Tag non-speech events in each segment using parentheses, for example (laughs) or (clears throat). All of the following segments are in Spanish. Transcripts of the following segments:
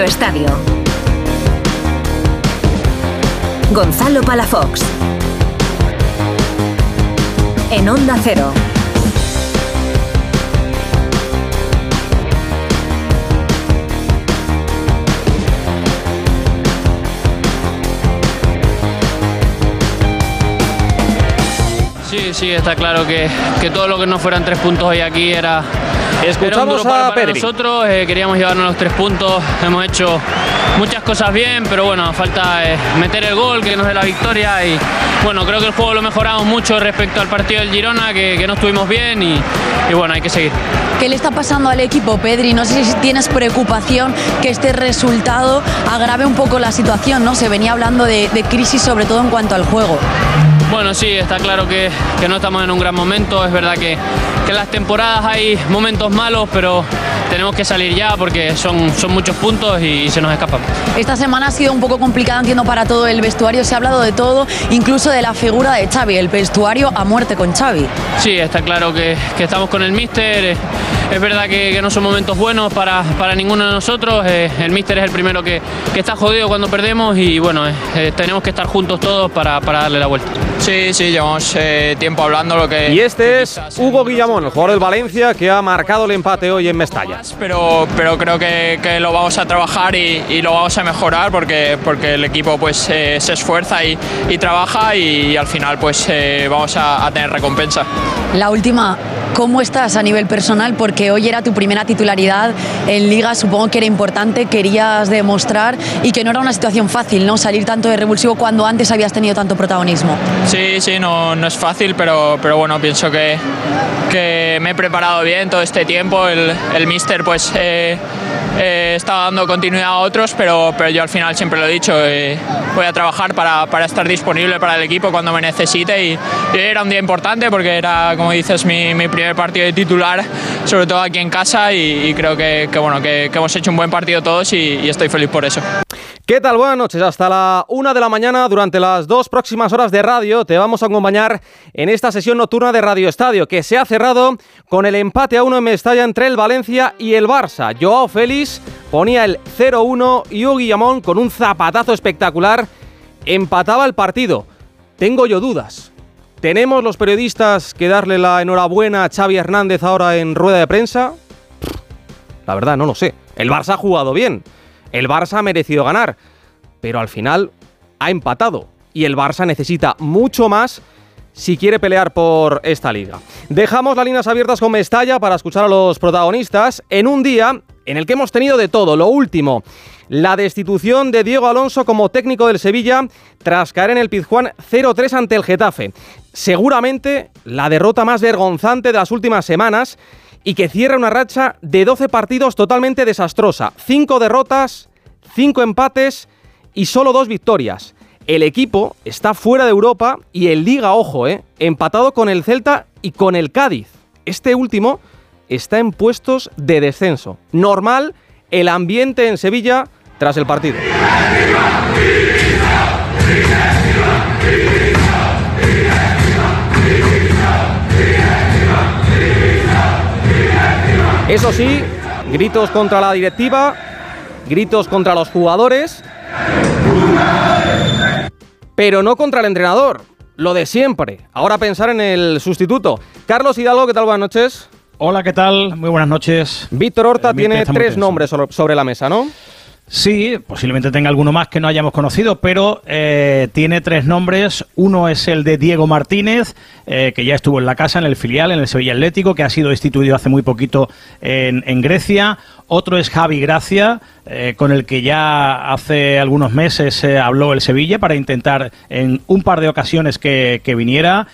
Estadio. Gonzalo Palafox. En Onda Cero. Sí, sí, está claro que, que todo lo que no fueran tres puntos hoy aquí era, Escuchamos era un duro a para, para Pedri. nosotros. eh, queríamos llevarnos los tres puntos. Hemos hecho muchas cosas bien, pero bueno, falta eh, meter el gol que nos dé la victoria. Y bueno, creo que el juego lo mejoramos mucho respecto al partido del Girona, que, que no estuvimos bien y, y bueno, hay que seguir. ¿Qué le está pasando al equipo, Pedri? No sé si tienes preocupación que este resultado agrave un poco la situación, ¿no? Se venía hablando de, de crisis, sobre todo en cuanto al juego. Bueno, sí, está claro que, que no estamos en un gran momento. Es verdad que, que en las temporadas hay momentos malos, pero tenemos que salir ya porque son, son muchos puntos y, se nos escapan. Esta semana ha sido un poco complicada, entiendo, para todo el vestuario. Se ha hablado de todo, incluso de la figura de Xavi, el vestuario a muerte con Xavi. Sí, está claro que, que estamos con el míster. Es verdad que, que no son momentos buenos para, para ninguno de nosotros. eh, El míster es el primero que, que está jodido cuando perdemos y bueno, eh, eh, tenemos que estar juntos todos para, para darle la vuelta. Sí, sí, llevamos eh, tiempo hablando lo que... Y este es Hugo Guillamón, el jugador del Valencia, que ha marcado el empate hoy en Mestalla. Pero, pero creo que, que lo vamos a trabajar y, y lo vamos a mejorar porque, porque el equipo pues eh, se esfuerza y, y trabaja y, al final pues eh, vamos a, a tener recompensa. La última, ¿cómo estás a nivel personal? Porque hoy era tu primera titularidad en Liga, supongo que era importante, querías demostrar y que no era una situación fácil, ¿no? Salir tanto de revulsivo cuando antes habías tenido tanto protagonismo. Sí, sí, no, no es fácil, pero, pero bueno, pienso que, que me he preparado bien todo este tiempo. El, el míster pues eh, eh, estaba dando continuidad a otros, pero, pero yo al final siempre lo he dicho, eh, voy a trabajar para, para estar disponible para el equipo cuando me necesite. Y, y era un día importante porque era, como dices, mi, mi primer partido de titular, sobre todo aquí en casa. Y, creo que, bueno, que, hemos hecho un buen partido todos y estoy feliz por eso. ¿Qué tal? Buenas noches. Hasta la una de la mañana, durante las dos próximas horas de radio, te vamos a acompañar en esta sesión nocturna de Radio Estadio, que se ha cerrado con el empate a uno en Mestalla entre el Valencia y el Barça. Joao Félix ponía el 0-1 y Hugo Guillamón, con un zapatazo espectacular, empataba el partido. Tengo yo dudas. ¿Tenemos los periodistas que darle la enhorabuena a Xavi Hernández ahora en rueda de prensa? La verdad, no lo sé. El Barça ha jugado bien. El Barça ha merecido ganar. Pero al final ha empatado. Y el Barça necesita mucho más si quiere pelear por esta liga. Dejamos las líneas abiertas con Mestalla para escuchar a los protagonistas en un día en el que hemos tenido de todo. Lo último, la destitución de Diego Alonso como técnico del Sevilla tras caer en el Pizjuán 0-3 ante el Getafe. Seguramente la derrota más vergonzante de las últimas semanas y que cierra una racha de 12 partidos totalmente desastrosa. 5 derrotas, 5 empates y solo 2 victorias. El equipo está fuera de Europa y en Liga, ojo, eh, empatado con el Celta y con el Cádiz. Este último está en puestos de descenso. Normal el ambiente en Sevilla tras el partido. Eso sí, gritos contra la directiva, gritos contra los jugadores, pero no contra el entrenador. Lo de siempre. Ahora pensar en el sustituto. Carlos Hidalgo, ¿qué tal? Buenas noches. Hola, ¿qué tal? Muy buenas noches. Víctor Horta tiene tres nombres sobre la mesa, ¿no? Sí, posiblemente tenga alguno más que no hayamos conocido, pero eh, tiene tres nombres. Uno es el de Diego Martínez, eh, que ya estuvo en la casa, en el filial, en el Sevilla Atlético, que ha sido instituido hace muy poquito en, Grecia. Otro es Javi Gracia, eh, con el que ya hace algunos meses habló el Sevilla para intentar en un par de ocasiones que viniera.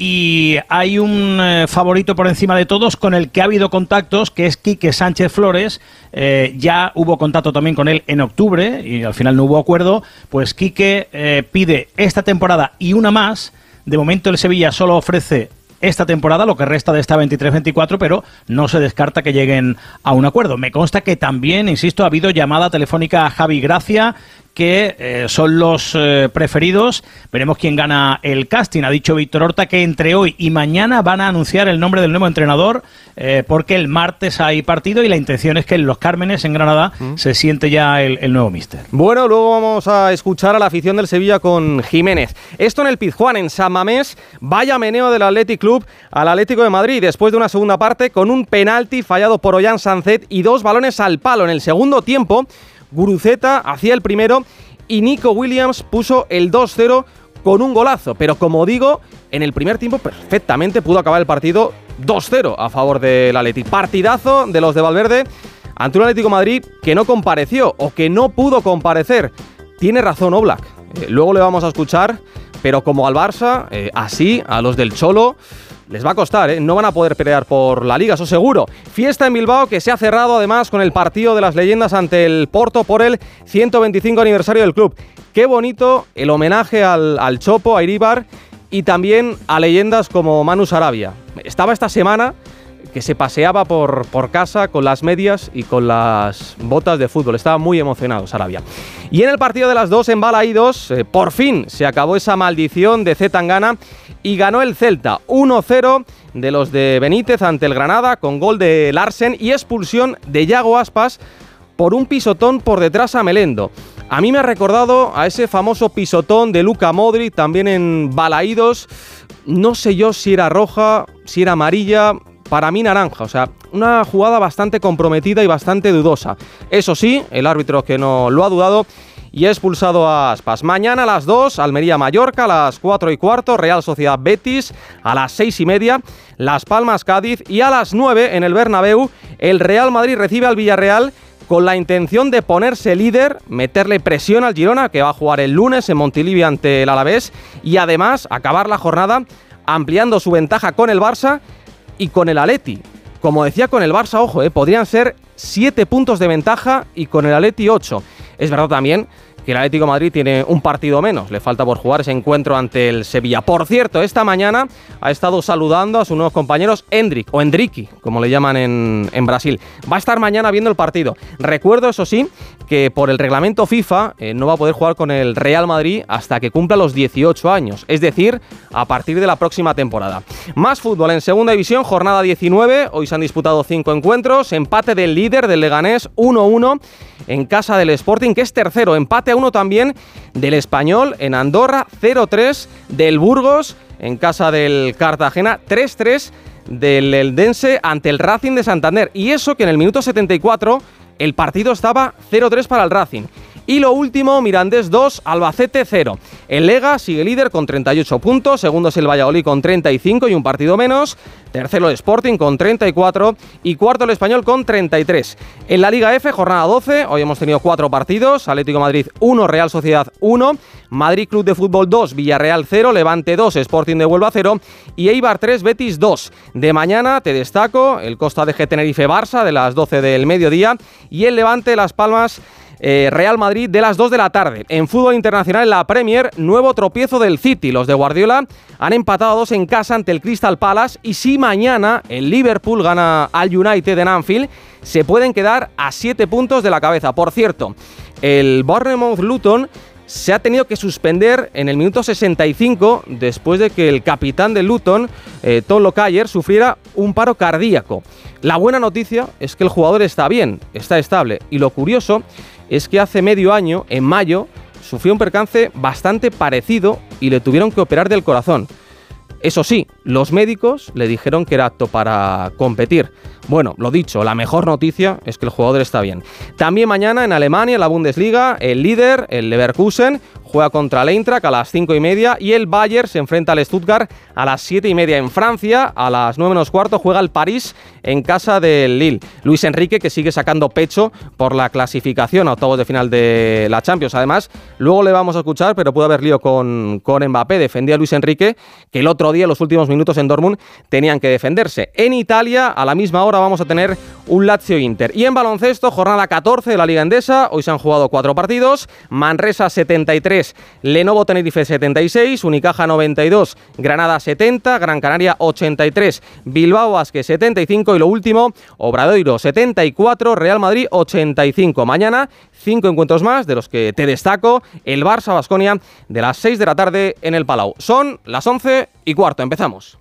Y hay un eh, favorito por encima de todos con el que ha habido contactos, que es Quique Sánchez Flores. Eh, ya hubo contacto también con él en octubre y al final no hubo acuerdo. Pues Quique eh, pide esta temporada y una más. De momento el Sevilla solo ofrece esta temporada, lo que resta de esta 23-24, pero no se descarta que lleguen a un acuerdo. Me consta que también, insisto, ha habido llamada telefónica a Javi Gracia, que eh, son los eh, preferidos. Veremos quién gana el casting. Ha dicho Víctor Horta que entre hoy y mañana van a anunciar el nombre del nuevo entrenador eh, porque el martes hay partido y la intención es que en Los Cármenes, en Granada, mm. se siente ya el, el nuevo míster. Bueno, luego vamos a escuchar a la afición del Sevilla con Jiménez. Esto en el Pizjuán, en San Mamés, vaya meneo del Athletic Club al Atlético de Madrid después de una segunda parte con un penalti fallado por Ollán Sancet y dos balones al palo en el segundo tiempo. Guruceta hacía el primero y Nico Williams puso el 2-0 con un golazo. Pero como digo, en el primer tiempo perfectamente pudo acabar el partido 2-0 a favor del Atleti. Partidazo de los de Valverde ante un Atlético Madrid que no compareció o que no pudo comparecer. Tiene razón Oblak. Eh, luego le vamos a escuchar, pero como al Barça, eh, así a los del Cholo les va a costar, ¿eh? no van a poder pelear por la liga, eso seguro. Fiesta en Bilbao que se ha cerrado además con el partido de las leyendas ante el Porto por el 125 aniversario del club. Qué bonito el homenaje al, al Chopo, a Iribar y también a leyendas como Manu Sarabia. Estaba esta semana que se paseaba por, por casa con las medias y con las botas de fútbol. Estaba muy emocionado Sarabia. Y en el partido de las dos en Balaídos, eh, por fin se acabó esa maldición de Zetangana y ganó el Celta 1-0 de los de Benítez ante el Granada con gol de Larsen y expulsión de Yago Aspas por un pisotón por detrás a Melendo. A mí me ha recordado a ese famoso pisotón de Luca Modri también en Balaídos. No sé yo si era roja, si era amarilla, para mí naranja. O sea, una jugada bastante comprometida y bastante dudosa. Eso sí, el árbitro que no lo ha dudado y ha expulsado a Aspas. Mañana a las 2, Almería-Mallorca, a las 4 y cuarto, Real Sociedad Betis, a las 6 y media, Las Palmas-Cádiz y a las 9 en el Bernabéu, el Real Madrid recibe al Villarreal con la intención de ponerse líder, meterle presión al Girona, que va a jugar el lunes en Montilivi ante el Alavés, y además acabar la jornada ampliando su ventaja con el Barça y con el Aleti. Como decía con el Barça, ojo, eh, podrían ser 7 puntos de ventaja y con el Aleti 8. Es verdad también que el Atlético Madrid tiene un partido menos. Le falta por jugar ese encuentro ante el Sevilla. Por cierto, esta mañana ha estado saludando a sus nuevos compañeros Hendrik, o Hendriki, como le llaman en, Brasil. Va a estar mañana viendo el partido. Recuerdo, eso sí, que por el reglamento FIFA eh, no va a poder jugar con el Real Madrid hasta que cumpla los 18 años, es decir, a partir de la próxima temporada. Más fútbol en segunda división, jornada 19. Hoy se han disputado 5 encuentros. Empate del líder del Leganés 1-1 en casa del Sporting, que es tercero. Empate a uno también del Español en Andorra, 0-3 del Burgos en casa del Cartagena, 3-3 del Eldense ante el Racing de Santander. Y eso que en el minuto 74 el partido estaba 0-3 para el Racing. Y lo último, Mirandés 2, Albacete 0. El Lega sigue líder con 38 puntos, segundo es el Valladolid con 35 y un partido menos, tercero el Sporting con 34 y cuarto el Español con 33. En la Liga F, jornada 12, hoy hemos tenido cuatro partidos, Atlético Madrid 1, Real Sociedad 1, Madrid Club de Fútbol 2, Villarreal 0, Levante 2, Sporting de Huelva 0 y Eibar 3, Betis 2. De mañana te destaco el Costa de G Tenerife Barça de las 12 del mediodía y el Levante Las Palmas eh, Real Madrid de las 2 de la tarde. En fútbol internacional, en la Premier, nuevo tropiezo del City. Los de Guardiola han empatado a dos en casa ante el Crystal Palace y si mañana el Liverpool gana al United en Anfield, se pueden quedar a 7 puntos de la cabeza. Por cierto, el Bournemouth Luton se ha tenido que suspender en el minuto 65 después de que el capitán de Luton, eh, Tom sufriera un paro cardíaco. La buena noticia es que el jugador está bien, está estable y lo curioso es que hace medio año, en mayo, sufrió un percance bastante parecido y le tuvieron que operar del corazón. Eso sí, los médicos le dijeron que era apto para competir. Bueno, lo dicho, la mejor noticia es que el jugador está bien. También mañana en Alemania, la Bundesliga, el líder, el Leverkusen, juega contra el Eintracht a las 5 y media y el Bayern se enfrenta al Stuttgart a las 7 y media en Francia. A las 9 menos cuarto juega el París en casa del Lille. Luis Enrique que sigue sacando pecho por la clasificación a octavos de final de la Champions. Además, luego le vamos a escuchar, pero puede haber lío con, con Mbappé. Defendía a Luis Enrique que el otro día, en los últimos minutos en Dortmund, tenían que defenderse. En Italia, a la misma hora, vamos a tener un Lazio Inter. Y en baloncesto, jornada 14 de la Liga Endesa. Hoy se han jugado cuatro partidos. Manresa 73, Lenovo Tenerife 76, Unicaja 92, Granada 70, Gran Canaria 83, Bilbao Basque 75 y lo último, Obradoiro 74, Real Madrid 85. Mañana cinco encuentros más de los que te destaco. El Barça Basconia de las 6 de la tarde en el Palau. Son las 11 y cuarto. Empezamos.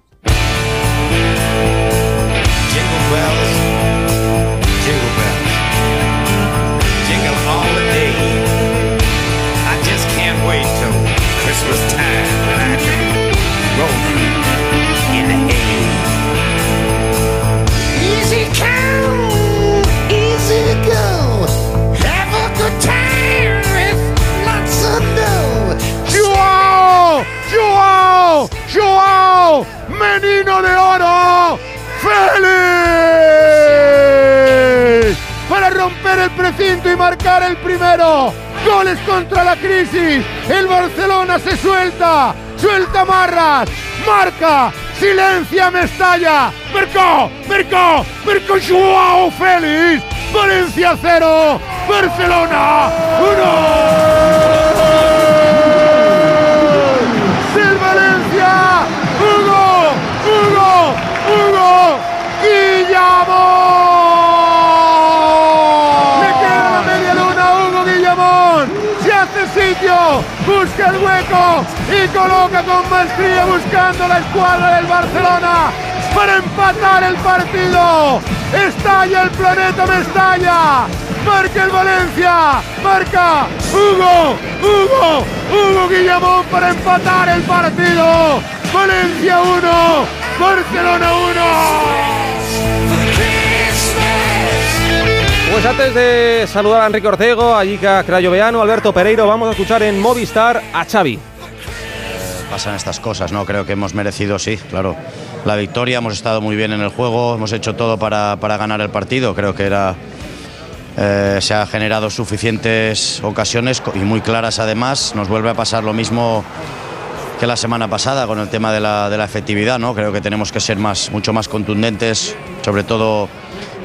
bells, jingle bells, jingle all the. I just can't Christmas time when I in the hay. Easy come, easy go. Have a good time with lots of Menino de Oro. Feliz. Y marcar el primero. Goles contra la crisis. El Barcelona se suelta, suelta marras, marca, silencia Mestalla. Mercó, Mercó, Mercó Joao Félix. Valencia 0, Barcelona 1. Busca el hueco y coloca con maestría buscando la escuadra del Barcelona para empatar el partido. Estalla el planeta Mestalla. Marca el Valencia. Marca Hugo, Hugo, Hugo Guillamón para empatar el partido. Valencia 1, Barcelona 1. Pues antes de saludar a Enrique Ortego, a Crayoveano, Alberto Pereiro, vamos a escuchar en Movistar a Xavi. Pasan estas cosas, ¿no? Creo que hemos merecido, sí, claro, la victoria. Hemos estado muy bien en el juego, hemos hecho todo para, para ganar el partido. Creo que era. Eh, se ha generado suficientes ocasiones y muy claras además. Nos vuelve a pasar lo mismo que la semana pasada con el tema de la, de la efectividad, ¿no? Creo que tenemos que ser más, mucho más contundentes, sobre todo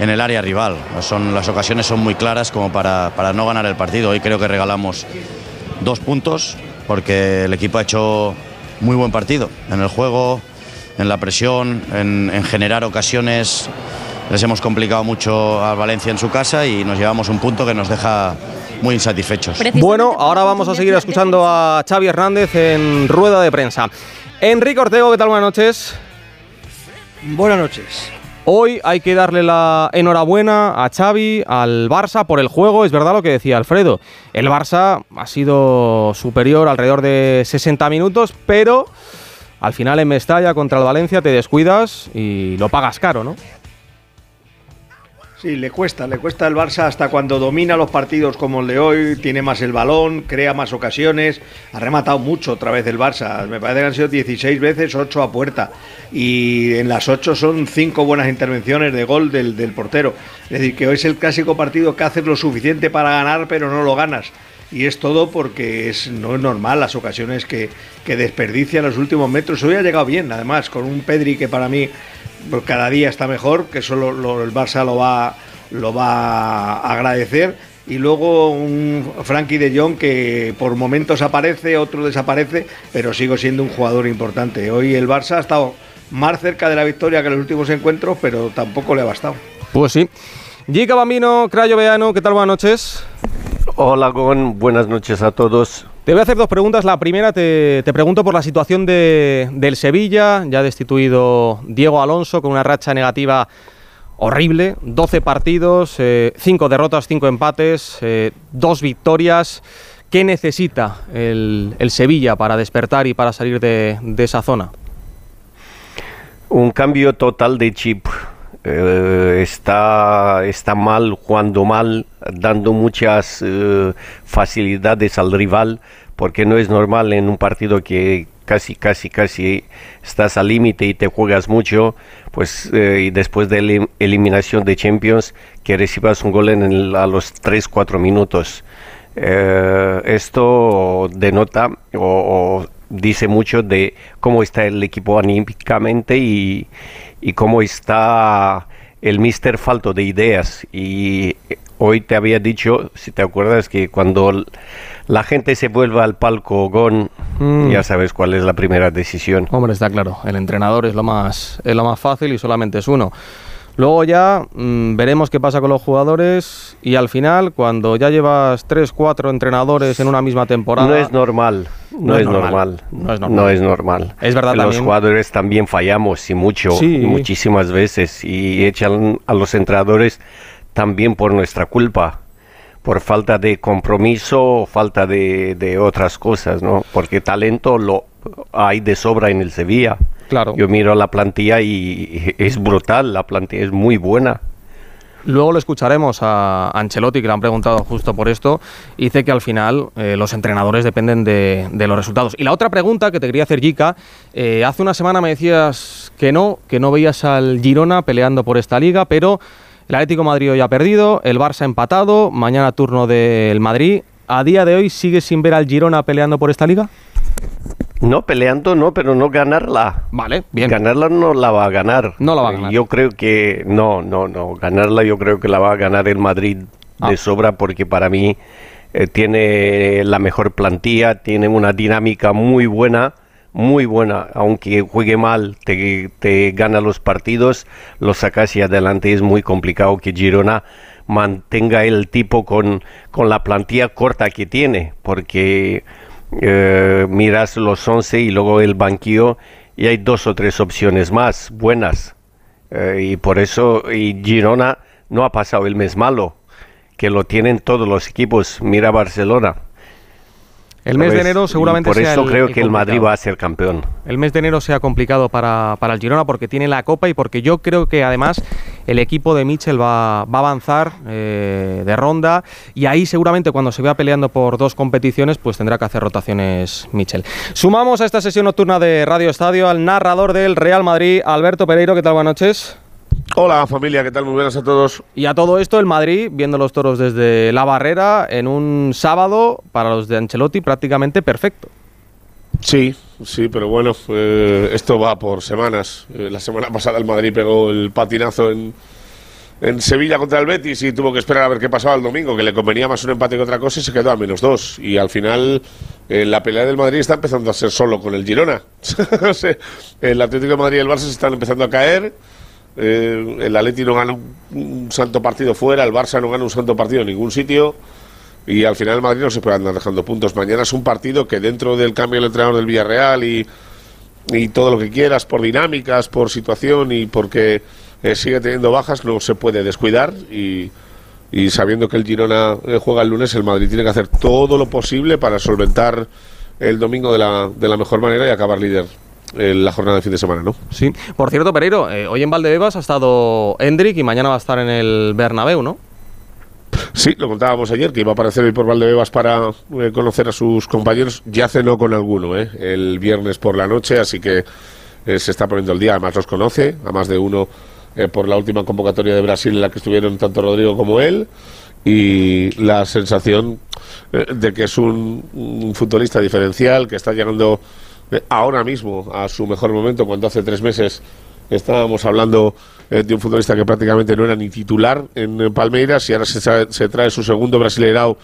en el área rival. Son, las ocasiones son muy claras como para, para no ganar el partido. Hoy creo que regalamos dos puntos porque el equipo ha hecho muy buen partido en el juego, en la presión, en, en generar ocasiones. Les hemos complicado mucho a Valencia en su casa y nos llevamos un punto que nos deja muy insatisfechos. Bueno, ahora vamos a seguir escuchando a Xavi Hernández en rueda de prensa. Enrique Ortego, ¿qué tal? Buenas noches. Buenas noches. Hoy hay que darle la enhorabuena a Xavi, al Barça por el juego, es verdad lo que decía Alfredo. El Barça ha sido superior alrededor de 60 minutos, pero al final en Mestalla contra el Valencia te descuidas y lo pagas caro, ¿no? Sí, le cuesta, le cuesta el Barça hasta cuando domina los partidos como el de hoy, tiene más el balón, crea más ocasiones, ha rematado mucho otra vez el Barça, me parece que han sido 16 veces, 8 a puerta, y en las 8 son 5 buenas intervenciones de gol del, portero, es decir, que hoy es el clásico partido que haces lo suficiente para ganar pero no lo ganas. Y es todo porque es, no es normal las ocasiones que, que desperdicia en los últimos metros. Hoy ha llegado bien, además, con un Pedri que para mí cada día está mejor, que eso lo, el Barça lo va, lo va a agradecer. Y luego un Frankie de Jong que por momentos aparece, otro desaparece, pero sigo siendo un jugador importante. Hoy el Barça ha estado más cerca de la victoria que en los últimos encuentros, pero tampoco le ha bastado. Pues sí. Gica Bambino, Crayo Veano, ¿qué tal? Buenas noches. Hola, Gon, buenas noches a todos. Te voy a hacer dos preguntas. La primera, te, te pregunto por la situación de, del Sevilla, ya destituido Diego Alonso con una racha negativa horrible, 12 partidos, 5 eh, derrotas, 5 empates, eh, 2 victorias. ¿Qué necesita el, el, Sevilla para despertar y para salir de, de esa zona? Un cambio total de chip eh, está, está mal, jugando mal, dando muchas eh, facilidades al rival, porque no es normal en un partido que casi, casi, casi estás al límite y te juegas mucho, pues eh, y después de la eliminación de Champions, que recibas un gol en a los 3-4 minutos. Esto denota o, o dice mucho de cómo está el equipo anímicamente y, y cómo está el mister falto de ideas y hoy te había dicho, si te acuerdas, que cuando la gente se vuelva al palco Gon, Mm. ya sabes cuál es la primera decisión. Hombre, está claro, el entrenador es lo más, es lo más fácil y solamente es uno. Luego ya mm, veremos qué pasa con los jugadores y al final, cuando ya llevas tres, cuatro entrenadores en una misma temporada... No es normal, no, es, normal, no es normal. no es normal. Es verdad Los también. jugadores también fallamos y mucho, Sí. muchísimas veces y echan a los entrenadores también por nuestra culpa, por falta de compromiso falta de, de otras cosas, ¿no? Porque talento lo hay de sobra en el Sevilla. Claro. Yo miro la plantilla y es brutal, la plantilla es muy buena. Luego lo escucharemos a Ancelotti, que le han preguntado justo por esto. y Dice que al final eh, los entrenadores dependen de, de los resultados. Y la otra pregunta que te quería hacer, Jica, eh, hace una semana me decías que no, que no veías al Girona peleando por esta liga, pero el Atlético de Madrid hoy ha perdido, el Barça empatado, mañana turno del Madrid. ¿A día de hoy sigues sin ver al Girona peleando por esta liga? No, peleando no, pero no ganarla. Vale, bien. Ganarla no la va a ganar. No la va a ganar. Yo creo que no, no, no. Ganarla yo creo que la va a ganar el Madrid Ah. de sobra porque para mí eh, tiene la mejor plantilla, tiene una dinámica muy buena, muy buena. Aunque juegue mal, te, te gana los partidos, lo sacas y adelante es muy complicado que Girona mantenga el tipo con, con la plantilla corta que tiene, porque eh, miras los 11 y luego el banquillo y hay dos o tres opciones más buenas. Eh, y por eso y Girona no ha pasado el mes malo, que lo tienen todos los equipos. Mira Barcelona. El mes de enero seguramente Por sea eso el- creo el que el Madrid complicado. va a ser campeón. El mes de enero sea complicado para, para el Girona porque tiene la Copa y porque yo creo que además el equipo de Mitchell va, va a avanzar eh, de ronda y ahí seguramente cuando se vea peleando por dos competiciones pues tendrá que hacer rotaciones Mitchell. Sumamos a esta sesión nocturna de Radio Estadio al narrador del Real Madrid, Alberto Pereiro. ¿Qué tal? Buenas noches. Hola familia, ¿qué tal? Muy buenas a todos. Y a todo esto el Madrid viendo los toros desde la barrera en un sábado para los de Ancelotti prácticamente perfecto. Sí, sí, pero bueno, eh, esto va por semanas. Eh, la semana pasada el Madrid pegó el patinazo en, en Sevilla contra el Betis y tuvo que esperar a ver qué pasaba el domingo, que le convenía más un empate que otra cosa y se quedó a menos dos. Y al final eh, la pelea del Madrid está empezando a ser solo con el Girona. (laughs) El Atlético de Madrid y el Barça se están empezando a caer. Eh, el Atleti no gana un, santo partido fuera, el Barça no gana un santo partido en ningún sitio. Y al final el Madrid no se puede andar dejando puntos. Mañana es un partido que dentro del cambio del entrenador del Villarreal y, y todo lo que quieras, por dinámicas, por situación y porque eh, sigue teniendo bajas, no se puede descuidar. Y, y sabiendo que el Girona eh, juega el lunes, el Madrid tiene que hacer todo lo posible para solventar el domingo de la, de la mejor manera y acabar líder en la jornada de fin de semana, ¿no? Sí. Por cierto, Pereiro, eh, hoy en Valdebebas ha estado Hendrik y mañana va a estar en el Bernabéu, ¿no? Sí, lo contábamos ayer, que iba a aparecer hoy por Valdebebas para eh, conocer a sus compañeros. Ya cenó con alguno, ¿eh? El viernes por la noche, así que eh, se está poniendo el día. Además los conoce, a más de uno eh, por la última convocatoria de Brasil en la que estuvieron tanto Rodrigo como él. Y la sensación eh, de que es un, un futbolista diferencial, que está llegando eh, ahora mismo a su mejor momento, cuando hace tres meses estábamos hablando eh, de un futbolista que prácticamente no era ni titular en Palmeiras y ahora se trae, su segundo brasileirao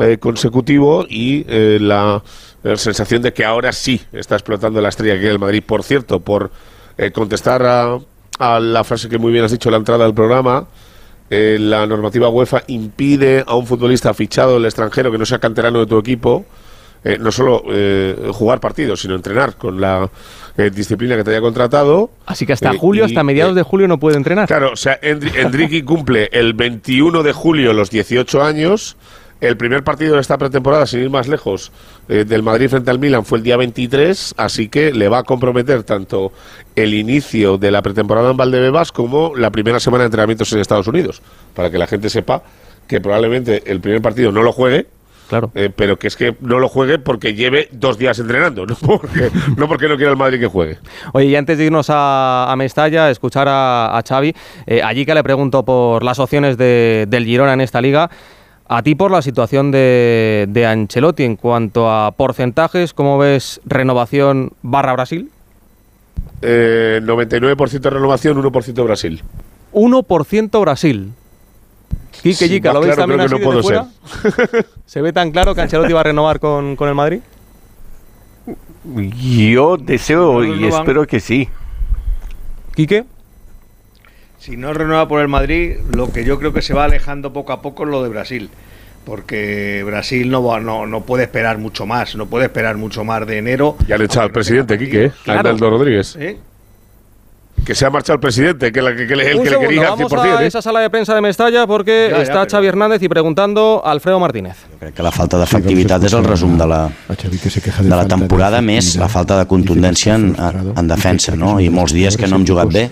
eh, consecutivo y eh, la, sensación de que ahora sí está explotando la estrella que es el Madrid. Por cierto, por contestar a, la frase que muy bien has dicho en la entrada del programa, la normativa UEFA impide a un futbolista fichado del extranjero que no sea canterano de tu equipo eh, no solo eh, jugar partidos, sino entrenar con la eh, disciplina que te haya contratado. Así que hasta julio, y, hasta mediados de julio no puede entrenar. Claro, o sea, Endri- Endricky cumple el 21 de julio los 18 años. El primer partido de esta pretemporada, sin ir más lejos, eh, del Madrid frente al Milan fue el día 23, así que le va a comprometer tanto el inicio de la pretemporada en Valdebebas como la primera semana de entrenamientos en Estados Unidos, para que la gente sepa que probablemente el primer partido no lo juegue, Claro. eh, pero que es que no lo juegue porque lleve dos días entrenando, (laughs) no porque no, porque no quiera el Madrid que juegue. Oye, y antes de irnos a, a Mestalla, escuchar a, a Xavi, eh, allí que le pregunto por las opciones de- del Girona en esta liga, a ti por la situación de, de Ancelotti en cuanto a porcentajes, ¿cómo ves renovación barra Brasil? Eh, 99% renovación, 1% Brasil. 1% Brasil. Quique Sí, Yica, ¿lo veis claro también creo que así no desde puedo fuera? ¿Se ve tan claro que Ancelotti va a renovar con, con el Madrid? Yo deseo Si no y espero que sí. ¿Quique? Si no renueva por el Madrid, lo que yo creo que se va alejando poco a poco es lo de Brasil. Porque Brasil no, va- no, no puede esperar mucho más, no puede esperar mucho más de enero. Ya han echado al presidente, Quique, ¿eh? a Claro. Arnaldo Rodríguez. ¿Eh? Que se ha marchado el presidente, que, la, que, que le- el Un que le segundo, quería al vamos 100%. a ¿eh? esa sala de prensa de Mestalla porque Ya, ya, está pero- Xavi Hernández y preguntando a Alfredo Martínez. Crec que la falta d'efectivitat és el resum de la, de la temporada més la falta de contundència en, en defensa, no? I molts dies que no hem jugat bé.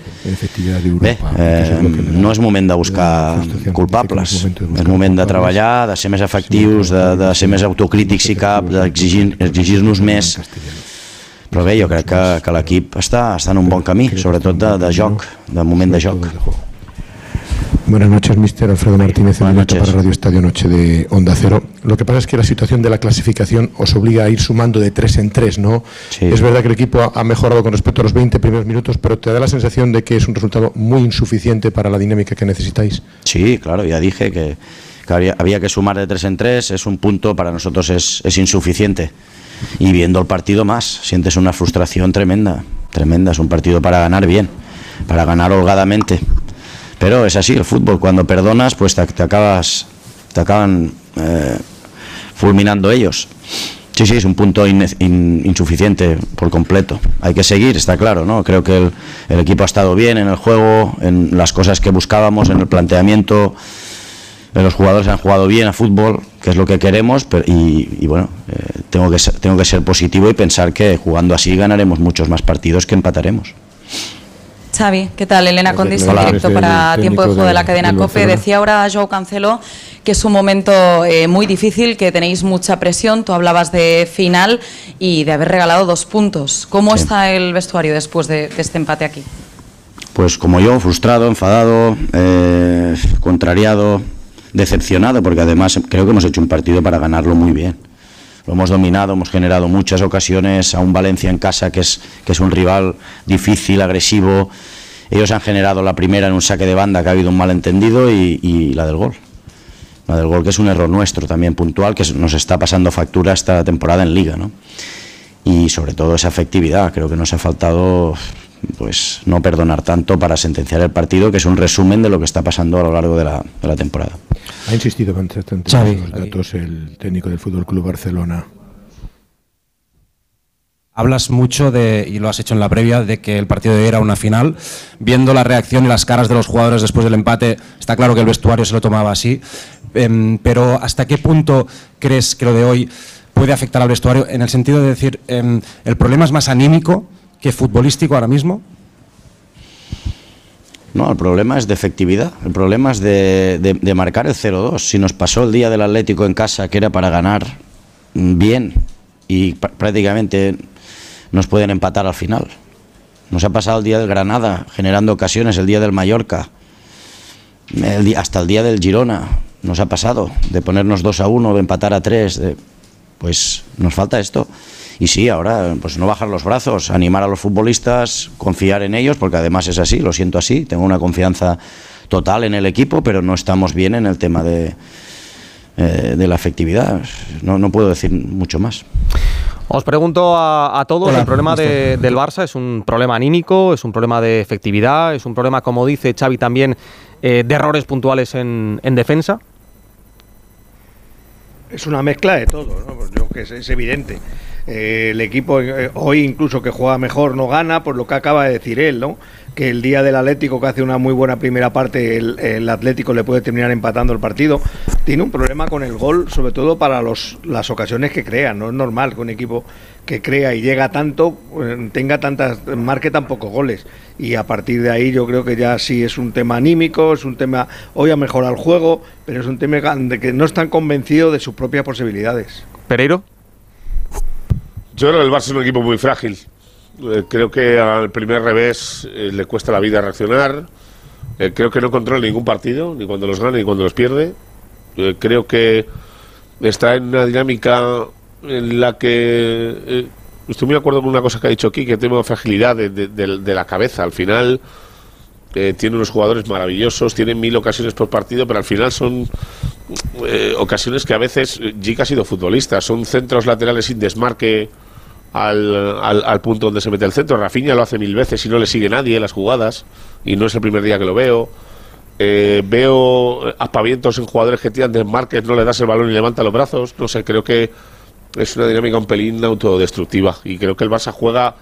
Bé, eh, no és moment de buscar culpables, és moment de treballar, de ser més efectius, de, de ser més autocrítics si cap, d'exigir-nos exigir més. Però bé, jo crec que, que l'equip està, està en un bon camí, sobretot de, de joc, de moment de joc. Buenas noches, mister Alfredo Martínez, en directo noches. para Radio Estadio Noche de Onda Cero. Lo que pasa es que la situación de la clasificación os obliga a ir sumando de tres en tres, ¿no? Sí. Es verdad que el equipo ha- ha mejorado con respecto a los 20 primeros minutos, pero te da la sensación de que es un resultado muy insuficiente para la dinámica que necesitáis. Sí, claro, ya dije que, que había, había que sumar de tres en tres, es un punto, para nosotros es, es insuficiente. Y viendo el partido más, sientes una frustración tremenda, tremenda, es un partido para ganar bien, para ganar holgadamente. Pero es así, el fútbol, cuando perdonas, pues te, acabas, te acaban eh, fulminando ellos. Sí, sí, es un punto in- insuficiente por completo. Hay que seguir, está claro, ¿no? Creo que el, el equipo ha estado bien en el juego, en las cosas que buscábamos, en el planteamiento. Eh, Los jugadores han jugado bien a fútbol, que es lo que queremos, pero, y, y bueno, eh, tengo, que ser, tengo que ser positivo y pensar que jugando así ganaremos muchos más partidos que empataremos. Xavi, ¿qué tal? Elena Condis, en directo para Tiempo de Juego de la cadena COPE. Decía ahora Joao Cancelo que es un momento eh, muy difícil, que tenéis mucha presión. Tú hablabas de final y de haber regalado dos puntos. ¿Cómo Sí. está el vestuario después de, de este empate aquí? Pues como yo, frustrado, enfadado, eh, contrariado, decepcionado, porque además creo que hemos hecho un partido para ganarlo muy bien. Lo hemos dominado, hemos generado muchas ocasiones a un Valencia en casa que es, que es un rival difícil, agresivo. Ellos han generado la primera en un saque de banda que ha habido un malentendido y, y la del gol. La del gol que es un error nuestro también puntual que nos está pasando factura esta temporada en liga, ¿no? y sobre todo esa efectividad. Creo que nos ha faltado pues no perdonar tanto para sentenciar el partido, que es un resumen de lo que está pasando a lo largo de la, de la temporada. Ha insistido bastante Xavi. en los datos el técnico del Fútbol Club Barcelona. Hablas mucho de, y lo has hecho en la previa, de que el partido de hoy era una final. Viendo la reacción y las caras de los jugadores después del empate, está claro que el vestuario se lo tomaba así. Em, pero ¿hasta qué punto crees que lo de hoy puede afectar al vestuario? En el sentido de decir, em, ¿el problema es más anímico que futbolístico ahora mismo? No, el problema es de efectividad, el problema es de, de- marcar el 0-2. Si nos pasó el día del Atlético en casa, que era para ganar bien, y pr- prácticamente nos pueden empatar al final. Nos ha pasado el día del Granada, generando ocasiones, el día del Mallorca, hasta el día del Girona. Nos ha pasado de ponernos 2 a 1, de empatar a 3. de- pues nos falta esto. Y sí, ahora pues no bajar los brazos, animar a los futbolistas, confiar en ellos, porque además es así, lo siento así, tengo una confianza total en el equipo, pero no estamos bien en el tema de, eh, de la efectividad. No, no puedo decir mucho más. Os pregunto a, a todos, Hola, el problema de- del Barça es un problema anímico, es un problema de efectividad, es un problema, como dice Xavi también, eh, de errores puntuales en, en defensa. Es una mezcla de todo, ¿no? Pues yo que es, es evidente. Eh, el equipo eh, hoy incluso que juega mejor no gana, por lo que acaba de decir él, ¿no? Que el día del Atlético que hace una muy buena primera parte, el, Atlético le puede terminar empatando el partido. Tiene un problema con el gol, sobre todo para los, las ocasiones que crea. No es normal que un equipo que crea y llega tanto eh, tenga tantas, marque tan pocos goles. Y a partir de ahí yo creo que ya sí es un tema anímico, es un tema, hoy ha mejorado el juego, pero es un tema de que no están convencidos de sus propias posibilidades. Pereiro. Yo creo que el Barça es un equipo muy frágil. Eh, creo que al primer revés eh, le cuesta la vida reaccionar. Eh, creo que no controla ningún partido, ni cuando los gana ni cuando los pierde. Creo que está en una dinámica en la que estoy muy de acuerdo con una cosa que ha dicho aquí, que tema de fragilidad de, la cabeza. Al final, tiene unos jugadores maravillosos, tiene mil ocasiones por partido, pero al final son eh, ocasiones que a veces Jica ha sido futbolista, son centros laterales sin desmarque al, al, al punto donde se mete el centro. Rafinha lo hace mil veces y no le sigue nadie en las jugadas, y no es el primer día que lo veo. Eh, veo aspavientos en jugadores que tiran desmarques, no le das el balón y levanta los brazos. No sé, creo que es una dinámica un pelín autodestructiva. Y creo que el Barça juega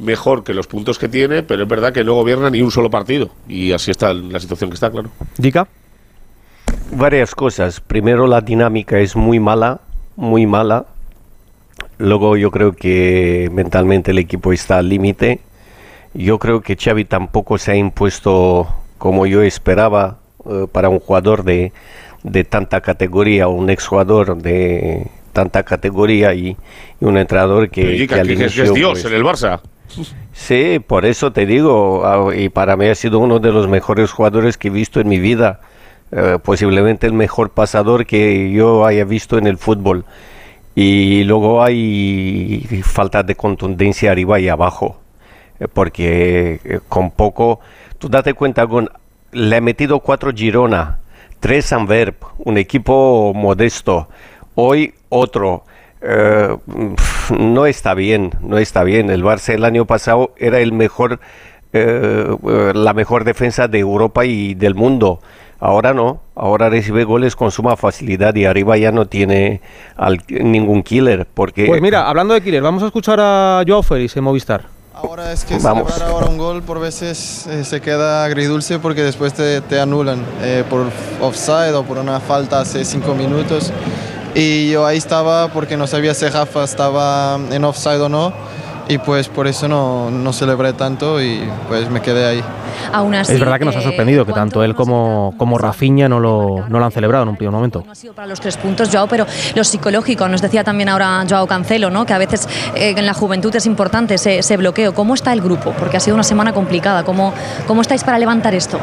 mejor que los puntos que tiene, pero es verdad que no gobierna ni un solo partido. Y así está la situación que está, claro. Dica. Varias cosas. Primero, la dinámica es muy mala, muy mala. Luego, yo creo que mentalmente el equipo está al límite. Yo creo que Xavi tampoco se ha impuesto como yo esperaba eh, para un jugador de, de tanta categoría, un exjugador de tanta categoría y, y un entrenador que, Pero, que que es- que inicio, es Dios pues, en el Barça. Sí, por eso te digo, ah, y para mí ha sido uno de los mejores jugadores que he visto en mi vida, eh, posiblemente el mejor pasador que yo haya visto en el fútbol. Y luego hay falta de contundencia arriba y abajo, eh, porque eh, con poco, tú date cuenta, con, le he metido cuatro Girona, tres Anverp, un equipo modesto, hoy otro. Eh, no está bien, no está bien. El Barça el año pasado era el mejor, la mejor defensa de Europa y del mundo. Ahora no, ahora recibe goles con suma facilidad y arriba ya no tiene al- ningún killer. Porque Pues mira, hablando de Killer, vamos a escuchar a Joao Félix en Movistar. Ahora es que Vamos. celebrar ahora un gol por veces eh, se queda agridulce porque después te, te anulan eh, por offside o por una falta hace cinco minutos. Y yo ahí estaba porque no sabía si Rafa estaba en offside o no. Y pues por eso no, no celebré tanto y pues me quedé ahí. Aún así, es verdad que nos ha eh, sorprendido que tanto él como, como Rafinha no lo, no lo han celebrado en un primer momento. para los tres puntos, Joao, pero lo psicológico, nos decía también ahora Joao Cancelo, ¿no? que a veces eh, en la juventud es importante ese, ese bloqueo. ¿Cómo está el grupo? Porque ha sido una semana complicada. ¿Cómo, cómo estáis para levantar esto?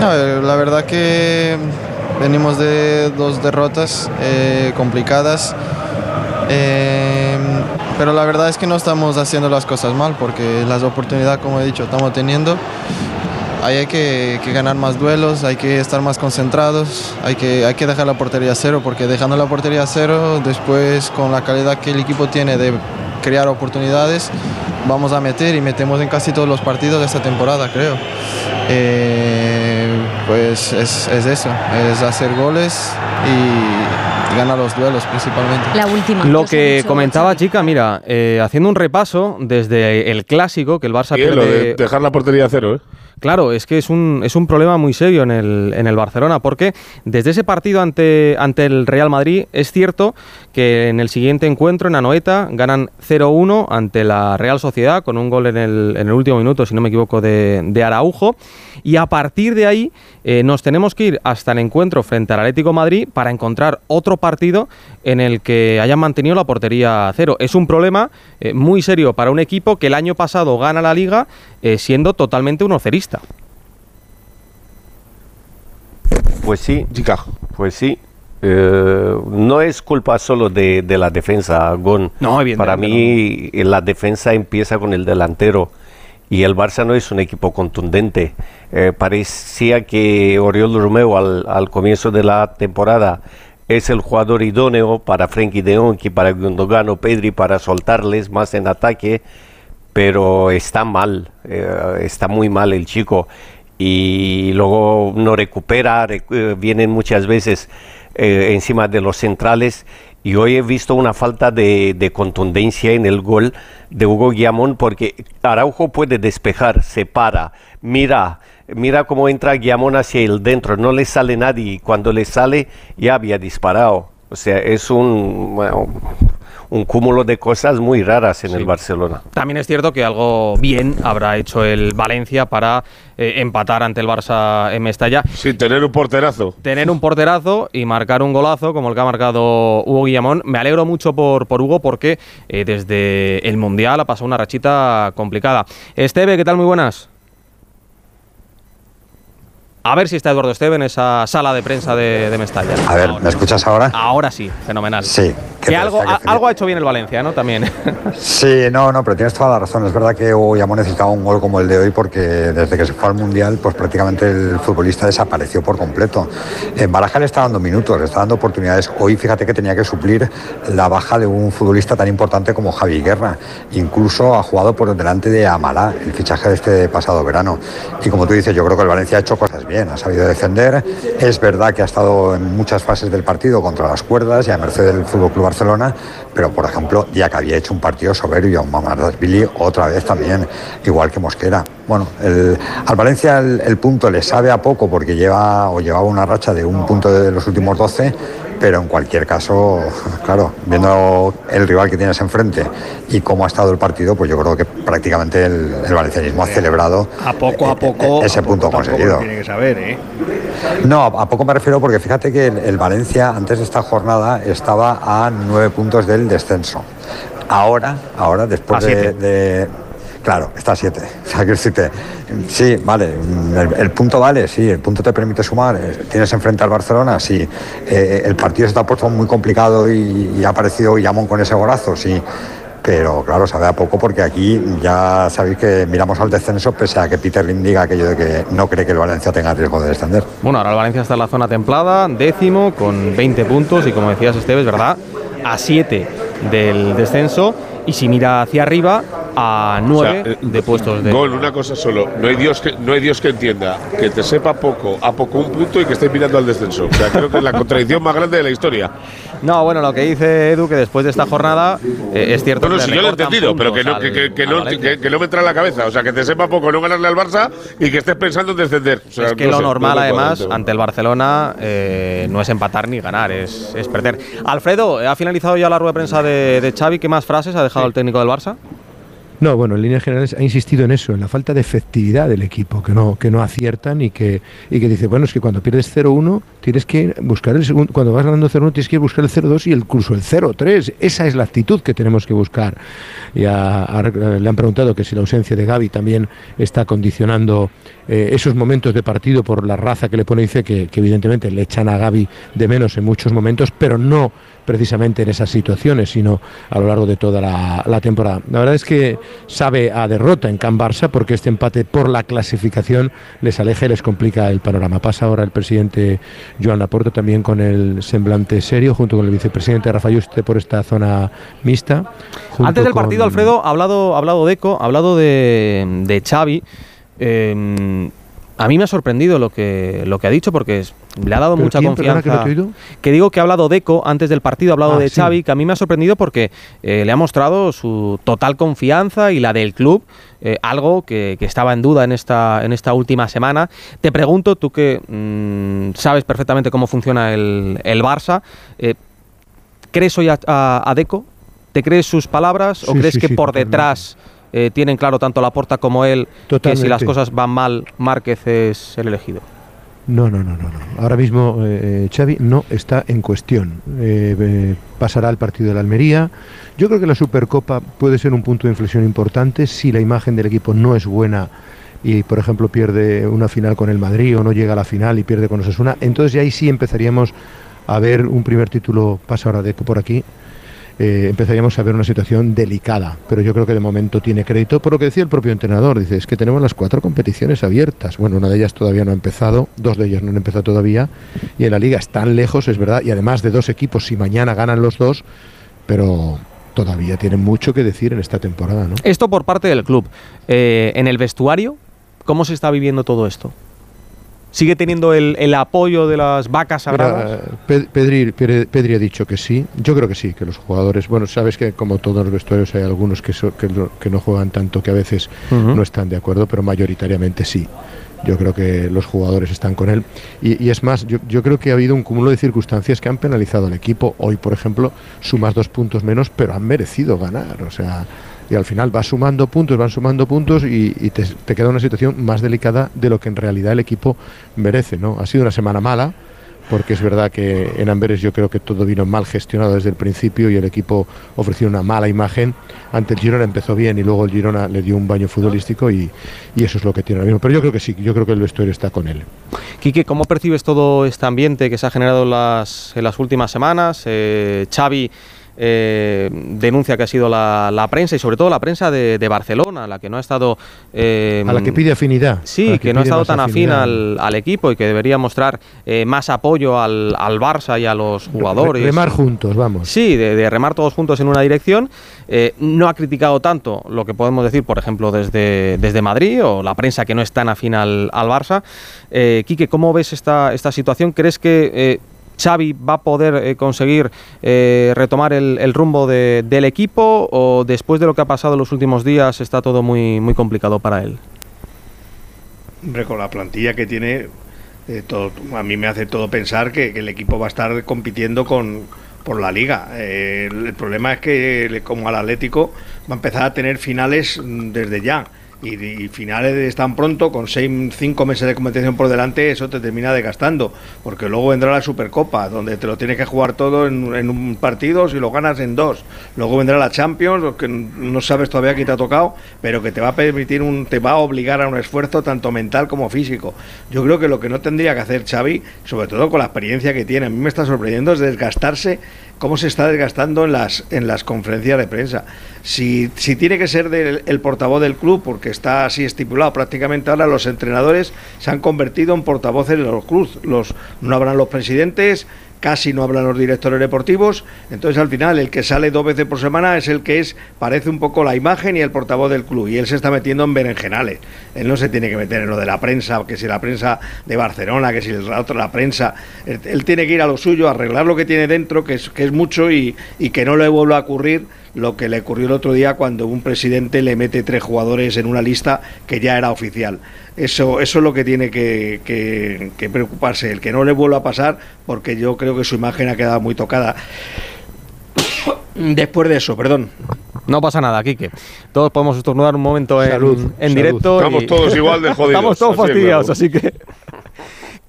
No, eh, la verdad que venimos de dos derrotas eh, complicadas, eh, pero la verdad es que no estamos haciendo las cosas mal porque las oportunidades, como he dicho, estamos teniendo. Ahí hay que, ganar más duelos, hay que estar más concentrados, hay que, hay que dejar la portería cero porque dejando la portería cero, después con la calidad que el equipo tiene de crear oportunidades, vamos a meter y metemos en casi todos los partidos de esta temporada, creo. Eh, pues es, es eso, es hacer goles y ganar los duelos principalmente. La última. Lo que comentaba Chica, mira, eh, haciendo un repaso desde el clásico que el Barça lo pierde de dejar la portería a cero, ¿eh? Claro, es que es un, es un problema muy serio en el, en el Barcelona, porque desde ese partido ante, ante el Real Madrid es cierto que en el siguiente encuentro en Anoeta ganan 0-1 ante la Real Sociedad con un gol en el, en el último minuto, si no me equivoco, de, de Araujo. Y a partir de ahí eh, nos tenemos que ir hasta el encuentro frente al Atlético Madrid para encontrar otro partido en el que hayan mantenido la portería a cero. Es un problema eh, muy serio para un equipo que el año pasado gana la liga eh, siendo totalmente un ocerista. Pues sí, pues sí. Eh, no es culpa solo de, de la defensa, Gon. No, Para mí la defensa empieza con el delantero y el Barça no es un equipo contundente. Eh, parecía que Oriol Romeo al, al comienzo de la temporada es el jugador idóneo para Frenkie de Jong y para Gundogan o Pedri para soltarles más en ataque, pero está mal, eh, está muy mal el chico. Y luego no recupera, recu- eh, vienen muchas veces eh, encima de los centrales. Y hoy he visto una falta de, de contundencia en el gol de Hugo Guillamón porque Araujo puede despejar, se para, mira, mira cómo entra Guillamón hacia el dentro, no le sale nadie. Y cuando le sale ya había disparado. O sea, es un, un cúmulo de cosas muy raras en el Barcelona. También es cierto que algo bien habrá hecho el Valencia para eh, empatar ante el Barça en Mestalla. Sí, tener un porterazo. Tener un porterazo y marcar un golazo como el que ha marcado Hugo Guillamón. Me alegro mucho por, por Hugo porque eh, desde el Mundial ha pasado una rachita complicada. Esteve, ¿qué tal? Muy buenas. A ver si está Eduardo Esteve en esa sala de prensa de, de Mestalla. A ver, ¿me escuchas ahora? Ahora sí, fenomenal. Sí. Que, algo, algo ha hecho bien el Valencia, ¿no? También. (laughs) Sí, no, no, pero tienes toda la razón. Es verdad que hoy hemos necesitado un gol como el de hoy porque desde que se fue al Mundial, pues prácticamente el futbolista desapareció por completo. En Baraja le está dando minutos, le está dando oportunidades. Hoy fíjate que tenía que suplir la baja de un futbolista tan importante como Javi Guerra. Incluso ha jugado por delante de Amalá, el fichaje de este pasado verano. Y como tú dices, yo creo que el Valencia ha hecho cosas bien, ha sabido defender. Es verdad que ha estado en muchas fases del partido contra las cuerdas y a merced del Fútbol Club Barcelona, pero por ejemplo, ya que había hecho un partido soberbio, Billy otra vez también, igual que Mosquera. Bueno, al Valencia el, el, punto le sabe a poco porque lleva o llevaba una racha de un punto de los últimos 12, pero en cualquier caso, (laughs) claro, viendo el rival que tienes enfrente y cómo ha estado el partido, pues yo creo que prácticamente el, el valencianismo ha celebrado a poco a poco ese punto poco, conseguido. Tiene que saber, ¿eh? No, a poco me refiero porque fíjate que el, el Valencia antes de esta jornada estaba a nueve puntos del descenso. Ahora, ahora después de, de, Claro, está a 7. (laughs) O sea, que decirte, sí, vale, el, el, punto vale, sí, el punto te permite sumar. Tienes enfrente al Barcelona, sí. Eh, el partido se está puesto muy complicado y, ha aparecido Yamón con ese golazo, sí. Pero claro, sabe a poco porque aquí ya sabéis que miramos al descenso pese a que Peter Lim diga aquello de que no cree que el Valencia tenga riesgo de descender. Bueno, ahora el Valencia está en la zona templada, décimo, con 20 puntos y como decías Esteves, ¿verdad? A 7 del descenso y si mira hacia arriba a 9 O sea, eh, de puestos de Gol, una cosa solo. No hay, Dios que, no hay Dios que entienda que te sepa poco, a poco un punto y que estés mirando al descenso. O sea, creo que es la contradicción más grande de la historia. No, bueno, lo que dice Edu, que después de esta jornada eh, es cierto No, no, que si le yo lo he entendido, pero que no, que, que- que al- no, al Valencia. que, que no me entra en la cabeza. O sea, que te sepa poco no ganarle al Barça y que estés pensando en descender. O sea, es que no lo sé, normal, además, ante el Barcelona eh, no es empatar ni ganar, es, es perder. Alfredo, ¿ha finalizado ya la rueda de prensa de, de Xavi? ¿Qué más frases ha dejado el técnico del Barça? No, bueno, en líneas generales ha insistido en eso, en la falta de efectividad del equipo, que no, que no aciertan y que, y que dice, bueno, es que cuando pierdes 0-1 tienes que buscar el segundo, cuando vas ganando 0-1 tienes que buscar el 0-2 y el, incluso el 0-3. Esa es la actitud que tenemos que buscar. Y a- le han preguntado que si la ausencia de Gaby también está condicionando eh, esos momentos de partido por la raza que le pone, dice que, que evidentemente le echan a Gaby de menos en muchos momentos, pero no precisamente en esas situaciones, sino a lo largo de toda la, la temporada. La verdad es que sabe a derrota en Can Barça porque este empate por la clasificación les aleja y les complica el panorama. Pasa ahora el presidente Joan Laporta también con el semblante serio, junto con el vicepresidente Rafa Yuste por esta zona mixta. Antes del partido, Alfredo, ha hablado, ha hablado Deco, ha hablado de, de Xavi. Eh, a mí me ha sorprendido lo que, lo que ha dicho porque es- le ha dado ¿Pero mucha quién? Confianza. que. Que digo que ha hablado Deco antes del partido, ha hablado Ah, de sí. Xavi, que a mí me ha sorprendido porque eh, le ha mostrado su total confianza y la del club, eh, algo que, que estaba en duda en esta, en esta última semana. Te pregunto, tú que mm, sabes perfectamente cómo funciona el, el Barça, eh, ¿crees hoy a, a- a Deco? ¿Te crees sus palabras o crees sí, que por totalmente. detrás tienen claro tanto Laporta como él que si las cosas van mal, Márquez es el elegido? No, no, no, no, no. Ahora mismo eh, Xavi no está en cuestión. Eh, pasará al partido de la Almería. Yo creo que la Supercopa puede ser un punto de inflexión importante si la imagen del equipo no es buena y, por ejemplo, pierde una final con el Madrid o no llega a la final y pierde con Osasuna. Entonces ya ahí sí empezaríamos a ver un primer título, pasa ahora por aquí, eh, empezaríamos a ver una situación delicada, pero yo creo que de momento tiene crédito por lo que decía el propio entrenador. Dice, es que tenemos las cuatro competiciones abiertas. Bueno, una de ellas todavía no ha empezado, dos de ellas no han empezado todavía, y en la liga están lejos, es verdad, y además de dos equipos, si mañana ganan los dos, pero todavía tienen mucho que decir en esta temporada, ¿no? Esto por parte del club. Eh, en el vestuario, ¿cómo se está viviendo todo esto? ¿Sigue teniendo el, el apoyo de las vacas sagradas? Mira, Pe- Pedri, ha dicho que sí. Yo creo que sí, que los jugadores. Bueno, sabes que como todos los vestuarios hay algunos que, so- que, no juegan tanto, que a veces no están de acuerdo, pero mayoritariamente sí. Yo creo que los jugadores están con él. Y, y es más, yo, yo creo que ha habido un cúmulo de circunstancias que han penalizado al equipo. Hoy, por ejemplo, sumas dos puntos menos, pero han merecido ganar. O sea, y al final vas sumando puntos, van sumando puntos y, te, queda una situación más delicada de lo que en realidad el equipo merece. ¿no? Ha sido una semana mala, porque es verdad que en Amberes yo creo que todo vino mal gestionado desde el principio y el equipo ofreció una mala imagen. Ante el Girona empezó bien y luego el Girona le dio un baño futbolístico y, eso es lo que tiene ahora mismo. Pero yo creo que sí, yo creo que el vestuario está con él. Quique, ¿cómo percibes todo este ambiente que se ha generado en las, últimas semanas? Eh, eh, denuncia que ha sido la, la prensa y sobre todo la prensa de, de Barcelona, la que no ha estado... eh, A la que pide afinidad. Sí, que, no ha estado tan afín al, al equipo y que debería mostrar eh, más apoyo al, al Barça y a los jugadores. Remar juntos, vamos. Sí, de, de remar todos juntos en una dirección. No ha criticado tanto lo que podemos decir, por ejemplo, desde, desde Madrid o la prensa que no es tan afín al, al Barça. Quique, ¿cómo ves esta, esta situación? ¿Crees que Xavi va a poder eh, conseguir eh, retomar el, rumbo de- del equipo o después de lo que ha pasado en los últimos días está todo muy, muy complicado para él? Hombre, con la plantilla que tiene, eh, a mí me hace todo pensar que, el equipo va a estar compitiendo con por la liga. El, el problema es que, como al Atlético, va a empezar a tener finales mm, desde ya. Y, finales tan pronto, con seis, cinco meses de competición por delante, eso te termina desgastando. Porque luego vendrá la Supercopa, donde te lo tienes que jugar todo en, en un partido si lo ganas en dos. Luego vendrá la Champions, que no sabes todavía qué te ha tocado, pero que te va a permitir, un, te va a obligar a un esfuerzo tanto mental como físico. Yo creo que lo que no tendría que hacer Xavi, sobre todo con la experiencia que tiene, a mí me está sorprendiendo, es desgastarse cómo se está desgastando en las, en las conferencias de prensa. Si, si tiene que ser del, el portavoz del club, porque está así estipulado, prácticamente ahora los entrenadores se han convertido en portavoces de los clubes. Los, no habrán los presidentes, casi no hablan los directores deportivos, entonces al final el que sale dos veces por semana es el que es, parece un poco la imagen y el portavoz del club, y él se está metiendo en berenjenales, él no se tiene que meter en lo de la prensa, que si la prensa de Barcelona, que si la otra la prensa, él, tiene que ir a lo suyo, arreglar lo que tiene dentro, que es, que es mucho, y, y que no le vuelva a ocurrir lo que le ocurrió el otro día cuando un presidente le mete tres jugadores en una lista que ya era oficial. Eso, eso es lo que tiene que, que- que preocuparse, el que no le vuelva a pasar, porque yo creo que su imagen ha quedado muy tocada. (coughs) Después de eso, perdón. No pasa nada, Quique. Todos podemos estornudar un momento en, Salud, en salud. directo. Estamos todos igual de (laughs) jodidos, Estamos todos así fastidiados, así que.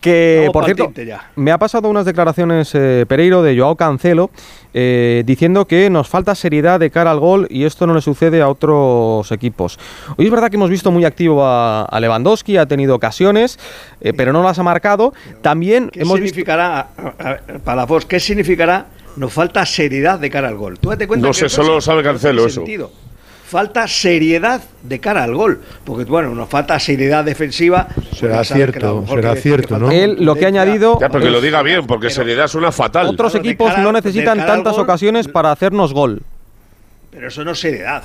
Que, por cierto, ya. me ha pasado unas declaraciones eh, Pereiro de Joao Cancelo eh, diciendo que nos falta seriedad de cara al gol y esto no le sucede a otros equipos. Hoy es verdad que hemos visto muy activo a, a Lewandowski, ha tenido ocasiones, eh, pero no las ha marcado. También ¿Qué hemos visto. significará, a- para voz, qué significa nos falta seriedad de cara al gol? Tú date cuenta No que sé, solo lo sabe Cancelo eso. sentido. Falta seriedad de cara al gol, porque bueno, nos falta seriedad defensiva. Será porque cierto, será que- cierto, que ¿no? Él lo que ha añadido. Ya, pero que lo diga bien, porque seriedad suena fatal. Otros Claro, equipos cara- no necesitan tantas gol, ocasiones para hacernos gol. Pero eso no es seriedad.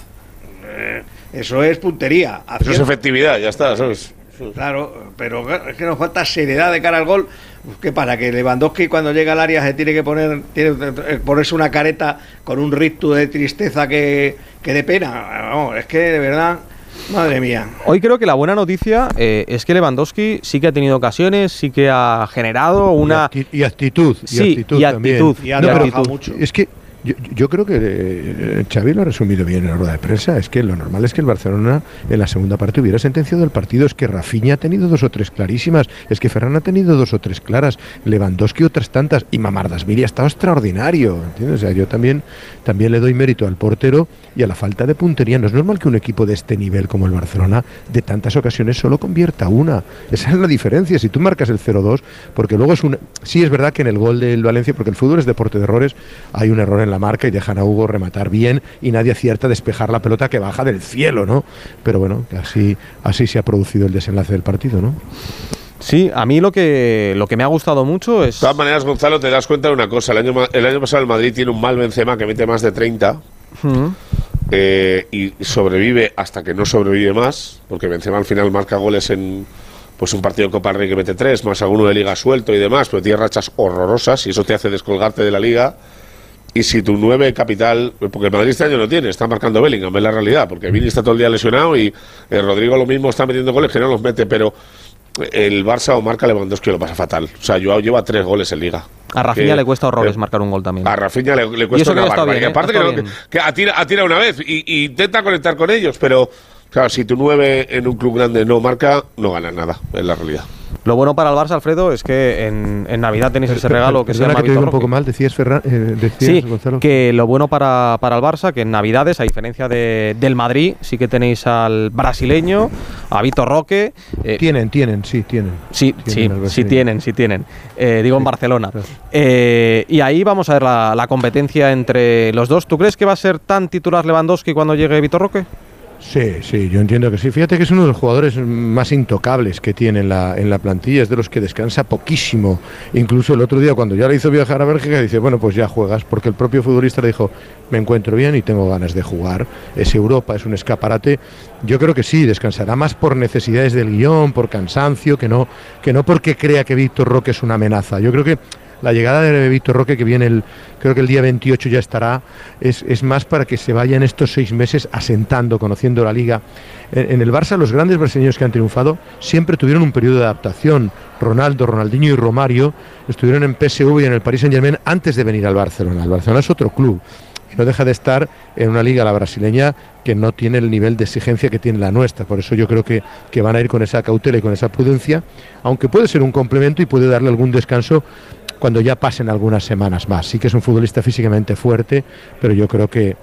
Eh, eso es puntería. Eso es efectividad, ya está. ¿sabes? Claro, pero es que nos falta seriedad de cara al gol. Que para que Lewandowski cuando llega al área se tiene que poner tiene que ponerse una careta con un rictus de tristeza que, que de pena. Vamos, es que de verdad, madre mía. Hoy creo que la buena noticia eh, es que Lewandowski sí que ha tenido ocasiones, sí que ha generado una. Y, acti- y actitud. Y Sí, actitud y también. actitud, Y ha No, mucho. Es que yo, creo que eh, Xavi lo ha resumido bien en la rueda de prensa. Es que lo normal es que el Barcelona en la segunda parte hubiera sentenciado el partido. Es que Rafinha ha tenido dos o tres clarísimas. Es que Ferran ha tenido dos o tres claras. Lewandowski otras tantas. Y Mamardasvili ha estado extraordinario. ¿entiendes? O sea, yo también, también le doy mérito al portero y a la falta de puntería. No es normal que un equipo de este nivel como el Barcelona de tantas ocasiones solo convierta una. Esa es la diferencia. Si tú marcas el 0-2, porque luego es un... Sí es verdad que en el gol del Valencia, porque el fútbol es deporte de errores, hay un error en la marca y dejan a Hugo rematar bien y nadie acierta a despejar la pelota que baja del cielo, ¿no? Pero bueno, que así, así se ha producido el desenlace del partido, ¿no? Sí, a mí lo que, lo que me ha gustado mucho es. De todas maneras, Gonzalo, te das cuenta de una cosa. El año, ma- el año pasado el Madrid tiene un mal Benzema que mete más de 30 Mm. eh, y sobrevive hasta que no sobrevive más, porque Benzema al final marca goles en pues un partido de Copa del Rey que mete 3, más alguno de Liga suelto y demás, pero tiene rachas horrorosas y eso te hace descolgarte de la Liga. Y si tu 9 capital, porque el Madrid este año no tiene, está marcando Bellingham, es la realidad, porque Vini está todo el día lesionado y eh, Rodrigo lo mismo está metiendo goles que no los mete, pero el Barça o marca Lewandowski lo pasa fatal. O sea, Joao lleva tres goles en Liga. A Rafinha Que- le cuesta horrores eh, marcar un gol también. A Rafinha le, le Y cuesta eso que una está barbaridad. bien, ¿eh? Aparte que, que atira, atira una vez y, y intenta conectar con ellos, pero claro, si tu 9 en un club grande no marca, no ganas nada, es la realidad. Lo bueno para el Barça, Alfredo, es que en, en Navidad tenéis ese regalo que se llama que te un poco mal, decías, Ferran, eh, decías Sí, Gonzalo. que lo bueno para, para el Barça, que en Navidades, a diferencia de, del Madrid, sí que tenéis al brasileño, a Vitor Roque. eh, Tienen, tienen, sí, tienen. Sí, Tienen sí, sí tienen, sí tienen. Eh, digo en Barcelona. Eh, y ahí vamos a ver la, la competencia entre los dos. ¿Tú crees que va a ser tan titular Lewandowski cuando llegue Vitor Roque? Sí, sí, yo entiendo que sí. Fíjate que es uno de los jugadores más intocables que tiene en la, en la plantilla, es de los que descansa poquísimo. Incluso el otro día, cuando ya le hizo viajar a Bélgica, dice, bueno, pues ya juegas, porque el propio futbolista le dijo, me encuentro bien y tengo ganas de jugar. Es Europa, es un escaparate. Yo creo que sí, descansará más por necesidades del guion, por cansancio, que no, que no porque crea que Víctor Roque es una amenaza. Yo creo que la llegada de Víctor Roque, que viene el, creo que el día 28 ya estará, es, es más para que se vaya en estos seis meses asentando, conociendo la liga. En, el Barça, los grandes brasileños que han triunfado siempre tuvieron un periodo de adaptación. Ronaldo, Ronaldinho y Romario estuvieron en PSV y en el Paris Saint Germain antes de venir al Barcelona. El Barcelona es otro club. No deja de estar en una liga, la brasileña, que no tiene el nivel de exigencia que tiene la nuestra. Por eso yo creo que, que van a ir con esa cautela y con esa prudencia, aunque puede ser un complemento y puede darle algún descanso cuando ya pasen algunas semanas más. Sí que es un futbolista físicamente fuerte, pero yo creo que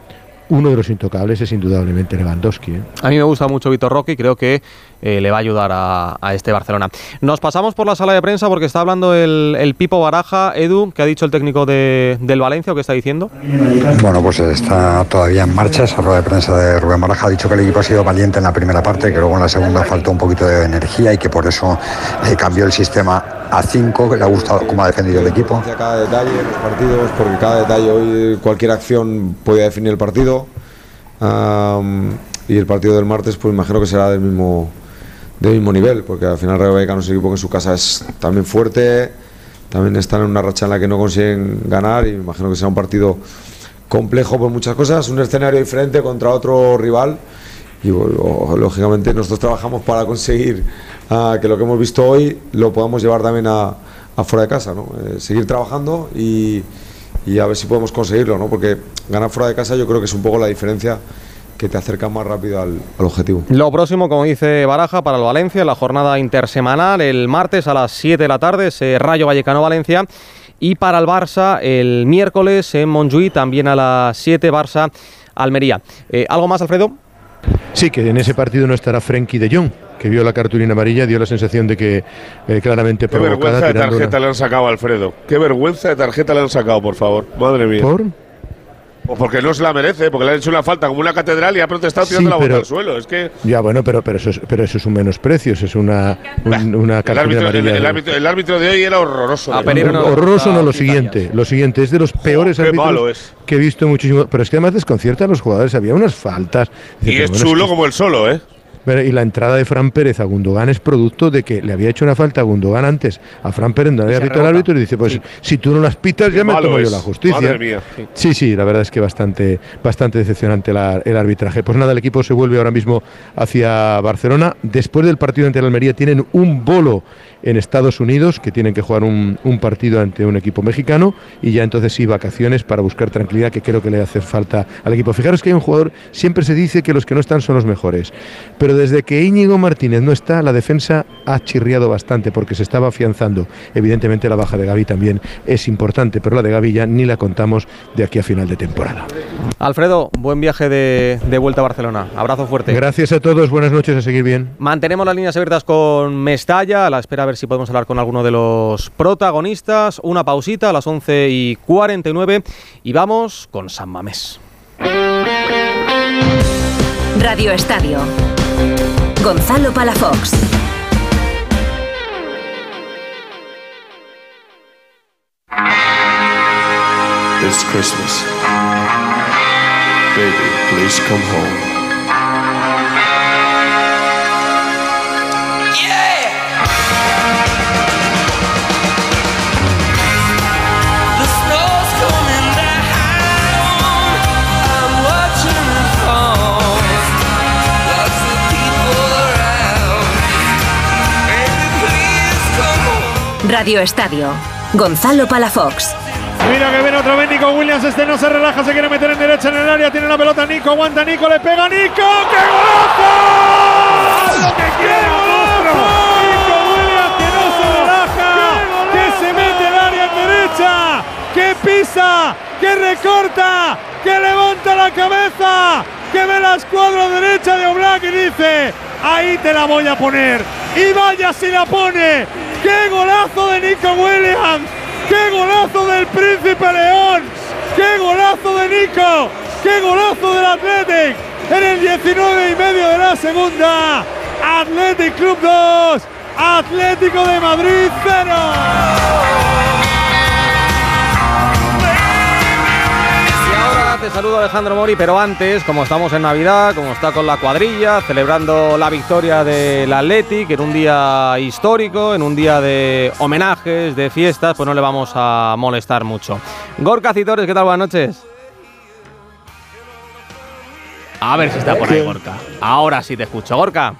uno de los intocables es indudablemente Lewandowski. ¿eh? A mí me gusta mucho Vitor Roque y creo que eh, le va a ayudar a, a este Barcelona. Nos pasamos por la sala de prensa porque está hablando el, el Pipo Baraja, Edu, que ha dicho el técnico de- del Valencia o qué está diciendo. Bueno, pues está todavía en marcha esa rueda de prensa de Rubén Baraja. Ha dicho que el equipo ha sido valiente en la primera parte, que luego en la segunda faltó un poquito de energía y que por eso eh, cambió el sistema a 5, que le ha gustado cómo ha defendido el equipo. Cada detalle en los partidos, porque cada detalle hoy, cualquier acción podía definir el partido. Y el partido del martes, pues imagino que será del mismo, del mismo nivel, porque al final Rayo Vallecano es un equipo que en su casa es también fuerte, también están en una racha en la que no consiguen ganar y me imagino que será un partido complejo por muchas cosas, un escenario diferente contra otro rival y lógicamente nosotros trabajamos para conseguir ah, que lo que hemos visto hoy lo podamos llevar también a, a fuera de casa, ¿no? Eh, seguir trabajando y, y a ver si podemos conseguirlo, ¿no? porque ganar fuera de casa yo creo que es un poco la diferencia que te acerca más rápido al, al objetivo. Lo próximo, como dice Baraja, para el Valencia, la jornada intersemanal, el martes a las 7 de la tarde, ese Rayo Vallecano-Valencia. Y para el Barça, el miércoles en Montjuïc, también a las 7, Barça-Almería. Eh, ¿Algo más, Alfredo? Sí, que en ese partido no estará Frenkie de Jong, que vio la cartulina amarilla, dio la sensación de que eh, claramente Qué provocada. vergüenza de tarjeta una- le han sacado a Alfredo. Qué vergüenza de tarjeta le han sacado, por favor. Madre mía. ¿Por? Pues porque no se la merece, porque le han hecho una falta como una catedral y ha protestado tirando Sí, la bola pero- al suelo. Es que Ya, bueno, pero, pero, eso es, pero eso es un menosprecio, eso es una, un- una el árbitro, el- árbitro- el árbitro de hoy era horroroso. Ah. Horroroso no, lo siguiente. Lo siguiente, es de los peores qué árbitros malo es. que he visto muchísimo. Pero es que además desconcierta a los jugadores. Había unas faltas. Y es chulo como el solo, ¿eh? Pero, y la entrada de Fran Pérez a Gundogan es producto de que le había hecho una falta a Gundogan antes. A Fran Pérez no le había pitado el árbitro y dice, pues si tú no las pitas Qué ya me tomo yo es. la justicia. Madre mía. Sí, sí, la verdad es que bastante, bastante decepcionante la- el arbitraje. Pues nada, el equipo se vuelve ahora mismo hacia Barcelona. Después del partido ante el Almería tienen un bolo en Estados Unidos, que tienen que jugar un, un partido ante un equipo mexicano, y ya entonces sí, vacaciones para buscar tranquilidad, que creo que le hace falta al equipo. Fijaros que hay un jugador, siempre se dice que los que no están son los mejores, pero desde que Íñigo Martínez no está, la defensa ha chirriado bastante porque se estaba afianzando. Evidentemente la baja de Gaby también es importante, pero la de Gaby ya ni la contamos de aquí a final de temporada. Alfredo, buen viaje de, de vuelta a Barcelona. Abrazo fuerte. Gracias a todos, buenas noches, a seguir bien. Mantenemos las líneas abiertas con Mestalla, a la espera a ver si podemos hablar con alguno de los protagonistas. Una pausita a las 11 y 49 y vamos con San Mamés. Radio Estadio. Gonzalo Palafox. It's Christmas. Baby, please come home. Radio Estadio. Gonzalo Palafox. Mira que viene otro vez Nico Williams, este no se relaja, se quiere meter en derecha en el área, tiene la pelota Nico, aguanta Nico, le pega Nico, ¡qué golazo! ¡Lo que quiere! Nico Williams que no se relaja, que se mete el área en derecha, que pisa, que recorta, que levanta la cabeza, que ve la escuadra derecha de Oblak y dice, ahí te la voy a poner. Y vaya si la pone, ¡Qué golazo de Nico Williams! ¡Qué golazo del Príncipe León! ¡Qué golazo de Nico! ¡Qué golazo del Athletic! En el 19 y medio de la segunda. Athletic Club 2. Atlético de Madrid 0. Te saludo Alejandro Mori, pero antes, como estamos en Navidad, como está con la cuadrilla, celebrando la victoria del Athletic en un día histórico, en un día de homenajes, de fiestas, pues no le vamos a molestar mucho. Gorka Citores, ¿qué tal? Buenas noches. A ver si está por ahí, Gorka. Ahora sí te escucho, Gorka.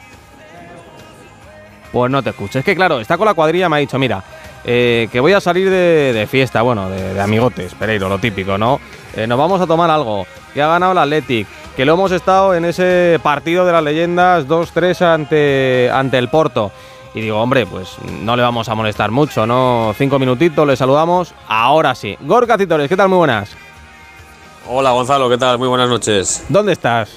Pues no te escucho. Es que claro, está con la cuadrilla, me ha dicho, mira, eh, que voy a salir de, de fiesta, bueno, de, de amigotes, Pereiro, lo típico, ¿no? Eh, nos vamos a tomar algo, que ha ganado el Athletic, que lo hemos estado en ese partido de las leyendas 2-3 ante, ante el Porto. Y digo, hombre, pues no le vamos a molestar mucho, ¿no? Cinco minutitos, le saludamos, ahora sí. Gorka Citores, ¿qué tal? Muy buenas. Hola Gonzalo, ¿qué tal? Muy buenas noches. ¿Dónde estás?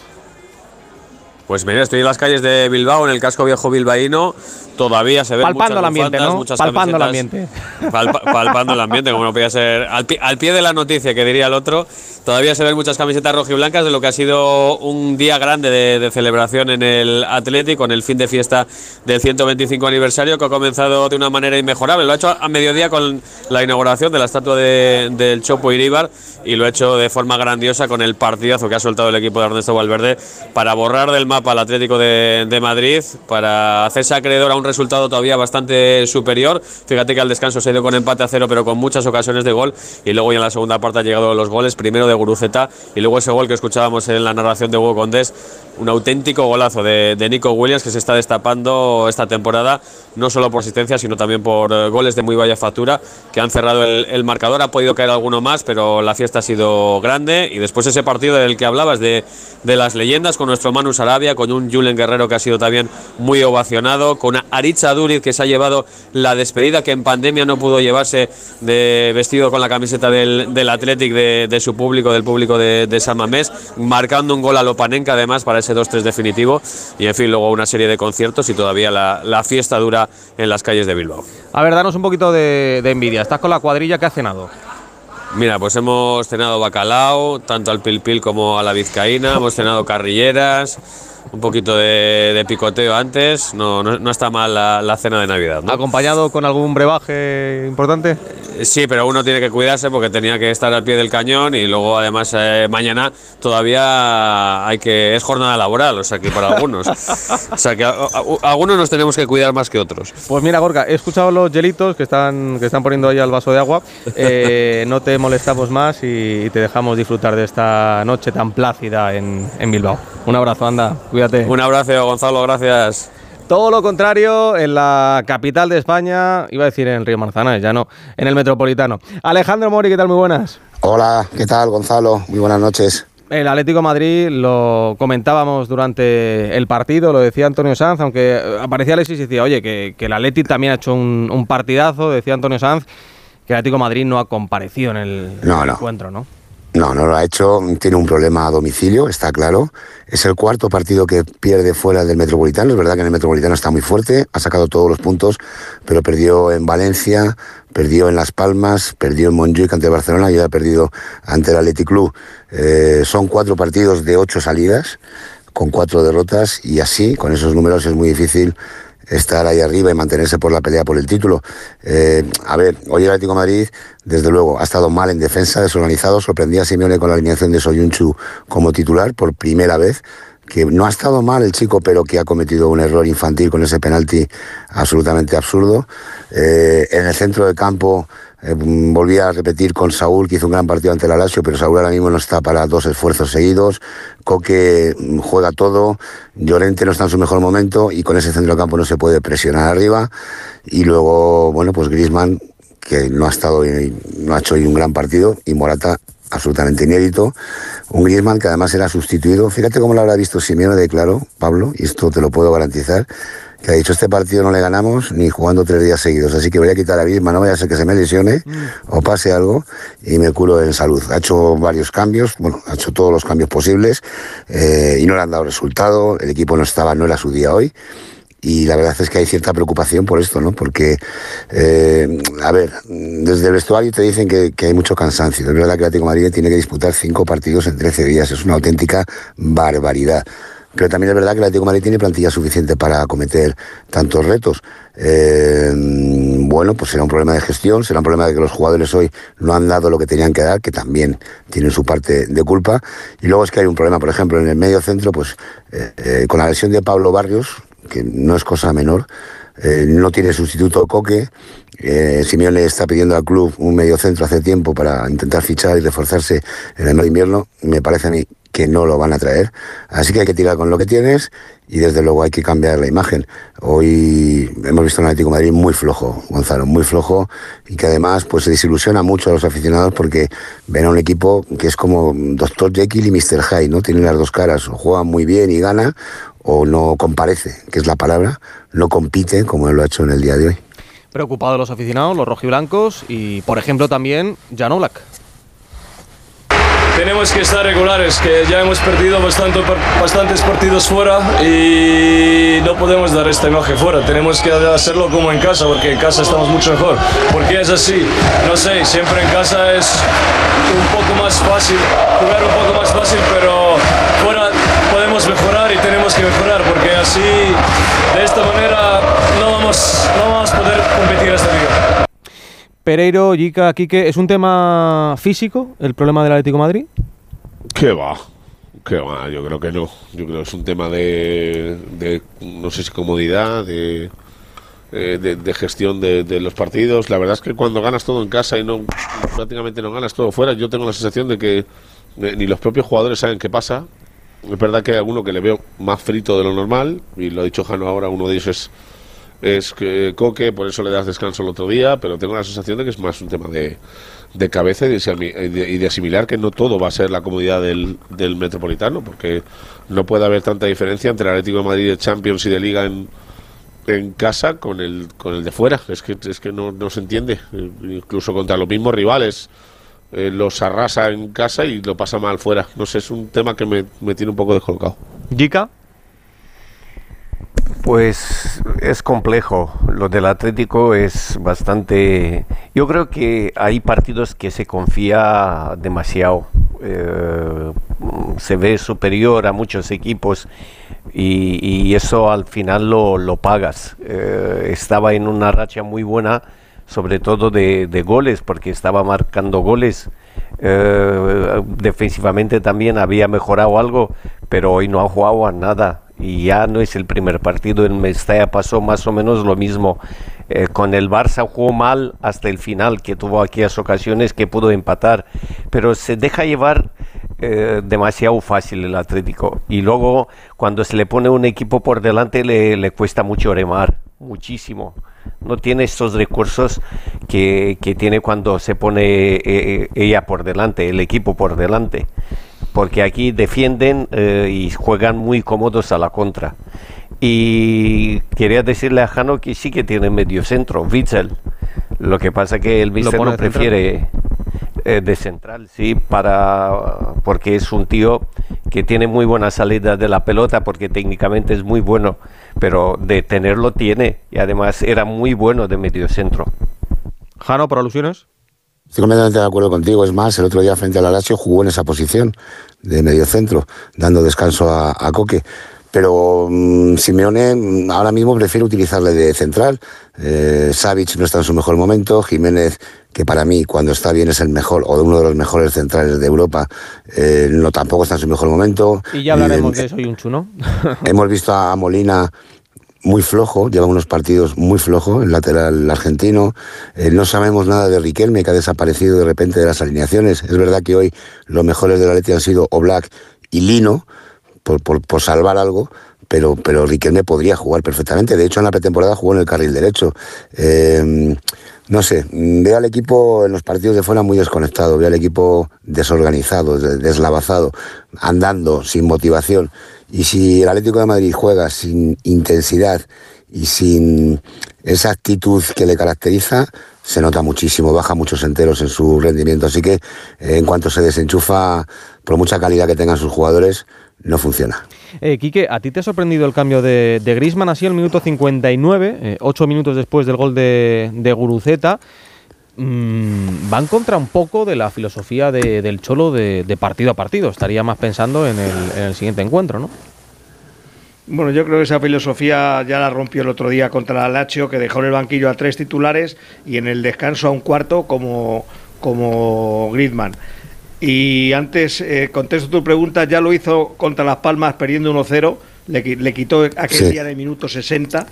Pues mira, estoy en las calles de Bilbao, en el casco viejo bilbaíno. Todavía se ven Palpando muchas el ambiente, bufandas, ¿no? muchas Palpando el ambiente. (laughs) Palpa- palpando el ambiente, como no podía ser. Al pie, al pie de la noticia, que diría el otro. Todavía se ven muchas camisetas rojiblancas de lo que ha sido un día grande de, de celebración en el Atlético, con el fin de fiesta del 125 aniversario, que ha comenzado de una manera inmejorable. Lo ha hecho a mediodía con la inauguración de la estatua de- del Chopo Iríbar y lo ha hecho de forma grandiosa con el partidazo que ha soltado el equipo de Ernesto Valverde para borrar del mapa al Atlético de, de Madrid, para hacerse acreedor a un resultado todavía bastante superior. Fíjate que al descanso se ha ido con empate a cero, pero con muchas ocasiones de gol. Y luego ya en la segunda parte han llegado los goles, primero de Guruceta y luego ese gol que escuchábamos en la narración de Hugo Condés, un auténtico golazo de, de Nico Williams que se está destapando esta temporada, no solo por asistencia, sino también por eh, goles de muy vaya factura que han cerrado el, el marcador. Ha podido caer alguno más, pero la fiesta ha sido grande. Y después ese partido del que hablabas de, de las leyendas con nuestro Manu Sarabia, con un Julen Guerrero que ha sido también muy ovacionado, con Aritza Duriz que se ha llevado la despedida que en pandemia no pudo llevarse de vestido con la camiseta del, del Athletic de, de su público, del público de, de San Mamés, marcando un gol a Lopanenka además para ese 2-3 definitivo. Y en fin, luego una serie de conciertos y todavía la, la fiesta dura en las calles de Bilbao. A ver, danos un poquito de, de envidia. Estás con la cuadrilla que ha cenado. Mira, pues hemos cenado bacalao, tanto al pilpil como a la vizcaína, hemos cenado carrilleras, un poquito de, de picoteo antes, no, no, no está mal la, la cena de Navidad. ¿no? ¿Acompañado con algún brebaje importante? Eh, Sí, pero uno tiene que cuidarse porque tenía que estar al pie del cañón y luego además eh, mañana todavía hay que es jornada laboral, o sea que para algunos, (laughs) o sea que a- a- algunos nos tenemos que cuidar más que otros. Pues mira, Gorka, he escuchado los hielitos que están, que están poniendo ahí al vaso de agua. Eh, no te molestamos más y, y te dejamos disfrutar de esta noche tan plácida en, en Bilbao. Un abrazo, anda, cuídate. Un abrazo, Gonzalo, gracias. Todo lo contrario en la capital de España, iba a decir en Río Manzanares, ya no, en el Metropolitano. Alejandro Mori, ¿qué tal? Muy buenas. Hola, ¿qué tal Gonzalo? Muy buenas noches. El Atlético de Madrid lo comentábamos durante el partido, lo decía Antonio Sanz, aunque eh, aparecía Alexis y decía, oye, que, que el Atlético también ha hecho un, un partidazo, decía Antonio Sanz, que el Atlético de Madrid no ha comparecido en el No, no. encuentro, ¿no? No, no lo ha hecho, tiene un problema a domicilio, está claro. Es el cuarto partido que pierde fuera del Metropolitano. Es verdad que en el Metropolitano está muy fuerte, ha sacado todos los puntos, pero perdió en Valencia, perdió en Las Palmas, perdió en Montjuic ante Barcelona y ha perdido ante el Athletic Club. Eh, son cuatro partidos de ocho salidas, con cuatro derrotas, y así, con esos números, es muy difícil estar ahí arriba y mantenerse por la pelea por el título. Eh, a ver, hoy el Atlético Madrid, desde luego, ha estado mal en defensa, desorganizado. Sorprendía a Simeone con la alineación de Soyunchu como titular por primera vez. Que no ha estado mal el chico, pero que ha cometido un error infantil con ese penalti absolutamente absurdo. Eh, en el centro del campo eh, volví a repetir con Saúl, que hizo un gran partido ante el Alacio, pero Saúl ahora mismo no está para dos esfuerzos seguidos. Coque mm, juega todo, Llorente no está en su mejor momento y con ese centro del campo no se puede presionar arriba. Y luego, bueno, pues Grisman, que no ha estado no ha hecho hoy un gran partido, y Morata absolutamente inédito. Un Griezmann que además era sustituido. Fíjate cómo lo habrá visto Simeone de claro, Pablo, y esto te lo puedo garantizar, que ha dicho este partido no le ganamos ni jugando tres días seguidos, así que voy a quitar a Bisma, no voy a hacer que se me lesione o pase algo y me culo en salud. Ha hecho varios cambios, bueno, ha hecho todos los cambios posibles eh, y no le han dado resultado, el equipo no estaba, no era su día hoy y la verdad es que hay cierta preocupación por esto, ¿no? Porque, eh, a ver, desde el vestuario te dicen que, que hay mucho cansancio. Es verdad que el Atlético de Madrid tiene que disputar cinco partidos en 13 días. Es una auténtica barbaridad. Pero también es verdad que el Atlético de Madrid tiene plantilla suficiente para acometer tantos retos. Eh, bueno, pues será un problema de gestión, será un problema de que los jugadores hoy no han dado lo que tenían que dar, que también tienen su parte de culpa. Y luego es que hay un problema, por ejemplo, en el medio centro, pues eh, eh, con la lesión de Pablo Barrios, que no es cosa menor, no tiene sustituto Coque. Eh, Simeone está pidiendo al club un medio centro hace tiempo para intentar fichar y reforzarse en el invierno. Me parece a mí que no lo van a traer. Así que hay que tirar con lo que tienes y desde luego hay que cambiar la imagen. Hoy hemos visto un Atlético Madrid muy flojo, Gonzalo, muy flojo y que además pues se desilusiona mucho a los aficionados porque ven a un equipo que es como Dr. Jekyll y Mr. Hyde, ¿no? Tienen las dos caras, o juega muy bien y gana o no comparece, que es la palabra, no compite como lo ha hecho en el día de hoy. Preocupados los aficionados, los rojiblancos y, por ejemplo, también Jan Oblak. Tenemos que estar regulares, que ya hemos perdido bastante, bastantes partidos fuera y no podemos dar esta imagen fuera. Tenemos que hacerlo como en casa, porque en casa estamos mucho mejor. Porque es así, no sé, siempre en casa es un poco más fácil, jugar un poco más fácil, pero fuera podemos mejorar y tenemos que mejorar, porque así, de esta manera, no vamos, no vamos a poder competir esta liga. Pereiro, Yica, Quique, ¿es un tema físico el problema del Atlético de Madrid? ¿Qué va? ¿Qué va? Yo creo que no. Yo creo que es un tema de, de no sé si comodidad, de, eh, de, de gestión de, los partidos. La verdad es que cuando ganas todo en casa y no prácticamente no ganas todo fuera, yo tengo la sensación de que eh, ni los propios jugadores saben qué pasa. Es verdad que hay alguno que le veo más frito de lo normal, y lo ha dicho Jano ahora, uno de ellos es es que Coque, por eso le das descanso el otro día, pero tengo la sensación de que es más un tema de, de cabeza y de, y de- asimilar que no todo va a ser la comodidad del, del Metropolitano, porque no puede haber tanta diferencia entre el Atlético de Madrid de Champions y de Liga en, en casa con el, con el de fuera. Es que, es que no, no se entiende. Eh, Incluso contra los mismos rivales eh, los arrasa en casa y lo pasa mal fuera. No sé, es un tema que me, me tiene un poco descolocado. Yica. Pues es complejo. Lo del Atlético es bastante. Yo creo que hay partidos que se confía demasiado. Eh, se ve superior a muchos equipos y, eso al final lo, lo pagas. Eh, estaba en una racha muy buena, sobre todo de, de goles, porque estaba marcando goles. Eh, defensivamente también había mejorado algo, pero hoy no ha jugado a nada y ya no es el primer partido. En Mestalla pasó más o menos lo mismo. Eh, con el Barça jugó mal hasta el final, que tuvo aquellas ocasiones que pudo empatar, pero se deja llevar eh, demasiado fácil el Atlético. Y luego, cuando se le pone un equipo por delante, le, le cuesta mucho remar, muchísimo. No tiene estos recursos que, que tiene cuando se pone eh, ella por delante, el equipo por delante porque aquí defienden eh, y juegan muy cómodos a la contra. Y quería decirle a Jano que sí que tiene medio centro, Witzel. Lo que pasa que el Witzel central. prefiere eh, de central, sí, para porque es un tío que tiene muy buena salida de la pelota, porque técnicamente es muy bueno, pero de tenerlo tiene y además era muy bueno de medio centro. Jano, por alusiones. Estoy completamente de acuerdo contigo. Es más, el otro día frente al Lazio jugó en esa posición de medio centro, dando descanso a, a Coque. Pero mm, Simeone mm, ahora mismo prefiere utilizarle de central. Eh, Savic no está en su mejor momento. Jiménez, que para mí cuando está bien es el mejor o de uno de los mejores centrales de Europa, eh, no tampoco está en su mejor momento. Y ya hablaremos Eh, de eso y un chuno. Hemos visto a Molina muy flojo, lleva unos partidos muy flojos, el lateral argentino. Eh, no sabemos nada de Riquelme, que ha desaparecido de repente de las alineaciones. Es verdad que hoy los mejores de la Leti han sido Oblak y Lino, por, por, por salvar algo, pero, pero Riquelme podría jugar perfectamente. De hecho, en la pretemporada jugó en el carril derecho. Eh, no sé, veo al equipo en los partidos de fuera muy desconectado, veo al equipo desorganizado, des- deslavazado, andando, sin motivación. Y si el Atlético de Madrid juega sin intensidad y sin esa actitud que le caracteriza, se nota muchísimo, baja muchos enteros en su rendimiento. Así que eh, en cuanto se desenchufa, por mucha calidad que tengan sus jugadores, no funciona. Eh, Quique, ¿a ti te ha sorprendido el cambio de, de Griezmann así el minuto 59, eh, ocho minutos después del gol de, de Guruceta? Mm, va en contra un poco de la filosofía de- del Cholo de, de partido a partido. Estaría más pensando en el, en el siguiente encuentro, ¿no? Bueno, yo creo que esa filosofía ya la rompió el otro día contra el Lazio, que dejó en el banquillo a tres titulares y en el descanso a un cuarto como, como Griezmann. Y antes, eh, contesto tu pregunta, ya lo hizo contra Las Palmas perdiendo 1-0, le, qui- le quitó aquel Sí. día de minuto 60.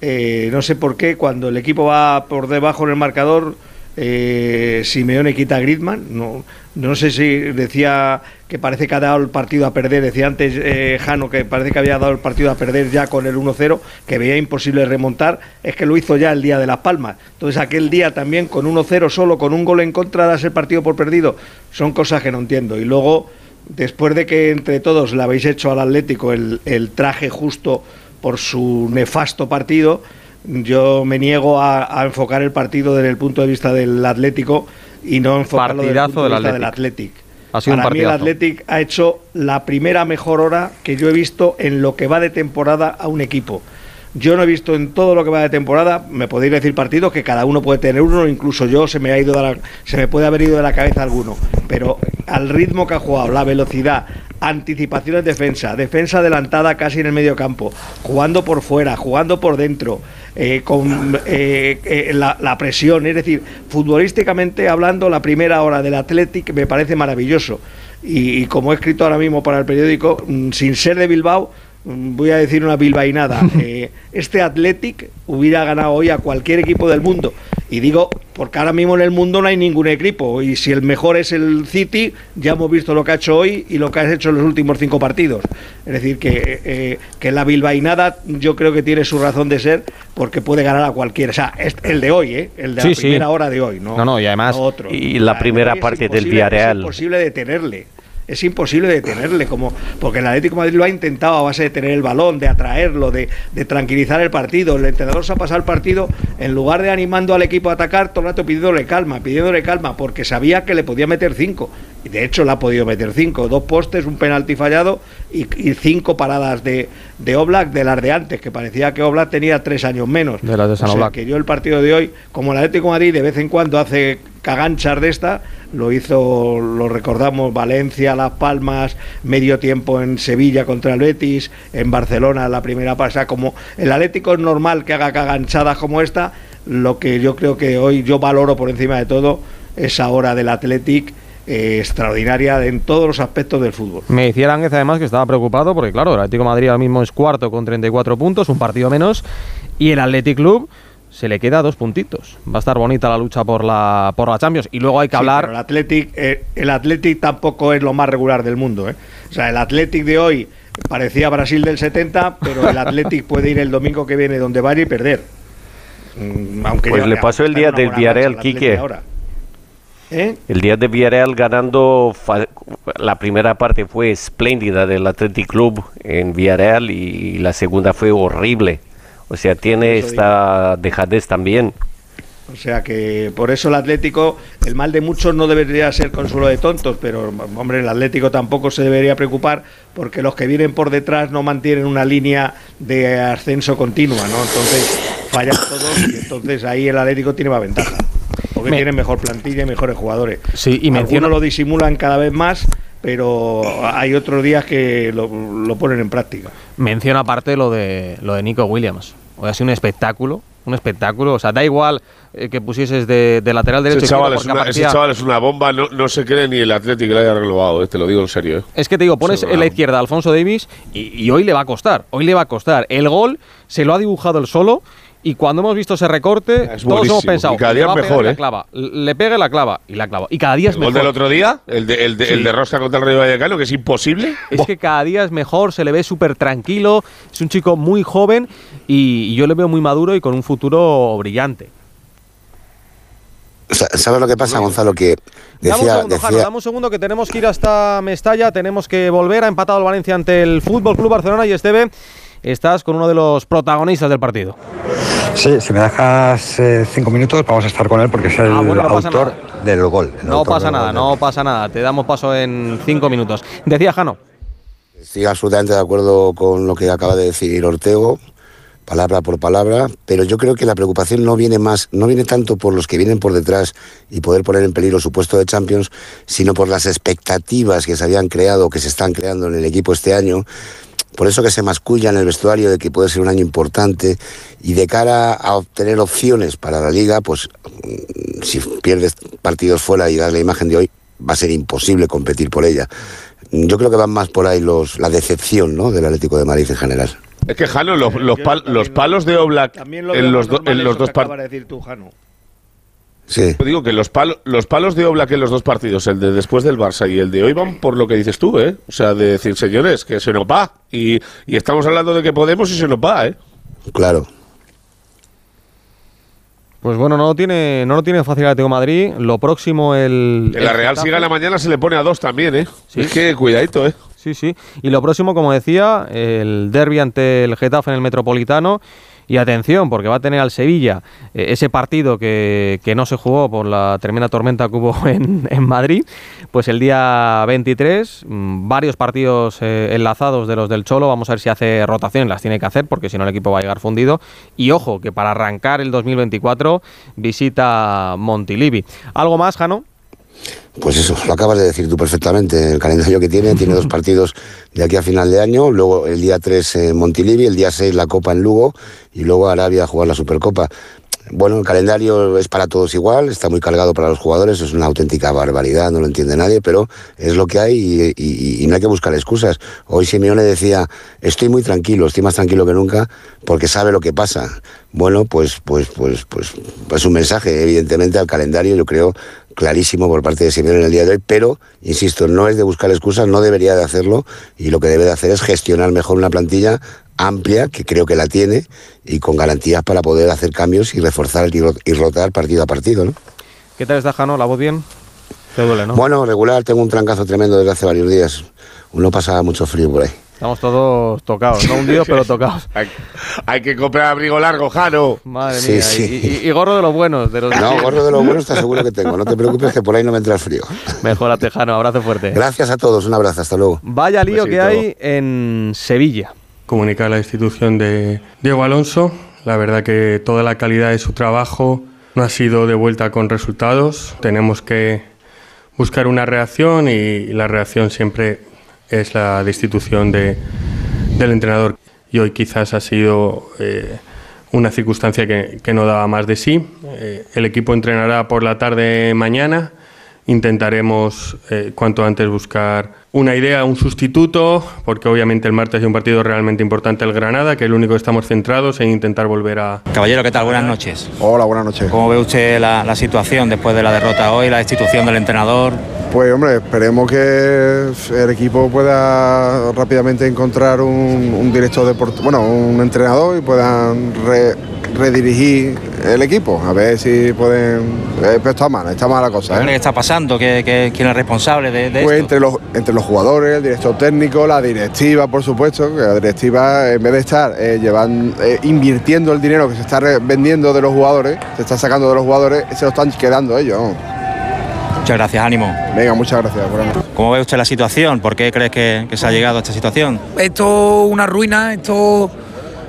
Eh, no sé por qué, cuando el equipo va por debajo en el marcador, eh, Simeone quita a Griezmann. No, no sé si decía que parece que ha dado el partido a perder. Decía antes eh, Jano que parece que había dado el partido a perder ya con el 1-0, que veía imposible remontar. Es que lo hizo ya el día de Las Palmas. Entonces, aquel día también con 1-0 solo, con un gol en contra, das el partido por perdido. Son cosas que no entiendo. Y luego, después de que entre todos le habéis hecho al Atlético el, el traje justo por su nefasto partido, yo me niego a, a enfocar el partido desde el punto de vista del Atlético y no enfocarlo desde el punto de vista del. Ha sido un Para mí el. Athletic ha hecho la primera mejor hora que yo he visto en lo que va de temporada a un equipo. Yo no he visto en todo lo que va de temporada, me podéis decir partidos que cada uno puede tener uno, incluso yo se me ha ido de la- se me puede haber ido de la cabeza alguno, pero al ritmo que ha jugado, la velocidad, anticipación en defensa, defensa adelantada casi en el medio campo, jugando por fuera, jugando por dentro, eh, con eh, eh, la, presión, es decir, futbolísticamente hablando, la primera hora del Athletic me parece maravilloso. Y, como he escrito ahora mismo para el periódico, mm, sin ser de Bilbao, voy a decir una bilbainada. (laughs) eh, este Athletic hubiera ganado hoy a cualquier equipo del mundo. Y digo, porque ahora mismo en el mundo no hay ningún equipo. Y si el mejor es el City, ya hemos visto lo que ha hecho hoy y lo que ha hecho en los últimos cinco partidos. Es decir, que, eh, que la bilbainada yo creo que tiene su razón de ser porque puede ganar a cualquiera. O sea, es el de hoy, ¿eh? el de la sí. primera hora de hoy. No, No, no, y además- no otro. y la primera parte del Villarreal. Es imposible detenerle. Es imposible detenerle, como porque el Atlético Madrid lo ha intentado a base de tener el balón, de atraerlo, de, de tranquilizar el partido. El entrenador se ha pasado el partido en lugar de animando al equipo a atacar, todo el rato pidiéndole calma, pidiéndole calma, porque sabía que le podía meter cinco. De hecho le ha podido meter cinco, dos postes, un penalti fallado y, y cinco paradas de, de Oblak de las de antes, que parecía que Oblak tenía tres años menos. De las de San O sea, que yo el partido de hoy, como el Atlético de Madrid de vez en cuando hace caganchas de esta, lo hizo, lo recordamos, Valencia, Las Palmas, medio tiempo en Sevilla contra el Betis, en Barcelona la primera pasada, como el Atlético es normal que haga caganchadas como esta, lo que yo creo que hoy yo valoro por encima de todo esa hora del Athletic eh, extraordinaria en todos los aspectos del fútbol. Me decía Lánguez además que estaba preocupado porque, claro, el Atlético de Madrid ahora mismo es cuarto con 34 puntos, un partido menos, y el Athletic Club se le queda dos puntitos. Va a estar bonita la lucha por la, por la Champions. Y luego hay que Sí, hablar. pero el Athletic, eh, el Athletic tampoco es lo más regular del mundo. ¿eh? O sea, el Athletic de hoy parecía Brasil del 70, pero el Athletic puede ir el domingo que viene donde vaya y perder. Mm, Aunque Pues le pasó el día del Villarreal, Quique. ahora. ¿Eh? El día de Villarreal ganando, la primera parte fue espléndida del Athletic Club en Villarreal y la segunda fue horrible. O sea, tiene esta dejadez también. O sea que por eso el Atlético, el mal de muchos no debería ser consuelo de tontos, pero hombre, el Atlético tampoco se debería preocupar porque los que vienen por detrás no mantienen una línea de ascenso continua, ¿no? Entonces fallan todos y entonces ahí el Atlético tiene más ventaja. Porque Me- tiene mejor plantilla y mejores jugadores. Sí, y Algunos menciona- lo disimulan cada vez más, pero hay otros días que lo, lo ponen en práctica. Menciona aparte lo de lo de Nico Williams. Hoy ha sido un espectáculo, un espectáculo. O sea, da igual eh, que pusieses de, de lateral derecho. Ese chaval, es una, ese chaval es una bomba, no, no se cree ni el Atlético que le haya renovado, eh, te lo digo en serio. eh. Es que te digo, pones Sí, en la izquierda a Alfonso Davis y, y hoy le va a costar. Hoy le va a costar. El gol se lo ha dibujado el solo. Y cuando hemos visto ese recorte, todos hemos pensado, Y cada le día va a es pegar mejor, la ¿eh? clava. Le pega la clava. Y la clava. Y cada día es ¿El gol mejor. del otro día? ¿El de, el de, el de Rosca contra el Rayo Vallecano, que es imposible? Es que cada día es mejor, se le ve súper tranquilo, es un chico muy joven y, y yo le veo muy maduro y con un futuro brillante. Sa- ¿Sabes lo que pasa, Gonzalo? Que Dame un decía, segundo, Jano, decía dame un segundo que tenemos que ir hasta Mestalla, tenemos que volver, ha empatado el Valencia ante el Fútbol Club Barcelona y Esteve. Estás con uno de los protagonistas del partido. Sí, si me dejas eh, cinco minutos vamos a estar con él porque es el Ah, bueno, no pasa autor del gol. el No pasa nada, gol. no pasa nada. Te damos paso en cinco minutos. Decía Jano. Estoy absolutamente de acuerdo con lo que acaba de decir Ortego, palabra por palabra, pero yo creo que la preocupación no viene más, no viene tanto por los que vienen por detrás y poder poner en peligro su puesto de Champions, sino por las expectativas que se habían creado, que se están creando en el equipo este año. Por eso que se masculla en el vestuario de que puede ser un año importante y de cara a obtener opciones para la liga, pues mm, si pierdes partidos fuera y das la imagen de hoy, va a ser imposible competir por ella. Yo creo que van más por ahí los, la decepción ¿no? del Atlético de Madrid en general. Es que Jano, los, los, pal- los palos de Oblak También lo veo en los, do- en los dos partidos. de decir tú, Jano. Sí. Digo que los, palos los palos de Oblak en los dos partidos, el de después del Barça y el de hoy, van por lo que dices tú, ¿eh? O sea, de decir, señores, que se nos va. Y, y estamos hablando de que podemos y se nos va, ¿eh? Claro. Pues bueno, no lo tiene, no lo tiene fácil el Atlético Madrid. Lo próximo el. En la el Real si gana mañana se le pone a dos también, ¿eh? Es que cuidadito, ¿eh? Sí, sí. Y lo próximo, como decía, el derby ante el Getafe en el Metropolitano. Y atención, porque va a tener al Sevilla eh, ese partido que, que no se jugó por la tremenda tormenta que hubo (laughs) en, en Madrid. Pues el día 23, mm, varios partidos eh, enlazados de los del Cholo. Vamos a ver si hace rotación, las tiene que hacer, porque si no el equipo va a llegar fundido. Y ojo, que para arrancar el 2024 visita Montilivi. ¿Algo más, Jano? Pues eso, lo acabas de decir tú perfectamente. El calendario que tiene, tiene dos (laughs) partidos de aquí a final de año, luego el día 3 en Montilivi, el día 6 la Copa en Lugo y luego Arabia a jugar la Supercopa. Bueno, el calendario es para todos igual, está muy cargado para los jugadores, es una auténtica barbaridad, no lo entiende nadie, pero es lo que hay y, y- y no hay que buscar excusas. Hoy Simeone decía, estoy muy tranquilo, estoy más tranquilo que nunca porque sabe lo que pasa. Bueno, pues, pues, pues, pues, pues un mensaje, evidentemente, al calendario, yo creo, clarísimo por parte de Simeone en el día de hoy, pero, insisto, no es de buscar excusas, no debería de hacerlo y lo que debe de hacer es gestionar mejor una plantilla amplia, que creo que la tiene, y con garantías para poder hacer cambios y reforzar y ro- y rotar partido a partido, ¿no? ¿Qué tal está, Jano? ¿La voz bien? Te duele, ¿no? Bueno, regular, tengo un trancazo tremendo desde hace varios días. Uno pasa mucho frío por ahí. Estamos todos tocados, no hundidos, pero tocados. (laughs) Hay, hay que comprar abrigo largo, Jano. Madre Sí, mía. sí. Y, y- y gorro de los buenos. De los No, gorro de lo bueno está (laughs) seguro que tengo. No te preocupes que por ahí no me entra el frío. (laughs) Mejórate, Jano. Abrazo fuerte. Gracias a todos, un abrazo, hasta luego. Vaya lío que hay en Sevilla. comunicar a la institución de Diego Alonso. La verdad que toda la calidad de su trabajo no ha sido de vuelta con resultados. Tenemos que buscar una reacción y la reacción siempre es la destitución de, del entrenador. Y hoy quizás ha sido eh, una circunstancia que, que no daba más de sí. Eh, el equipo entrenará por la tarde mañana. Intentaremos eh, cuanto antes buscar una idea, un sustituto, porque obviamente el martes hay un partido realmente importante el Granada, que es el único que estamos centrados en intentar volver a, Caballero, ¿qué tal? Buenas noches. Hola, buenas noches. ¿Cómo ve usted la, la situación después de la derrota hoy, la destitución del entrenador? Pues hombre, esperemos que el equipo pueda rápidamente encontrar un, un director deportivo, bueno, un entrenador y puedan re- redirigir el equipo, a ver si pueden... eh, pero está mal, está mala cosa. ¿Qué ¿eh? está pasando? ¿Qué, qué- quién es responsable de, de Pues esto? entre los, entre los jugadores, el director técnico, la directiva, por supuesto, que la directiva, en vez de estar eh, llevan- eh, invirtiendo el dinero que se está vendiendo de los jugadores, se está sacando de los jugadores, se lo están quedando ellos. Muchas gracias, ánimo. Venga, muchas gracias. ¿Cómo ve usted la situación? ¿Por qué crees que, que se ha llegado a esta situación? Esto es una ruina, esto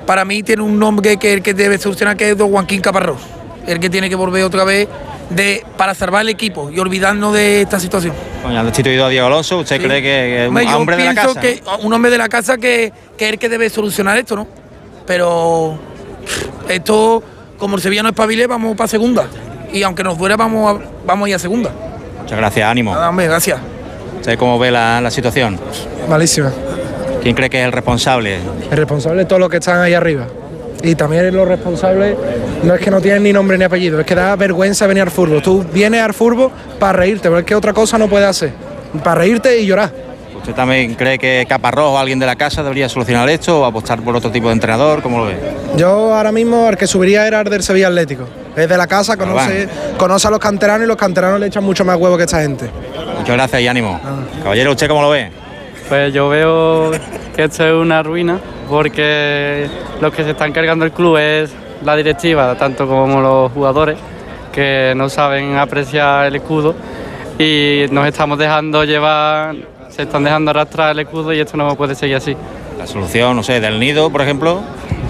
para mí tiene un nombre que el que debe solucionar que es Don Joaquín Caparrós, el que tiene que volver otra vez de, para salvar el equipo y olvidarnos de esta situación. Coño, han destituido a Diego Alonso. ¿Usted Sí. cree que, que un Hombre, yo hombre de la pienso casa? que un hombre de la casa que, que es el que debe solucionar esto, ¿no? Pero esto, como el Sevilla no espabile, vamos para segunda. Y aunque nos duele, vamos a, vamos a ir a segunda. Muchas gracias, ánimo. Nada, hombre, gracias. ¿Usted cómo ve la, la situación? Malísima. ¿Quién cree que es el responsable? El responsable es todos los que están ahí arriba. Y también los responsables no es que no tienen ni nombre ni apellido, es que da vergüenza venir al fútbol. Tú vienes al fútbol para reírte, pero es que otra cosa no puedes hacer. Para reírte y llorar. ¿Usted también cree que Caparrós o alguien de la casa debería solucionar esto o apostar por otro tipo de entrenador? ¿Cómo lo ve? Yo ahora mismo el que subiría era el del Sevilla Atlético. Es de la casa, conoce, conoce a los canteranos y los canteranos le echan mucho más huevo que esta gente. Muchas gracias y ánimo. Caballero, ¿usted cómo lo ve? Pues yo veo que esto es una ruina porque los que se están cargando el club es la directiva, tanto como los jugadores, que no saben apreciar el escudo y nos estamos dejando llevar, se están dejando arrastrar el escudo y esto no puede seguir así. La solución, no sé, del nido, por ejemplo.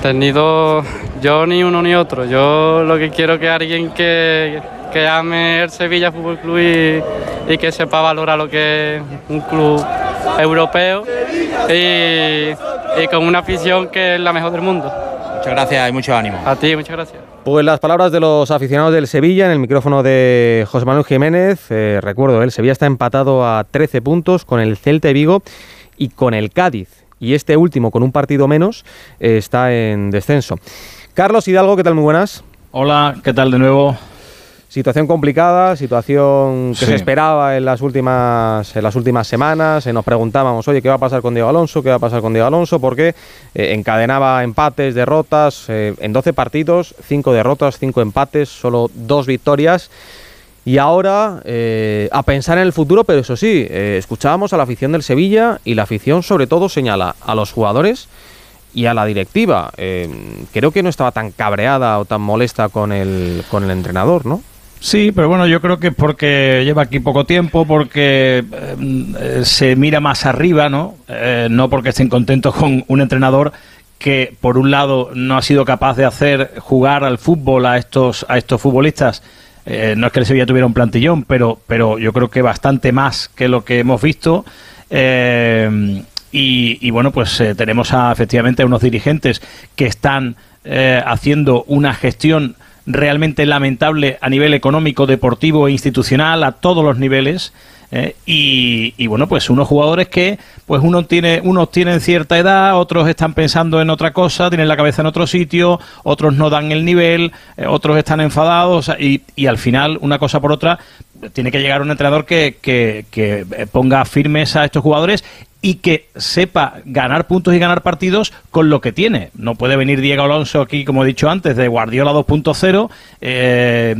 Del nido, yo ni uno ni otro. Yo lo que quiero que alguien que, que ame el Sevilla Fútbol Club y, y que sepa valorar lo que es un club europeo y, y con una afición que es la mejor del mundo. Muchas gracias y mucho ánimo. A ti, muchas gracias. Pues las palabras de los aficionados del Sevilla en el micrófono de José Manuel Jiménez. Eh, recuerdo, el Sevilla está empatado a 13 puntos con el Celta de Vigo y con el Cádiz. Y este último, con un partido menos, eh, está en descenso. Carlos Hidalgo, ¿qué tal? Muy buenas. Hola, ¿qué tal de nuevo? Situación complicada, situación que Sí. se esperaba en las últimas en las últimas semanas. Eh, nos preguntábamos, oye, ¿qué va a pasar con Diego Alonso? ¿Qué va a pasar con Diego Alonso? Porque eh, encadenaba empates, derrotas. eh, en 12 partidos, 5 derrotas, 5 empates, solo 2 victorias. Y ahora eh, a pensar en el futuro, pero eso sí, escuchábamos a la afición del Sevilla y la afición sobre todo señala a los jugadores y a la directiva. Creo que no estaba tan cabreada o tan molesta con el, con el entrenador, ¿no? Sí, pero bueno, yo creo que es porque lleva aquí poco tiempo, porque eh, se mira más arriba, ¿no? Eh, no porque estén contentos con un entrenador que por un lado no ha sido capaz de hacer jugar al fútbol a estos a estos futbolistas. Eh, no es que el Sevilla tuviera un plantillón, pero pero yo creo que bastante más que lo que hemos visto. Y, y bueno, pues tenemos a, efectivamente a unos dirigentes que están haciendo una gestión realmente lamentable a nivel económico, deportivo e institucional a todos los niveles. eh, y, y, bueno, pues unos jugadores que, pues uno tiene, unos tienen cierta edad, otros están pensando en otra cosa, tienen la cabeza en otro sitio, otros no dan el nivel, eh, otros están enfadados y, y al final, una cosa por otra, tiene que llegar un entrenador que, que, que ponga firmes a estos jugadores y que sepa ganar puntos y ganar partidos con lo que tiene. No puede venir Diego Alonso aquí, como he dicho antes, de Guardiola 2.0 eh,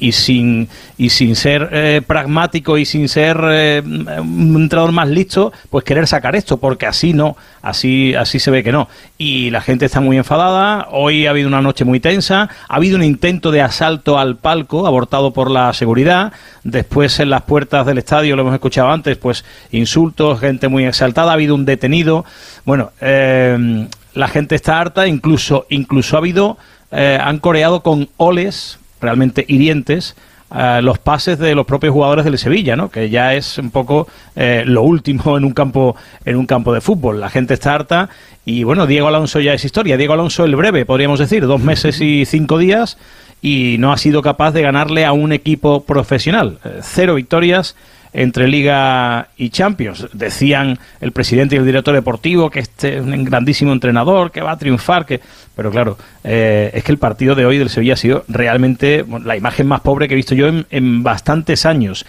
y, sin, y sin ser eh, pragmático y sin ser eh, un entrenador más listo, pues querer sacar esto, porque así no, así, así se ve que no. Y la gente está muy enfadada, hoy ha habido una noche muy tensa, ha habido un intento de asalto al palco abortado por la seguridad, después en las puertas del estadio, lo hemos escuchado antes, pues insultos, gente muy exaltada, ha habido un detenido. Bueno, eh, la gente está harta, incluso, incluso ha habido, eh, han coreado con oles realmente hirientes eh, los pases de los propios jugadores del Sevilla, ¿no? Que ya es un poco eh, lo último (laughs) en un campo en un campo de fútbol. La gente está harta y bueno, Diego Alonso ya es historia. Diego Alonso el breve, podríamos decir, dos meses y cinco días y no ha sido capaz de ganarle a un equipo profesional. Eh, cero victorias entre Liga y Champions. Decían el presidente y el director deportivo que este es un grandísimo entrenador, que va a triunfar, que pero claro, eh, es que el partido de hoy del Sevilla ha sido realmente la imagen más pobre que he visto yo en, en bastantes años.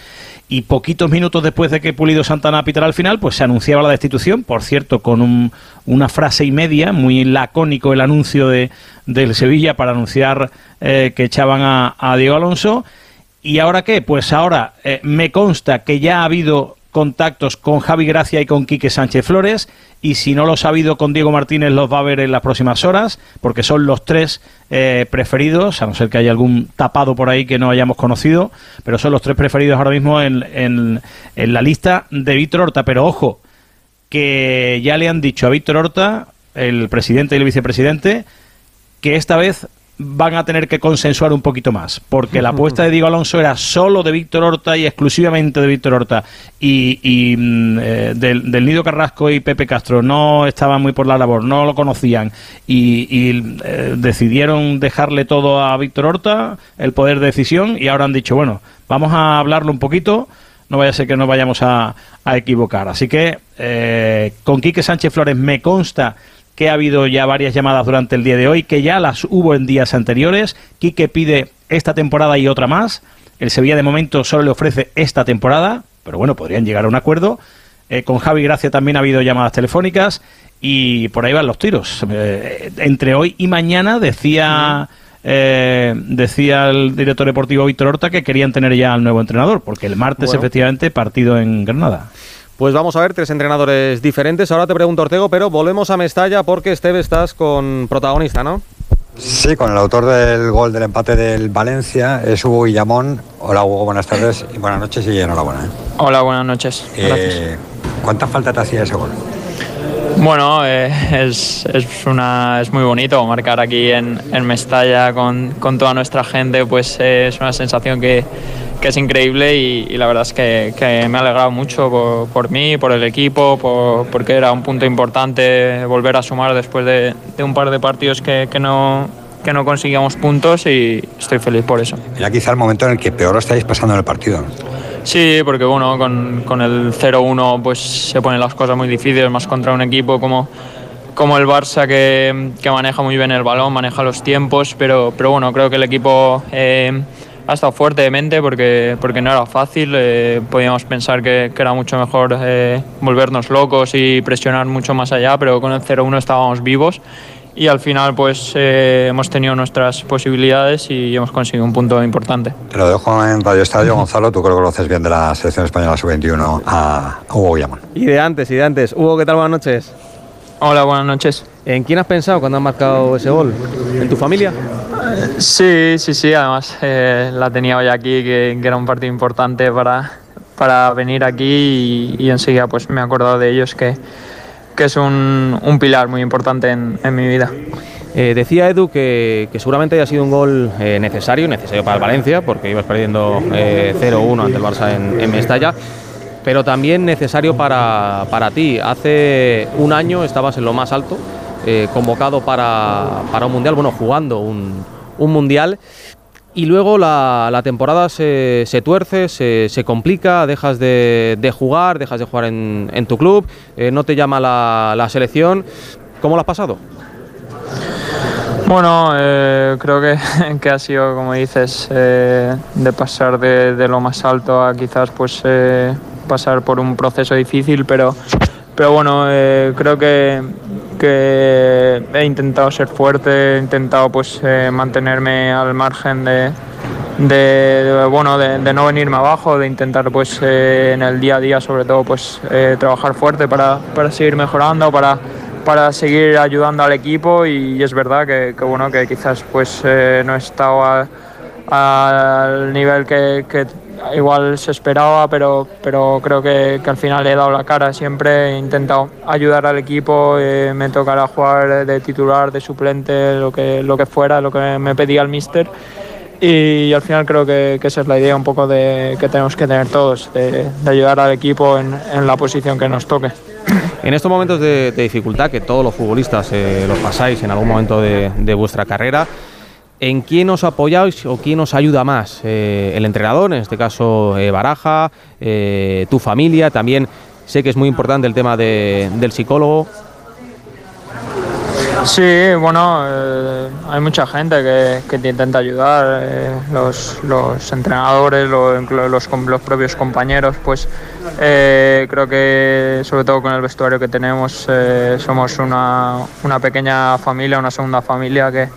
Y poquitos minutos después de que Pulido Santana pitara al final, pues se anunciaba la destitución, por cierto, con un- una frase y media, muy lacónico el anuncio de, del Sevilla para anunciar eh, que echaban a, a Diego Alonso. ¿Y ahora qué? Pues ahora eh, me consta que ya ha habido contactos con Javi Gracia y con Quique Sánchez Flores y si no los ha habido con Diego Martínez los va a ver en las próximas horas porque son los tres eh, preferidos, a no ser que haya algún tapado por ahí que no hayamos conocido, pero son los tres preferidos ahora mismo en, en- en la lista de Víctor Horta. Pero ojo, que ya le han dicho a Víctor Horta, el presidente y el vicepresidente, que esta vez van a tener que consensuar un poquito más, porque la apuesta de Diego Alonso era solo de Víctor Horta y exclusivamente de Víctor Horta, y, mm, eh, del, Nido Carrasco y Pepe Castro no estaban muy por la labor, no lo conocían, y, y, eh, decidieron dejarle todo a Víctor Horta, el poder de decisión, y ahora han dicho, bueno, vamos a hablarlo un poquito, no vaya a ser que nos vayamos a, a equivocar. Así que eh, con Quique Sánchez Flores me consta que ha habido ya varias llamadas durante el día de hoy, que ya las hubo en días anteriores. Quique pide esta temporada y otra más. El Sevilla de momento solo le ofrece esta temporada, pero bueno, podrían llegar a un acuerdo. Eh, con Javi Gracia también ha habido llamadas telefónicas y por ahí van los tiros. Eh, entre hoy y mañana decía... eh, decía el director deportivo Víctor Horta que querían tener ya al nuevo entrenador, porque el martes Bueno. efectivamente partido en Granada. Pues vamos a ver, tres entrenadores diferentes. Ahora te pregunto, Ortego, pero volvemos a Mestalla porque, Esteve, estás con protagonista, ¿no? Sí, con el autor del gol del empate del Valencia, es Hugo Guillamón. Hola Hugo, buenas tardes y buenas noches y enhorabuena. ¿eh? Hola, buenas noches. Gracias. Eh, ¿Cuánta falta te hacía ese gol? Bueno, eh, es, es, una, es muy bonito marcar aquí en, en Mestalla con, con toda nuestra gente, pues eh, es una sensación que, que es increíble y, la verdad es que, que me ha alegrado mucho por, por mí, por el equipo, por- porque era un punto importante volver a sumar después de, de un par de partidos que, que no, que no conseguíamos puntos y estoy feliz por eso. Era quizá el momento en el que peor lo estáis pasando en el partido. Sí, porque bueno, con, con el 0-1 pues se ponen las cosas muy difíciles, más contra un equipo como, como el Barça que, que maneja muy bien el balón, maneja los tiempos, pero, pero bueno, creo que el equipo eh, ha estado fuerte de mente porque, porque no era fácil, eh, podíamos pensar que, que era mucho mejor eh, volvernos locos y presionar mucho más allá, pero con el 0-1 estábamos vivos y al final pues eh, hemos tenido nuestras posibilidades y hemos conseguido un punto importante. Te lo dejo en Radio Estadio, Gonzalo. Tú creo que conoces bien de la selección española sub-21 a Hugo Guillamón. Y de antes, y de antes. Hugo, ¿qué tal? Buenas noches. Hola, buenas noches. ¿En quién has pensado cuando has marcado ese gol? ¿En tu familia? Sí, sí, sí, además eh, la tenía hoy aquí, que, que era un partido importante para, para venir aquí y, y enseguida pues me he acordado de ellos, que, que es un, un pilar muy importante en, en mi vida. Eh, decía Edu que, que seguramente haya sido un gol eh, necesario, necesario para el Valencia, porque ibas perdiendo eh, 0-1 ante el Barça en, en Mestalla, pero también necesario para, para ti. Hace un año estabas en lo más alto, eh, convocado para, para un mundial, bueno, jugando un, un mundial. Y luego la, temporada se, se tuerce, se, complica, dejas de, jugar, dejas de jugar en, tu club, eh, no te llama la, selección. ¿Cómo lo has pasado? Bueno, eh, creo que, (laughs) que ha sido, como dices, eh, de pasar de, de lo más alto a quizás pues eh, pasar por un proceso difícil, pero, pero bueno, eh, creo que, que he intentado ser fuerte, he intentado pues eh, mantenerme al margen de, de, bueno de, no venirme abajo, de intentar pues eh, en el día a día sobre todo pues eh, trabajar fuerte para, para seguir mejorando, para para seguir ayudando al equipo. Y, es verdad que, bueno que quizás pues eh, no he estado a- al nivel que, que igual se esperaba pero pero creo que, que al final he dado la cara siempre. He intentado ayudar al equipo eh, me tocará jugar de titular de suplente lo que lo que fuera lo que me pedía el míster. Y al final creo que, que esa es la idea un poco de que tenemos que tener todos de, de ayudar al equipo en, en la posición que nos toque. En estos momentos de, de dificultad que todos los futbolistas eh, los pasáis en algún momento de, de vuestra carrera, ¿en quién os apoyáis o quién os ayuda más? Eh, el entrenador, en este caso eh, Baraja, eh, tu familia, también sé que es muy importante el tema de- del psicólogo. Sí, bueno, hay mucha gente que, que te intenta ayudar, los, los entrenadores, los, com- los propios compañeros, pues creo que sobre todo con el vestuario que tenemos somos una, una pequeña familia, una segunda familia que,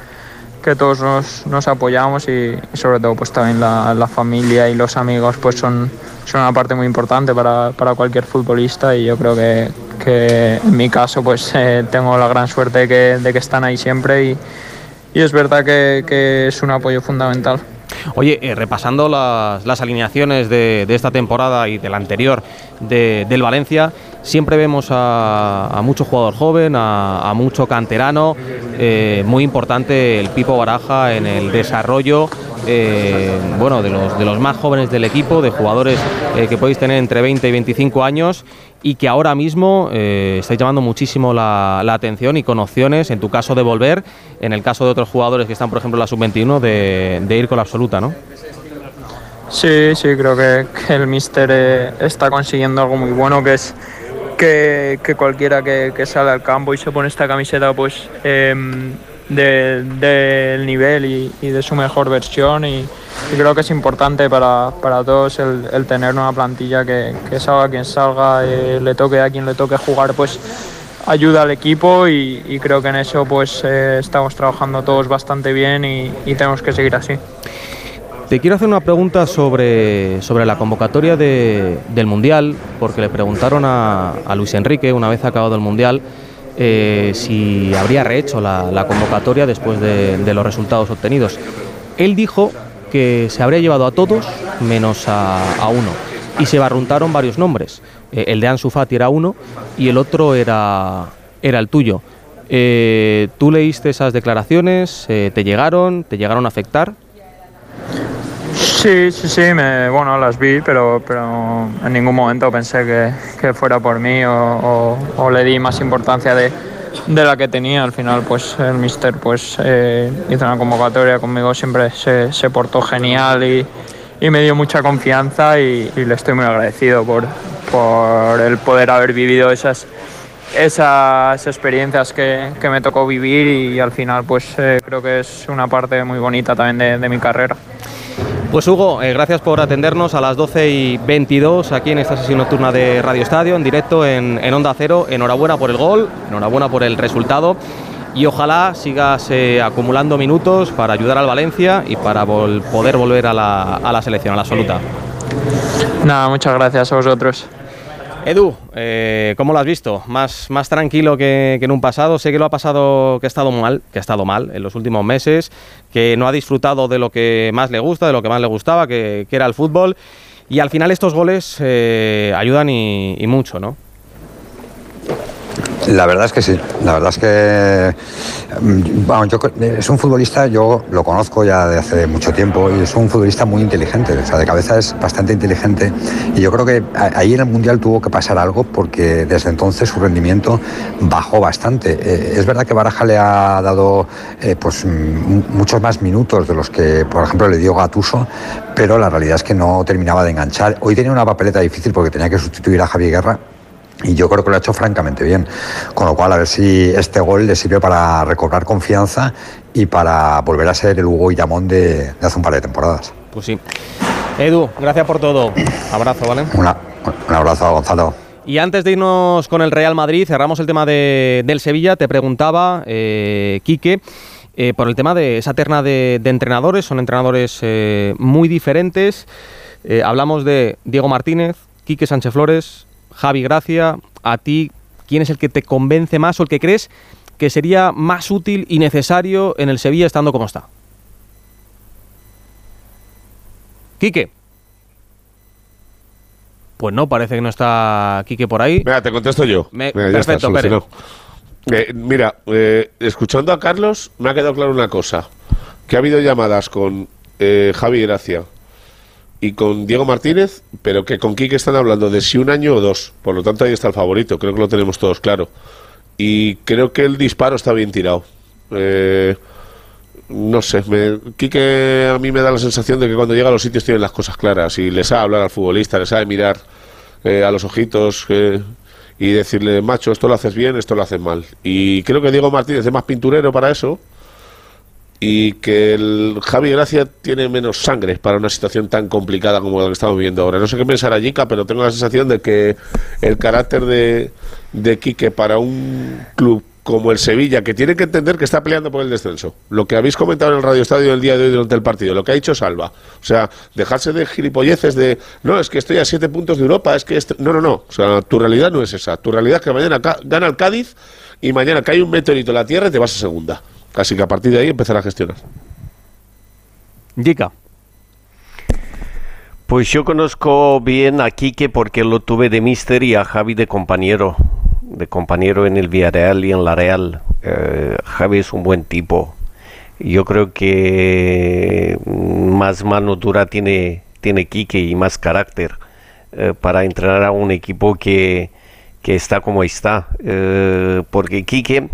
que todos nos, nos apoyamos y, y sobre todo pues también la, la familia y los amigos pues son, son una parte muy importante para, para cualquier futbolista y yo creo que, que en mi caso pues (laughs) eh, tengo la gran suerte de que, de que están ahí siempre y, y es verdad que, que es un apoyo fundamental. Oye, eh, repasando las, las alineaciones de, de esta temporada y de la anterior de- del Valencia, siempre vemos a, a mucho jugador joven, a, mucho canterano, eh, muy importante el Pipo Baraja en el desarrollo eh, bueno, de, los, de los más jóvenes del equipo, de jugadores eh, que podéis tener entre 20 y 25 años y que ahora mismo estáis llamando muchísimo la, atención y con opciones, en tu caso de volver, en el caso de otros jugadores que están, por ejemplo, en la sub-21, de, ir con la absoluta, ¿no? Sí, sí, creo que, que el míster eh, está consiguiendo algo muy bueno, que es que, cualquiera que, que sale al campo y se pone esta camiseta, pues de- del nivel y, de su mejor versión y, creo que es importante para, para todos el, tener una plantilla que, que salga quien salga, eh, le toque a quien le toque jugar, pues ayuda al equipo y, creo que en eso pues eh, estamos trabajando todos bastante bien y tenemos que seguir así. Te quiero hacer una pregunta sobre, sobre la convocatoria de- del Mundial, porque le preguntaron a, Luis Enrique, una vez acabado el Mundial, eh, si habría rehecho la, convocatoria después de, los resultados obtenidos. Él dijo que se habría llevado a todos menos a, a uno, y se barruntaron varios nombres. Eh, el de Ansu Fati era uno y el otro era, era el tuyo. Eh, ¿Tú leíste esas declaraciones? Eh, ¿Te llegaron? ¿Te llegaron a afectar? Sí, sí, sí, me, bueno, las vi, pero, pero en ningún momento pensé que, que fuera por mí o, o- le di más importancia de, de la que tenía. Al final, pues el mister pues, eh, hizo una convocatoria conmigo, siempre se, se portó genial y, y me dio mucha confianza y, y le estoy muy agradecido por, por el poder haber vivido esas, esas experiencias que, que me tocó vivir y, al final pues eh, creo que es una parte muy bonita también de- de mi carrera. Pues Hugo, eh, gracias por atendernos a las 12 y 22 aquí en esta sesión nocturna de Radio Estadio, en directo en, en Onda Cero. Enhorabuena por el gol, enhorabuena por el resultado y ojalá sigas eh, acumulando minutos para ayudar al Valencia y para poder volver a la, a la selección, a la absoluta. Nada, muchas gracias a vosotros. Edu, eh, ¿cómo lo has visto? ¿Más, más tranquilo que, en un pasado? Sé que lo ha pasado, que ha estado mal, que ha estado mal en los últimos meses, que no ha disfrutado de lo que más le gusta, de lo que más le gustaba, que, era el fútbol. Y al final estos goles eh, ayudan y mucho, ¿no? La verdad es que sí, la verdad es que mm, es un futbolista, yo lo conozco ya de hace mucho tiempo y es un futbolista muy inteligente, o sea, de cabeza es bastante inteligente y yo creo que ahí en el Mundial tuvo que pasar algo porque desde entonces su rendimiento bajó bastante. Eh, es verdad que Baraja le ha dado eh, pues mm, muchos más minutos de los que, por ejemplo, le dio Gatuso, pero la realidad es que no terminaba de enganchar. Hoy tenía una papeleta difícil porque tenía que sustituir a Javi Guerra y yo creo que lo ha hecho francamente bien. Con lo cual, a ver si este gol le sirve para recobrar confianza y para volver a ser el Hugo Guillamón de, de hace un par de temporadas. Pues sí. Edu, gracias por todo. (clears throat) Abrazo, ¿vale? Una- un abrazo, Gonzalo. Y antes de irnos con el Real Madrid, cerramos el tema de- del Sevilla. Te preguntaba, eh, Quique, eh, por el tema de esa terna de, de entrenadores. Son entrenadores eh, muy diferentes. Eh, hablamos de Diego Martínez, Quique Sánchez Flores, Javi Gracia. A ti, ¿quién es el que te convence más o el que crees que sería más útil y necesario en el Sevilla estando como está? Quique. Pues no, parece que no está Quique por ahí. Mira, te contesto yo. Me- está, perfecto, Pérez. Eh, mira, eh, escuchando a Carlos, me ha quedado claro una cosa: que ha habido llamadas con eh, Javi Gracia y con Diego Martínez, pero que con Quique están hablando de si un año o dos. Por lo tanto, ahí está el favorito. Creo que lo tenemos todos claro. Y creo que el disparo está bien tirado. Eh, no sé, me, Quique a mí me da la sensación de que cuando llega a los sitios tiene las cosas claras y le sabe hablar al futbolista, le sabe mirar eh, a los ojitos eh, y decirle, macho, esto lo haces bien, esto lo haces mal. Y creo que Diego Martínez es más pinturero para eso y que el Javi Gracia tiene menos sangre para una situación tan complicada como la que estamos viviendo ahora. No sé qué pensará Jica, pero tengo la sensación de que el carácter de, de Quique para un club como el Sevilla, que tiene que entender que está peleando por el descenso. Lo que habéis comentado en el Radio Estadio el día de hoy durante el partido, lo que ha dicho Salva. O sea, dejarse de gilipolleces de, no, es que estoy a siete puntos de Europa, es que... este-". No, no, no. O sea, tu realidad no es esa. Tu realidad es que mañana gana el Cádiz y mañana cae un meteorito en la Tierra y te vas a segunda. Así que a partir de ahí empezar a gestionar. Jica. Pues yo conozco bien a Quique porque lo tuve de mister y a Javi de compañero, de compañero en el Villarreal y en la Real. Eh, Javi es un buen tipo. Yo creo que más mano dura tiene, tiene Quique y más carácter eh, para entrenar a un equipo que, que está como está. Eh, porque Quique,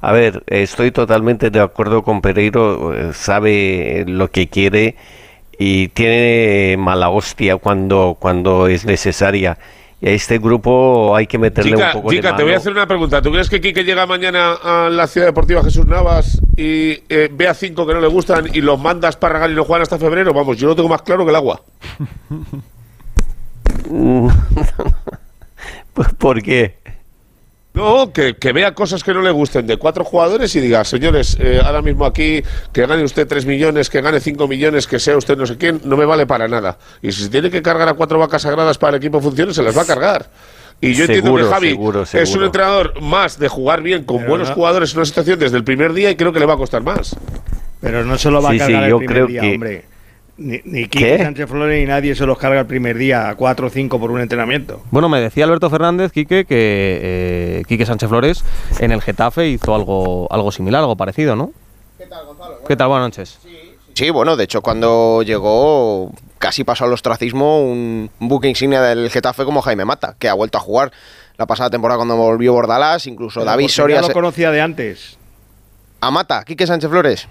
a ver, estoy totalmente de acuerdo con Pereiro, eh, sabe lo que quiere y tiene mala hostia cuando, cuando es necesaria. Y a este grupo hay que meterle Chica, un poco de Chica, mano. te voy a hacer una pregunta. ¿Tú crees que Quique llega mañana a la Ciudad Deportiva Jesús Navas y eh, ve a cinco que no le gustan y los manda a Esparragal y juegan hasta febrero? Vamos, yo lo tengo más claro que el agua. (laughs) ¿Por qué? No, que, que vea cosas que no le gusten de cuatro jugadores y diga, señores, eh, ahora mismo aquí que gane usted tres millones, que gane cinco millones, que sea usted no sé quién, no me vale para nada. Y si se tiene que cargar a cuatro vacas sagradas para el equipo funcione, se las va a cargar. Y yo entiendo que Javi seguro, es un entrenador más de jugar bien con Pero buenos no- jugadores en una situación desde el primer día y creo que le va a costar más. Pero no se lo va Sí, a sí, cargar yo el primer creo día, que- hombre. Ni, ni ¿Qué? Quique Sánchez Flores ni nadie se los carga el primer día, a cuatro o cinco por un entrenamiento. Bueno, me decía Alberto Fernández, Quique, que eh, Quique Sánchez Flores en el Getafe hizo algo, algo similar, algo parecido, ¿no? ¿Qué tal, Gonzalo? ¿Qué tal? Buenas noches. Sí, bueno, de hecho cuando llegó casi pasó al ostracismo un buque insignia del Getafe como Jaime Mata, que ha vuelto a jugar la pasada temporada cuando volvió Bordalás, incluso Pero David Soria. ya lo se- conocía de antes. ¿A Mata? ¿Quique Sánchez Flores?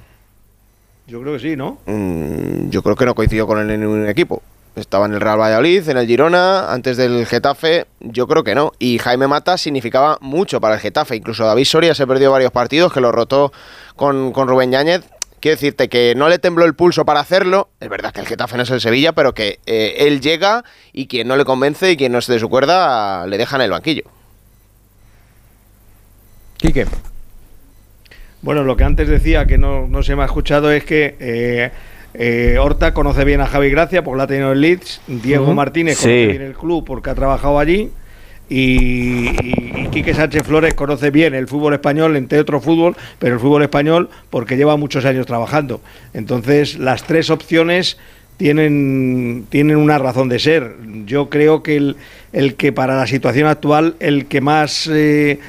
Yo creo que sí, ¿no? Mm, yo creo que no coincidió con él en ningún equipo. Estaba en el Real Valladolid, en el Girona, antes del Getafe, yo creo que no. Y Jaime Mata significaba mucho para el Getafe. Incluso David Soria se perdió varios partidos, que lo rotó con, con Rubén Yáñez. Quiero decirte que no le tembló el pulso para hacerlo. Es verdad que el Getafe no es el Sevilla, pero que eh, él llega y quien no le convence y quien no esté de su cuerda le deja en el banquillo. Quique. Bueno, lo que antes decía que no, no se me ha escuchado es que eh, eh, Horta conoce bien a Javi Gracia porque la ha tenido en Leeds, Diego. Martínez Sí. conoce bien el club porque ha trabajado allí y, y- y Quique Sánchez Flores conoce bien el fútbol español, entre otro fútbol, pero el fútbol español porque lleva muchos años trabajando. Entonces, las tres opciones tienen, tienen una razón de ser. Yo creo que el, el que para la situación actual, el que más eh,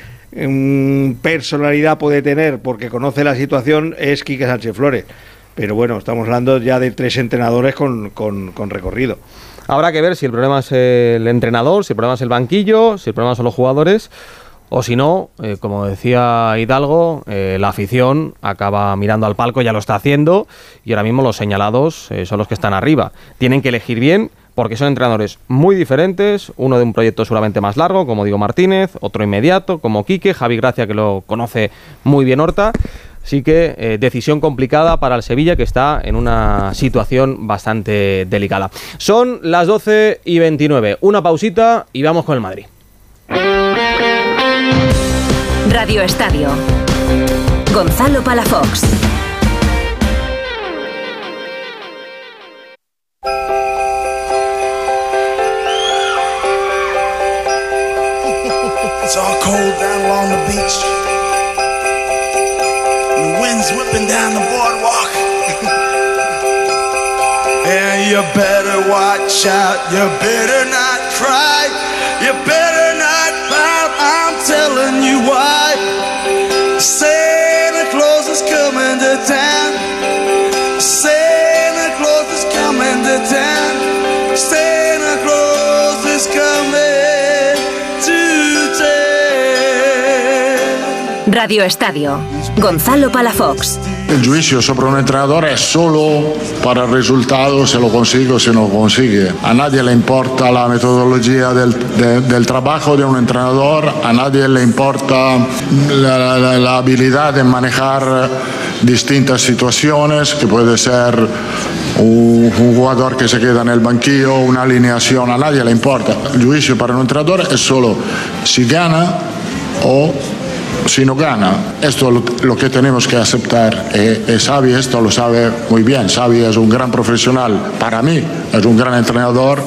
personalidad puede tener porque conoce la situación es Quique Sánchez Flores. Pero bueno, estamos hablando ya de tres entrenadores con, con- con recorrido. Habrá que ver si el problema es el entrenador, si el problema es el banquillo, si el problema son los jugadores, o si no, eh, como decía Hidalgo, eh, la afición acaba mirando al palco, ya lo está haciendo, y ahora mismo los señalados eh, son los que están arriba. Tienen que elegir bien, porque son entrenadores muy diferentes, uno de un proyecto seguramente más largo, como Diego Martínez, otro inmediato, como Quique, Javi Gracia, que lo conoce muy bien Horta. Así que eh, decisión complicada para el Sevilla que está en una situación bastante delicada. Son las 12 y 29. Una pausita y vamos con el Madrid. Radio Estadio. Gonzalo Palafox. It's all cold down along the beach. And The wind's whipping down the boardwalk. (laughs) and you better watch out. You better not cry. You better Radio Estadio. Gonzalo Palafox. El juicio sobre un entrenador es solo para el resultado, se lo consigue o se no consigue. A nadie le importa la metodología del, de- del trabajo de un entrenador, a nadie le importa la habilidad de manejar distintas situaciones, que puede ser un, un jugador que se queda en el banquillo, una alineación, a nadie le importa. El juicio para un entrenador es solo si gana o si no gana. Esto es lo, que tenemos que aceptar. Eh, eh, Xavi esto lo sabe muy bien. Xavi es un gran profesional. Para mí es un gran entrenador.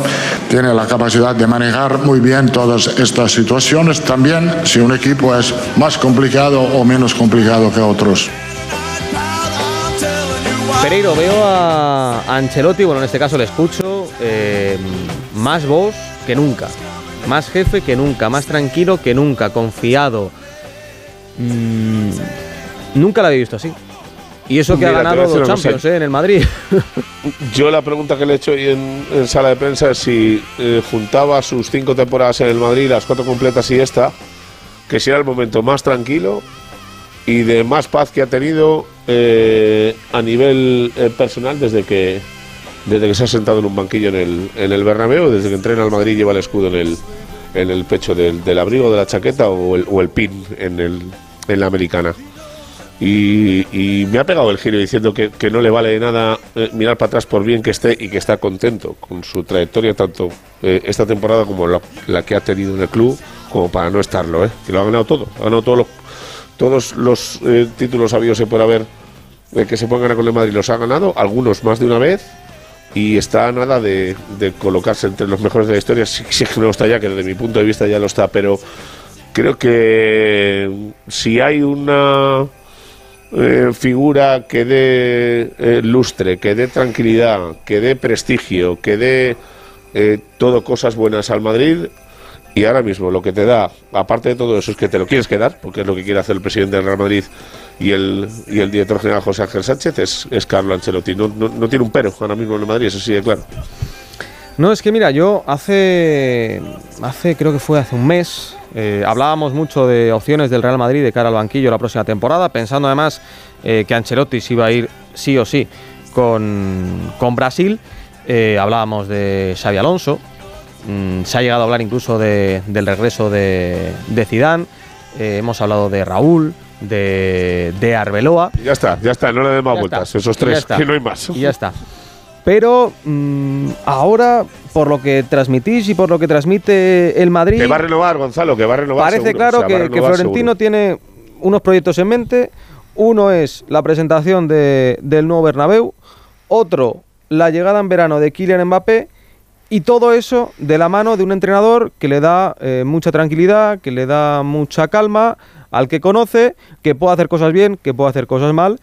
Tiene la capacidad de manejar muy bien todas estas situaciones. También si un equipo es más complicado o menos complicado que otros. Pereiro, veo a Ancelotti, bueno, en este caso le escucho, eh, más voz que nunca, más jefe que nunca, más tranquilo que nunca, confiado. Mm, nunca la había visto así. Y eso que ha Mira, ganado dos. Champions eh, en el Madrid. (laughs) Yo la pregunta que le he hecho hoy en, en sala de prensa es si eh, juntaba sus cinco temporadas en el Madrid, las cuatro completas y esta, que si era el momento más tranquilo y de más paz que ha tenido eh, a nivel personal desde que desde que se ha sentado en un banquillo en el, en el Bernabéu, desde que entrena al Madrid y lleva el escudo en el, en el pecho del, del abrigo, de la chaqueta o el, o el pin en, el, en la americana. Y, y me ha pegado el giro diciendo que, que no le vale nada eh, mirar para atrás por bien que esté y que está contento con su trayectoria, tanto eh, esta temporada como la, la que ha tenido en el club, como para no estarlo, ¿eh? que lo ha ganado todo. Ha ganado todos los, todos los eh, títulos habidos y por haber que se pueden ganar con el Madrid. Los ha ganado, algunos más de una vez. Y está nada de, de colocarse entre los mejores de la historia. Si, si es que no está ya, que desde mi punto de vista ya lo está, pero creo que si hay una eh, figura que dé eh, lustre, que dé tranquilidad, que dé prestigio, que dé eh, todo cosas buenas al Madrid. Y ahora mismo lo que te da, aparte de todo eso, es que te lo quieres quedar, porque es lo que quiere hacer el presidente del Real Madrid y el, y el director general José Ángel Sánchez, es, es Carlo Ancelotti. No, no, no tiene un pero ahora mismo en el Madrid, eso sí, de claro. No, es que mira, yo hace, hace creo que fue hace un mes, eh, hablábamos mucho de opciones del Real Madrid de cara al banquillo la próxima temporada, pensando además eh, que Ancelotti se iba a ir sí o sí con, con Brasil. Eh, hablábamos de Xavi Alonso, mm, se ha llegado a hablar incluso de- del regreso de, de Zidane, hemos hablado de Raúl, de, de Arbeloa. Ya está, ya está, no le den más Ya vueltas. está. Esos tres, está. que no hay más. Y ya está. Pero mm, ahora, por lo que transmitís y por lo que transmite el Madrid, Que va a renovar, Gonzalo, que va a renovar. parece seguro, claro o sea, que, Florentino seguro. tiene unos proyectos en mente. Uno es la presentación de- del nuevo Bernabéu, otro la llegada en verano de Kylian Mbappé y todo eso de la mano de un entrenador que le da eh, mucha tranquilidad, que le da mucha calma, al que conoce, que puede hacer cosas bien, que puede hacer cosas mal,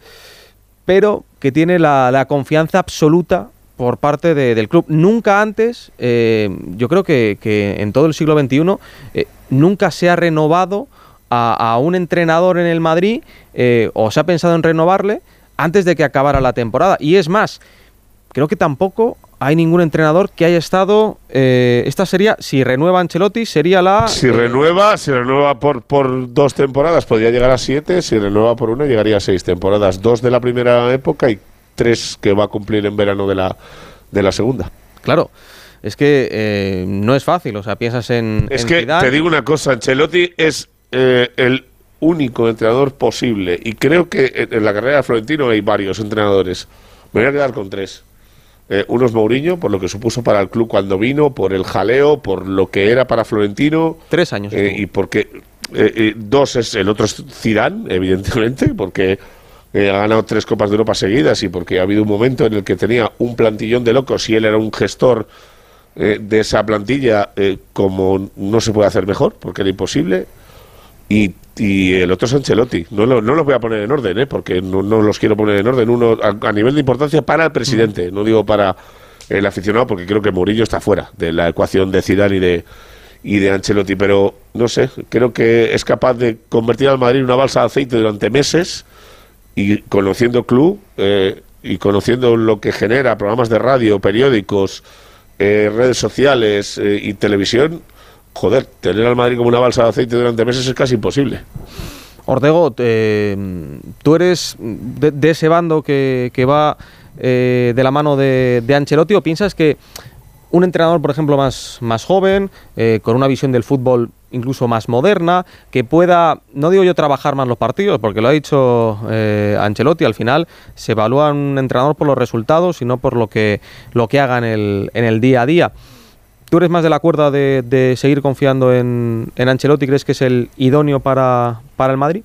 pero que tiene la, la confianza absoluta por parte de- del club. Nunca antes, eh, yo creo que, en todo el siglo XXI, eh, nunca se ha renovado a, un entrenador en el Madrid o se ha pensado en renovarle antes de que acabara la temporada. Y es más, creo que tampoco hay ningún entrenador que haya estado. eh, esta sería, si renueva Ancelotti, sería la. Si eh, renueva, si renueva por, por dos temporadas, podría llegar a siete. Si renueva por una, llegaría a seis temporadas. Dos de la primera época y tres que va a cumplir en verano de la, de la segunda. Claro, es que eh, no es fácil. O sea, piensas en. Es en que Zidane. te digo una cosa, Ancelotti es eh, el único entrenador posible. Y creo que en, en la carrera de Florentino hay varios entrenadores. Me voy a quedar con tres. Eh, uno es Mourinho, por lo que supuso para el club cuando vino, por el jaleo, por lo que era para Florentino. Tres años. Eh, y porque eh, eh, dos es el otro es Zidane, evidentemente, porque ha ganado tres copas de Europa seguidas y porque ha habido un momento en el que tenía un plantillón de locos y él era un gestor de esa plantilla como no se puede hacer mejor, porque era imposible. Y, y el otro es Ancelotti. No, lo- no los voy a poner en orden, ¿eh? porque no, no los quiero poner en orden. Uno a, a nivel de importancia para el presidente, no digo para el aficionado, porque creo que Mourinho está fuera de la ecuación de Zidane y de, y de Ancelotti. Pero no sé, creo que es capaz de convertir al Madrid en una balsa de aceite durante meses y conociendo el club eh, y conociendo lo que genera programas de radio, periódicos, eh, redes sociales eh, y televisión, joder, tener al Madrid como una balsa de aceite durante meses es casi imposible. Ortego, eh, tú eres de, de ese bando que, que va eh, de la mano de, de Ancelotti o piensas que un entrenador, por ejemplo, más, más joven, eh, con una visión del fútbol incluso más moderna, que pueda, no digo yo trabajar más los partidos, porque lo ha dicho eh, Ancelotti, al final se evalúa un entrenador por los resultados y no por lo que, lo que haga el, en el día a día. ¿Tú eres más de la cuerda de, seguir confiando en, en Ancelotti? ¿Crees que es el idóneo para, para el Madrid?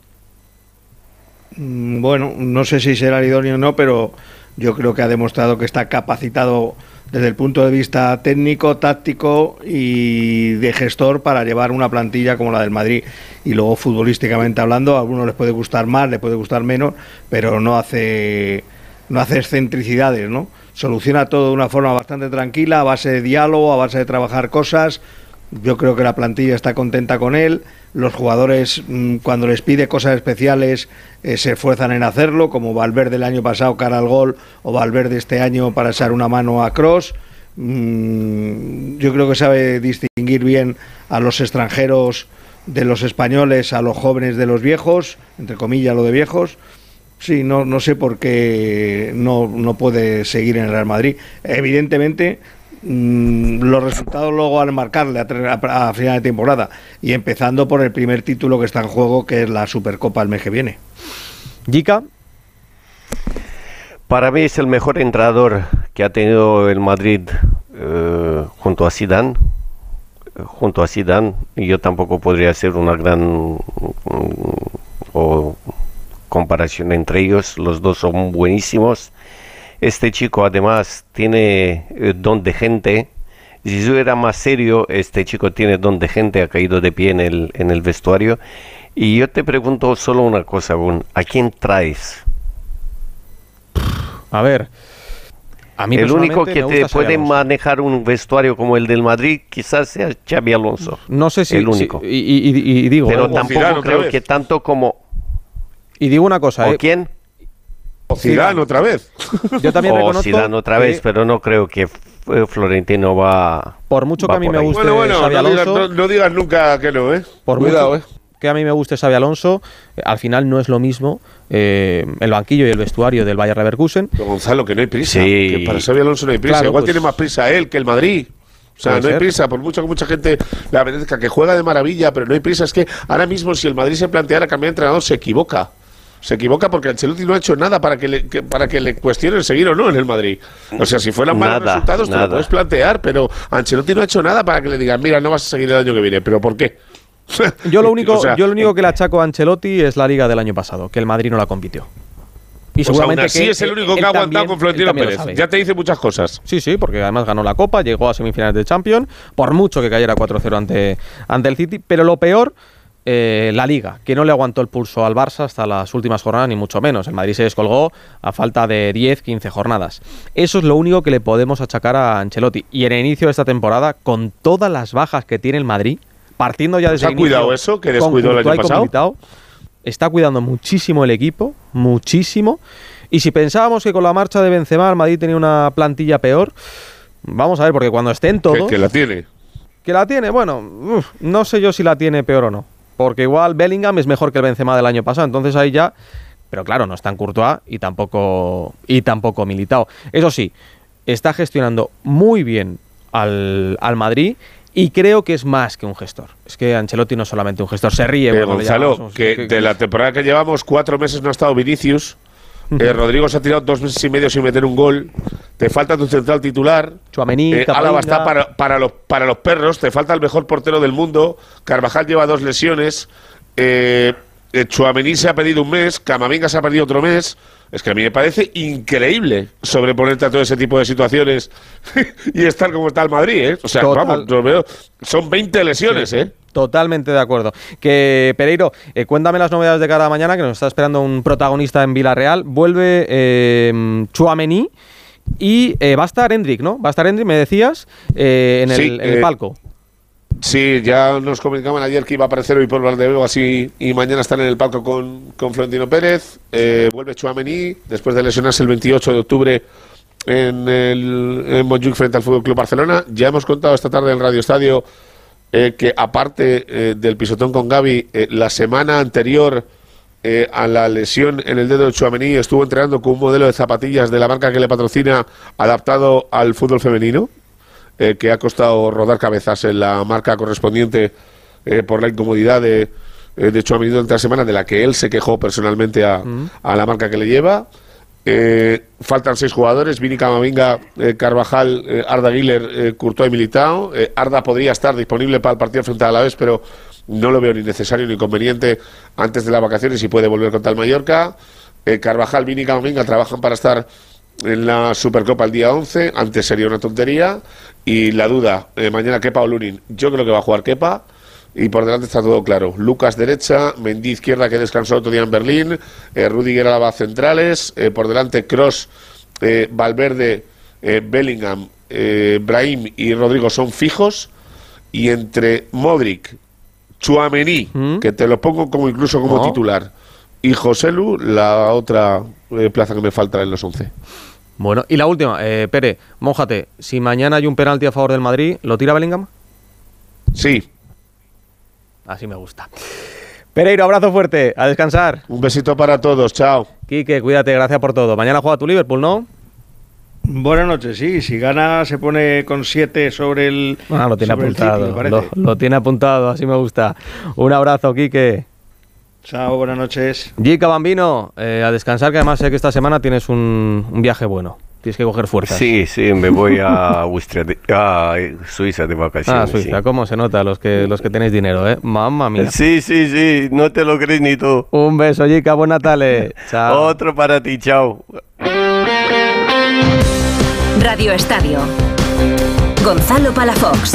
Mm, Bueno, no sé si será el idóneo o no, pero yo creo que ha demostrado que está capacitado desde el punto de vista técnico, táctico y de gestor para llevar una plantilla como la del Madrid. Y luego futbolísticamente hablando, a algunos les puede gustar más, les puede gustar menos, pero no hace no hace excentricidades, ¿no? Soluciona todo de una forma bastante tranquila, a base de diálogo, a base de trabajar cosas. Yo creo que la plantilla está contenta con él. Los jugadores, mm, cuando les pide cosas especiales, eh, se esfuerzan en hacerlo, como Valverde el año pasado cara al gol o Valverde este año para echar una mano a Cross. yo creo que sabe distinguir bien a los extranjeros de los españoles, a los jóvenes de los viejos, entre comillas lo de viejos. Sí, no, no sé por qué no, no puede seguir en el Real Madrid. Evidentemente, mm, los resultados luego al marcarle a, a- a final de temporada y empezando por el primer título que está en juego, que es la Supercopa el mes que viene. Jica. Para mí es el mejor entrenador que ha tenido el Madrid eh, junto a Zidane. junto a Zidane y yo tampoco podría hacer una gran o comparación entre ellos. Los dos son buenísimos. Este chico además tiene eh, don de gente. Si yo era más serio, este chico tiene don de gente, ha caído de pie en el, en el vestuario. Y yo te pregunto solo una cosa, Gun, ¿a quién traes? A ver, a mí el único que te puede Alonso. manejar un vestuario como el del Madrid quizás sea Xavi Alonso. No sé si... El único. y- y digo... Pero eh, tampoco creo que tanto como... Y digo una cosa, ¿O eh, quién? O Zidane otra vez. (laughs) Yo también o reconozco Zidane otra que- vez, pero no creo que eh, Florentino va... Por mucho que a mí me guste Bueno, bueno, no digas, Alonso, no- no digas nunca que no, ¿eh? por Cuidado, mucho ¿eh? que a mí me guste Xabi Alonso, eh, al final no es lo mismo eh, el banquillo y el vestuario del Bayer Leverkusen. Pero Gonzalo, que no hay prisa. Sí. Que para Xabi Alonso no hay prisa. Claro, Igual pues- tiene más prisa él que el Madrid. O sea, no hay ser. prisa, por mucho que mucha gente le apetezca que juega de maravilla, pero no hay prisa. Es que ahora mismo, si el Madrid se planteara cambiar de entrenador, se equivoca. Se equivoca porque Ancelotti no ha hecho nada para que le, que- para que le cuestionen seguir o no en el Madrid. O sea, si fueran malos Nada, resultados, te nada. lo puedes plantear, pero Ancelotti no ha hecho nada para que le digan, mira, no vas a seguir el año que viene. ¿Pero por qué? (laughs) Yo lo (laughs) único, O sea, yo lo único que le achaco a Ancelotti es la liga del año pasado, que el Madrid no la compitió. Y pues aún seguramente así que es el él- único que ha aguantado también- con Florentino Pérez. Ya te dice muchas cosas. Sí, sí, porque además ganó la Copa, llegó a semifinales de Champions, por mucho que cayera 4-0 ante, ante el City, pero lo peor, eh, la Liga, que no le aguantó el pulso al Barça hasta las últimas jornadas, ni mucho menos. El Madrid se descolgó a falta de 10, 15 jornadas. Eso es lo único que le podemos achacar a Ancelotti. Y en el inicio de esta temporada, con todas las bajas que tiene el Madrid, partiendo ya ¿Os desde ha el inicio cuidado eso, que descuidó el año pasado? Está cuidando muchísimo el equipo, muchísimo. Y si pensábamos que con la marcha de Benzema el Madrid tenía una plantilla peor, vamos a ver, porque cuando estén Que, todos, que la tiene. que la tiene, bueno, uf, no sé yo si la tiene peor o no. Porque igual Bellingham es mejor que el Benzema del año pasado, entonces ahí ya... Pero claro, no está en Courtois y tampoco, y tampoco Militao. Eso sí, está gestionando muy bien al, al Madrid y creo que es más que un gestor. Es que Ancelotti no es solamente un gestor, se ríe. Le Gonzalo, que de la temporada que llevamos, cuatro meses no ha estado Vinicius. Eh, Rodrigo se ha tirado dos meses y medio sin meter un gol. Te falta tu central titular. Tchouaméni, Eh. Álava está para, para, los, para los perros. Te falta el mejor portero del mundo. Carvajal lleva dos lesiones. Eh, eh, Tchouaméni se ha pedido un mes. Camavinga se ha perdido otro mes. Es que a mí me parece increíble sobreponerte a todo ese tipo de situaciones (laughs) y estar como está el Madrid, ¿eh? O sea, Total. vamos, lo veo. Son 20 lesiones, ¿eh? Totalmente de acuerdo. Que Pereiro, eh, cuéntame las novedades de cada mañana, que nos está esperando un protagonista en Villarreal. Vuelve eh, Chouameni y eh, va a estar Hendrik, ¿no? Va a estar Hendrik, me decías, eh, en, el, Sí, en el palco. Sí, ya nos comunicaban ayer que iba a aparecer hoy por Valdebeo así y mañana están en el palco con, con Florentino Pérez. Eh, vuelve Chouameni después de lesionarse el 28 de octubre en el en Montjuic frente al Fútbol Club Barcelona. Ya hemos contado esta tarde en Radio Estadio eh, que aparte eh, del pisotón con Gaby, eh, la semana anterior a la lesión en el dedo de Chouameni estuvo entrenando con un modelo de zapatillas de la marca que le patrocina adaptado al fútbol femenino que ha costado rodar cabezas en la marca correspondiente por la incomodidad de, de Tchouaméni durante la semana, de la que él se quejó personalmente a, a la marca que le lleva. Eh, faltan seis jugadores, Vini Camavinga, eh, Carvajal, eh, Arda Güler, eh, Courtois y Militao. Arda podría estar disponible para el partido frente a la vez, pero no lo veo ni necesario ni conveniente antes de las vacaciones y puede volver contra el Mallorca. Carvajal, Vini y Camavinga trabajan para estar en la Supercopa el día 11. Antes sería una tontería. Y la duda, mañana Kepa o Lunin. Yo creo que va a jugar Kepa. Y por delante está todo claro. Lucas derecha, Mendy izquierda que descansó otro día en Berlín, eh, Rudiger Alaba centrales, eh, por delante Cross, Valverde, eh, Bellingham, eh, Brahim y Rodrigo son fijos. Y entre Modric, Chuamení, que te lo pongo como incluso como titular, y Joselu, la otra eh, plaza que me falta en los 11. Bueno, y la última, eh, Pere, mójate. Si mañana hay un penalti a favor del Madrid, ¿lo tira Bellingham? Sí. Así me gusta. Pereiro, abrazo fuerte, a descansar. Un besito para todos, chao. Quique, cuídate, gracias por todo. Mañana juega tu Liverpool, ¿no? Buenas noches, sí. Si gana, se pone con 7 sobre el. Ah, lo tiene apuntado. lo, lo tiene apuntado, así me gusta. Un abrazo, Quique. Chao, buenas noches. Gica Bambino, eh, a descansar, que además sé que esta semana tienes un, un viaje bueno. Tienes que coger fuerzas. Sí, sí, me voy a, (laughs) Austria de- a Suiza de vacaciones. Ah, Suiza, sí. ¿cómo se nota los que, los que tenéis dinero, eh? Mamma mía. Sí, sí, sí, no te lo crees ni tú. Un beso, Jica, buen Natale. (laughs) Chao. Otro para ti, chao. Radio Estadio. Gonzalo Palafox.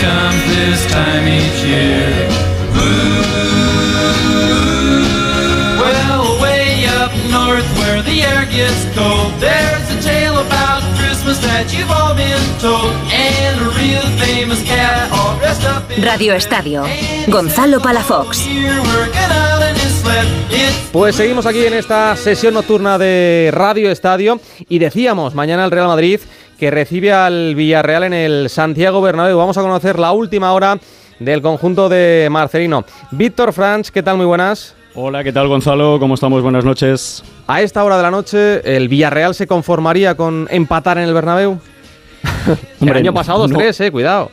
Comes this time each year. Well, way up north where the air gets cold, there's a tale about Christmas that you've all been told, and a real famous cat all dressed up in Radio Estadio. Gonzalo Palafox. Pues seguimos aquí en esta sesión nocturna de Radio Estadio y decíamos mañana el Real Madrid que recibe al Villarreal en el Santiago Bernabéu. Vamos a conocer la última hora del conjunto de Marcelino. Víctor Franch, ¿qué tal? Muy buenas. Hola, ¿qué tal Gonzalo? ¿Cómo estamos? Buenas noches. A esta hora de la noche, ¿el Villarreal se conformaría con empatar en el Bernabéu? (laughs) Hombre, el año pasado no- 2-3, eh, cuidado.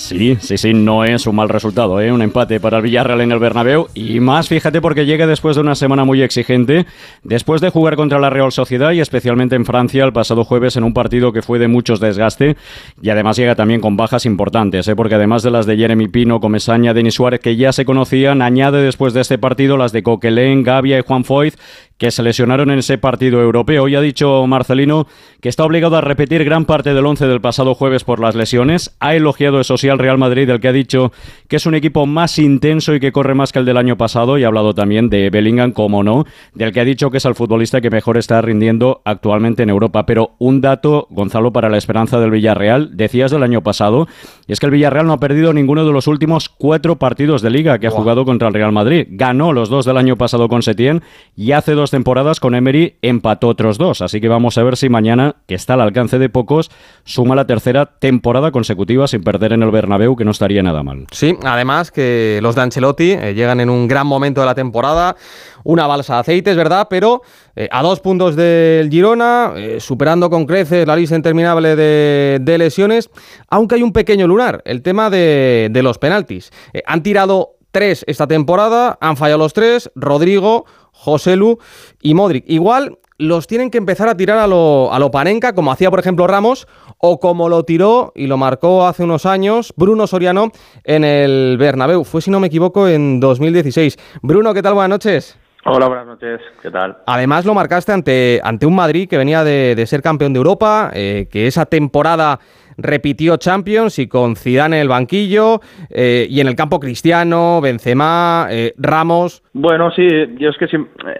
Sí, sí, sí, no es un mal resultado, ¿eh? Un empate para el Villarreal en el Bernabéu y más, fíjate, porque llega después de una semana muy exigente, después de jugar contra la Real Sociedad y especialmente en Francia el pasado jueves en un partido que fue de muchos desgaste y además llega también con bajas importantes, ¿eh? Porque además de las de Jeremy Pino, Comesaña, Denis Suárez, que ya se conocían, añade después de este partido las de Coquelin, Gavia y Juan Foyth, que se lesionaron en ese partido europeo. Hoy ha dicho Marcelino que está obligado a repetir gran parte del once del pasado jueves por las lesiones. Ha elogiado eso al Real Madrid, del que ha dicho que es un equipo más intenso y que corre más que el del año pasado. Y ha hablado también de Bellingham, como no, del que ha dicho que es el futbolista que mejor está rindiendo actualmente en Europa. Pero un dato, Gonzalo, para la esperanza del Villarreal, decías del año pasado, y es que el Villarreal no ha perdido ninguno de los últimos cuatro partidos de liga que ha jugado contra el Real Madrid. Ganó los dos del año pasado con Setién y hace dos temporadas con Emery empató otros dos. Así que vamos a ver si mañana, que está al alcance de pocos, suma la tercera temporada consecutiva sin perder en el Bernabéu, que no estaría nada mal. Sí, además que los de Ancelotti eh, llegan en un gran momento de la temporada, una balsa de aceite, es verdad, pero eh, a dos puntos del Girona, eh, superando con creces la lista interminable de, lesiones, aunque hay un pequeño lunar, el tema de, de los penaltis. Han tirado tres esta temporada, han fallado los tres, Rodrigo, Joselu y Modric. Igual los tienen que empezar a tirar a lo, a lo Panenka, como hacía, por ejemplo, Ramos, o como lo tiró y lo marcó hace unos años Bruno Soriano en el Bernabéu. Fue, si no me equivoco, en 2016. Bruno, ¿qué tal? Buenas noches. Hola, buenas noches. ¿Qué tal? Además lo marcaste ante, ante un Madrid que venía de, de ser campeón de Europa, eh, que esa temporada repitió Champions y con Zidane en el banquillo eh, y en el campo Cristiano, Benzema, eh, Ramos. Bueno, sí, yo es que,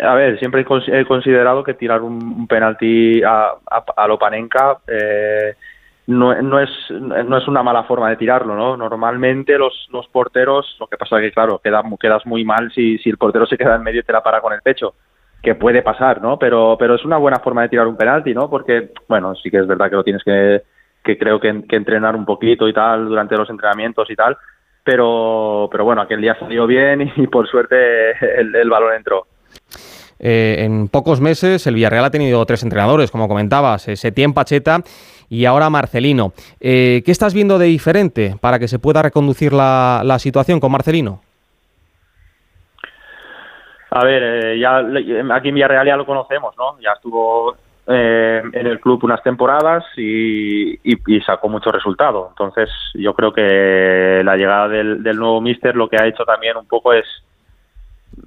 a ver, siempre he cons- he considerado que tirar un, penalti a, a, a lo Panenka eh, no, no, es, no es una mala forma de tirarlo, ¿no? Normalmente los, los porteros, lo que pasa es que, claro, queda, quedas muy mal si, si el portero se queda en medio y te la para con el pecho, que puede pasar, ¿no? Pero, pero es una buena forma de tirar un penalti, ¿no? Porque, bueno, sí que es verdad que lo tienes que, que creo que, entrenar un poquito y tal durante los entrenamientos y tal, pero, pero bueno, aquel día salió bien y, por suerte el, el balón entró. Eh, en pocos meses el Villarreal ha tenido tres entrenadores, como comentabas, eh, Setién, Pacheta y ahora Marcelino. Eh, ¿Qué estás viendo de diferente para que se pueda reconducir la, situación con Marcelino? A ver, ya le- aquí en Villarreal ya lo conocemos, ¿no? Ya estuvo en el club unas temporadas y sacó mucho resultado. Entonces, yo creo que la llegada del, del nuevo míster lo que ha hecho también un poco es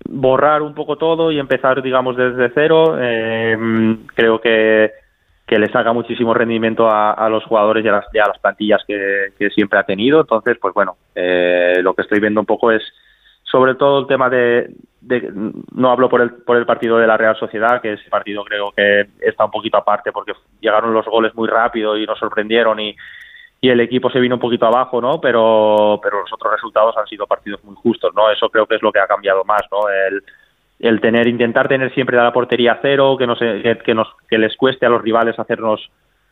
borrar un poco todo y empezar, digamos, desde cero. Eh, creo que, que le saca muchísimo rendimiento a, los jugadores y a las, plantillas que, que siempre ha tenido. Entonces, pues bueno, eh, lo que estoy viendo un poco es sobre todo el tema de, de- no hablo por el por el partido de la Real Sociedad que ese partido creo que está un poquito aparte porque llegaron los goles muy rápido y nos sorprendieron y, y el equipo se vino un poquito abajo no pero pero los otros resultados han sido partidos muy justos no eso creo que es lo que ha cambiado más no el tener intentar tener siempre la portería cero que no se- que, que nos que les cueste a los rivales hacernos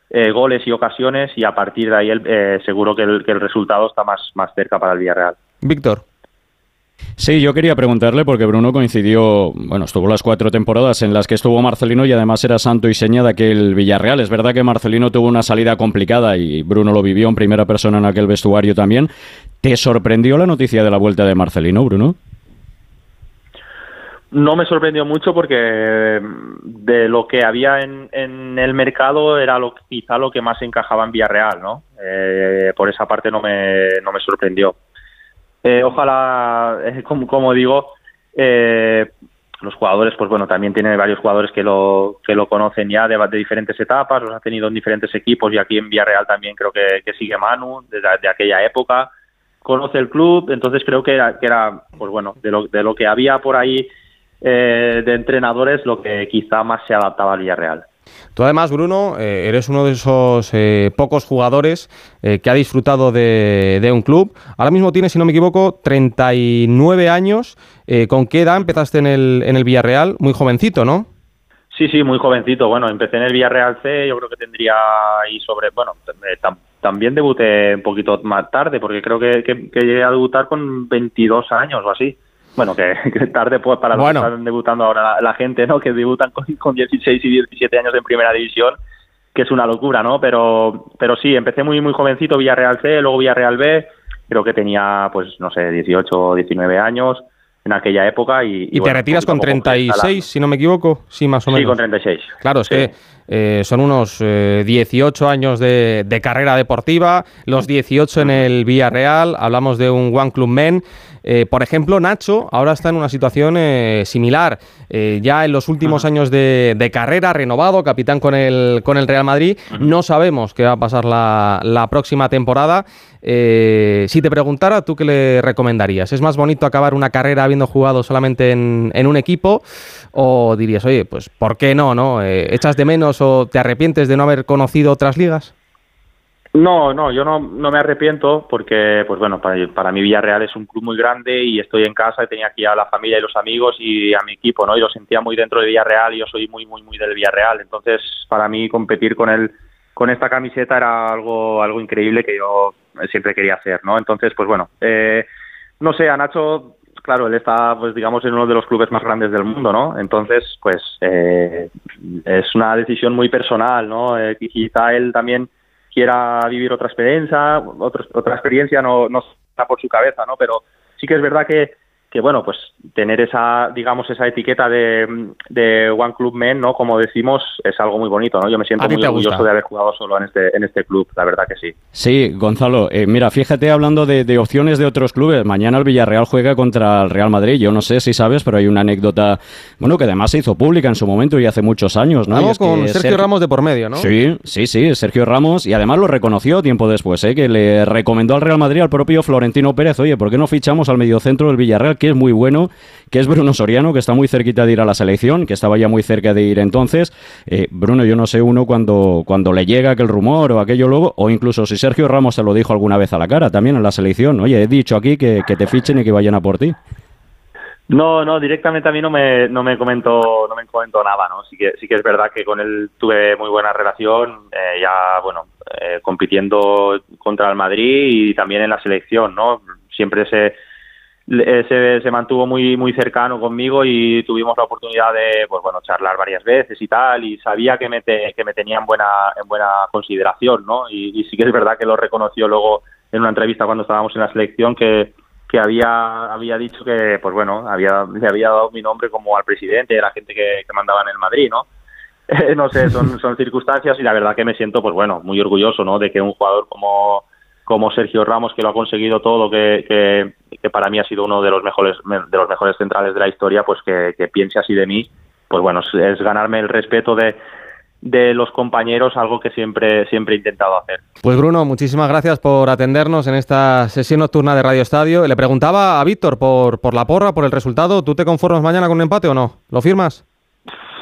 eh, goles y ocasiones y a partir de ahí el- eh, seguro que el, que el resultado está más más cerca para el Villarreal. Víctor. Sí, yo quería preguntarle porque Bruno coincidió, bueno, estuvo las cuatro temporadas en las que estuvo Marcelino y además era santo y seña de aquel Villarreal. Es verdad que Marcelino tuvo una salida complicada y Bruno lo vivió en primera persona en aquel vestuario también. ¿Te sorprendió la noticia de la vuelta de Marcelino, Bruno? No me sorprendió mucho porque mm, de lo que había en, en el mercado era lo, quizá lo que más encajaba en Villarreal, ¿no? Eh, por esa parte no me, no me sorprendió. Eh, ojalá, eh, como, como digo, eh, los jugadores, pues bueno, también tiene varios jugadores que lo, que lo conocen ya de, diferentes etapas, los ha tenido en diferentes equipos y aquí en Villarreal también creo que, que sigue Manu, de, de aquella época, conoce el club, entonces creo que era, que era pues bueno, de lo, de lo que había por ahí eh, de entrenadores, lo que quizá más se adaptaba al Villarreal. Tú además, Bruno, eh, eres uno de esos eh, pocos jugadores eh, que ha disfrutado de, un club. Ahora mismo tienes, si no me equivoco, 39 años. Eh, ¿Con qué edad empezaste en el, en el Villarreal? Muy jovencito, ¿no? Sí, sí, muy jovencito. Bueno, empecé en el Villarreal C, yo creo que tendría ahí sobre, bueno, tam- también debuté un poquito más tarde, porque creo que, que- que llegué a debutar con 22 años o así. Bueno, que, (laughs) que tarde pues para los Bueno. que están debutando ahora la, la gente, ¿no? Que debutan con, con 16 y 17 años en primera división, que es una locura, ¿no? Pero, pero sí, empecé muy, muy jovencito, Villarreal C, luego Villarreal B, creo que tenía, pues, no sé, 18 o 19 años en aquella época y... Y, te bueno, retiras con poquito a poco fui 36, si no me equivoco. Sí, más o Sí, menos. con 36. Claro, es que eh, son unos eh, 18 años de, de carrera deportiva, los 18 en el Villarreal, hablamos de un One Club Men. Eh, por ejemplo, Nacho ahora está en una situación eh, similar. Ya en los últimos años de, de carrera, renovado, capitán con el, con el Real Madrid. No sabemos qué va a pasar la, la próxima temporada. Si te preguntara, ¿tú qué le recomendarías? ¿Es más bonito acabar una carrera habiendo jugado solamente en, en un equipo? ¿O dirías, oye, pues ¿por qué no? no? ¿Echas de menos o te arrepientes de no haber conocido otras ligas? No, no, yo no, no me arrepiento porque, pues bueno, para, mí Villarreal es un club muy grande y estoy en casa y tenía aquí a la familia y los amigos y a mi equipo, ¿no? Y lo sentía muy dentro de Villarreal y yo soy muy, muy, muy del Villarreal. Entonces, para mí competir con el, con esta camiseta era algo, algo increíble que yo siempre quería hacer, ¿no? Entonces, pues bueno, eh, no sé, a Nacho, claro, él está, pues digamos, en uno de los clubes más grandes del mundo, ¿no? Entonces, pues eh, es una decisión muy personal, ¿no? Eh, quizá él también quiera vivir otra experiencia, otra experiencia no, no está por su cabeza, ¿no? Pero sí que es verdad que, que bueno, pues tener esa, digamos, esa etiqueta de, de One Club Men, ¿no? Como decimos, es algo muy bonito, ¿no? Yo me siento ¿A ti muy orgulloso gusta? de haber jugado solo en este, en este club, la verdad que sí. Sí, Gonzalo, eh, mira, fíjate hablando de, de opciones de otros clubes. Mañana el Villarreal juega contra el Real Madrid. Yo no sé si sabes, pero hay una anécdota, bueno, que además se hizo pública en su momento y hace muchos años, ¿no? Y Vamos es que con Sergio, Ramos de por medio, ¿no? Sí, sí, sí, Sergio Ramos, y además lo reconoció tiempo después, ¿eh? que le recomendó al Real Madrid al propio Florentino Pérez, oye, ¿por qué no fichamos al mediocentro del Villarreal, que es muy bueno, que es Bruno Soriano, que está muy cerquita de ir a la selección, que estaba ya muy cerca de ir entonces? Eh, Bruno, yo no sé uno cuando, cuando le llega aquel rumor o aquello luego, o incluso si Sergio Ramos te lo dijo alguna vez a la cara, también en la selección, oye, he dicho aquí que, que te fichen y que vayan a por ti. No, no, directamente a mí no me, no me comentó, no me comentó nada, ¿no? Sí que, sí que es verdad que con él tuve muy buena relación, eh, ya, bueno, eh, compitiendo contra el Madrid y también en la selección, ¿no? Siempre se, le- se, se mantuvo muy, muy cercano conmigo y tuvimos la oportunidad de, pues bueno, charlar varias veces y tal, y sabía que me, te- que me tenía en buena, en buena consideración, ¿no? Y, sí que es verdad que lo reconoció luego en una entrevista cuando estábamos en la selección que, que había había dicho que pues bueno había le había dado mi nombre como al presidente a la gente que, que mandaba en el Madrid no Eh, (laughs) no sé son son circunstancias y la verdad que me siento pues bueno muy orgulloso no de que un jugador como como Sergio Ramos que lo ha conseguido todo que, que, que para mí ha sido uno de los mejores de los mejores centrales de la historia pues que, que piense así de mí pues bueno es, es ganarme el respeto de de los compañeros algo que siempre siempre he intentado hacer Pues Bruno, muchísimas gracias por atendernos en esta sesión nocturna de Radio Estadio. Le preguntaba a Víctor por, por la porra, por el resultado. ¿Tú te conformas mañana con un empate o no? ¿Lo firmas?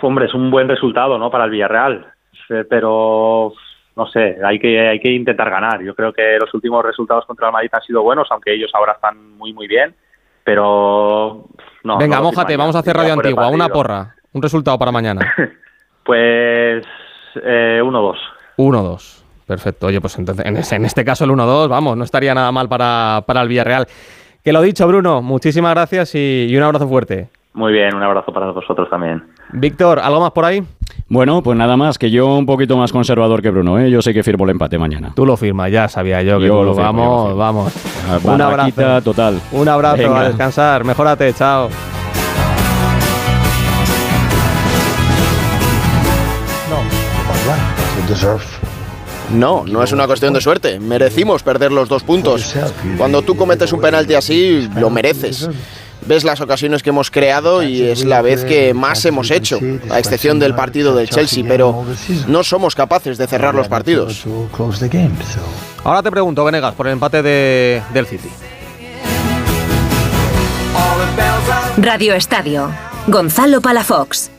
Hombre, es un buen resultado, ¿no? Para el Villarreal, Eh, pero no sé, hay que hay que intentar ganar. Yo creo que los últimos resultados contra el Madrid han sido buenos, aunque ellos ahora están muy muy bien, pero no. Venga, no mójate, vamos a hacer Radio Antigua. Una porra. Un resultado para mañana. (laughs) Pues eh, 1-2. 1-2. Perfecto. Oye, pues entonces en, ese- en este caso el 1-2, vamos, no estaría nada mal para, para el Villarreal. Que lo dicho, Bruno, muchísimas gracias y, y un abrazo fuerte. Muy bien, un abrazo para vosotros también. Víctor, ¿algo más por ahí? Bueno, pues nada más, que yo un poquito más conservador que Bruno, ¿eh? Yo sé que firmo el empate mañana. Tú lo firmas, ya sabía yo que Yo tú lo firmo, yo lo vamos, firmo. vamos. Ah, Un abrazo. total. Un abrazo, Venga. a descansar. Mejórate, chao. No, no es una cuestión de suerte. Merecimos perder los dos puntos. Cuando tú cometes un penalti así, lo mereces. Ves las ocasiones que hemos creado y es la vez que más hemos hecho, a excepción del partido del Chelsea, pero no somos capaces de cerrar los partidos. Ahora te pregunto, Venegas, por el empate de- del City. Radio Estadio. Gonzalo Palafox.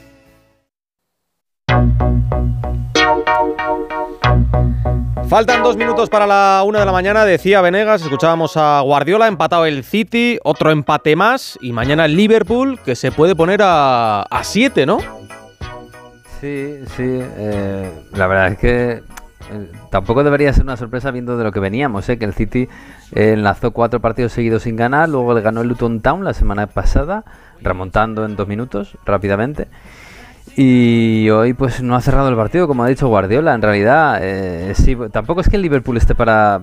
Faltan dos minutos para la una de la mañana, decía Venegas, escuchábamos a Guardiola, empatado el City, otro empate más y mañana el Liverpool que se puede poner a, siete, ¿no? Sí, sí. eh, la verdad es que eh, tampoco debería ser una sorpresa viendo de lo que veníamos, ¿eh? que el City eh, enlazó cuatro partidos seguidos sin ganar, luego le ganó el Luton Town la semana pasada, remontando en dos minutos rápidamente. Y hoy pues no ha cerrado el partido, como ha dicho Guardiola. En realidad, eh, sí, tampoco es que el Liverpool esté para,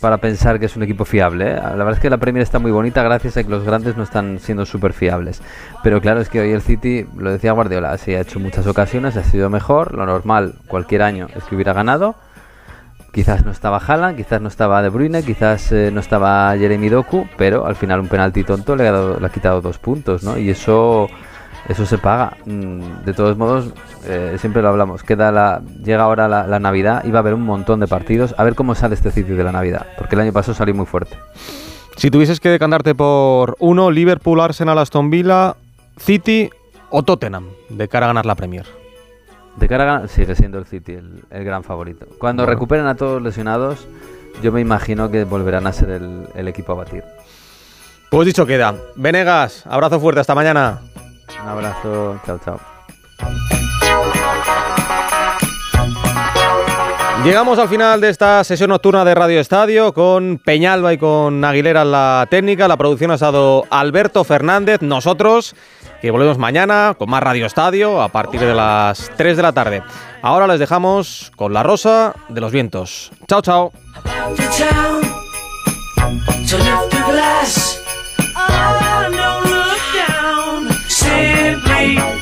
para pensar que es un equipo fiable. ¿eh? La verdad es que la Premier está muy bonita gracias a que los grandes no están siendo súper fiables. Pero claro, es que hoy el City, lo decía Guardiola, sí ha hecho muchas ocasiones, ha sido mejor. Lo normal cualquier año es que hubiera ganado. Quizás no estaba Haaland, quizás no estaba De Bruyne, quizás eh, no estaba Jeremy Doku, pero al final un penalti tonto le ha, dado- le ha quitado dos puntos, ¿no? Y eso eso se paga. Mm, De todos modos, eh, siempre lo hablamos. Queda la, llega ahora la, la Navidad y va a haber un montón de partidos. A ver cómo sale este sitio de la Navidad, porque el año pasado salió muy fuerte. Si tuvieses que decantarte por uno, Liverpool, Arsenal, Aston Villa, City o Tottenham, de cara a ganar la Premier. De cara a ganar, sigue siendo el City el, el gran favorito. Cuando Bueno. recuperen a todos lesionados, yo me imagino que volverán a ser el, el equipo a batir. Pues dicho queda. Venegas, abrazo fuerte, hasta mañana. Un abrazo, chao, chao. Llegamos al final de esta sesión nocturna de Radio Estadio con Peñalba y con Aguilera en la técnica. La producción ha estado Alberto Fernández. Nosotros, que volvemos mañana con más Radio Estadio a partir de las 3 de la tarde. Ahora les dejamos con la rosa de los vientos. Chao, chao. free.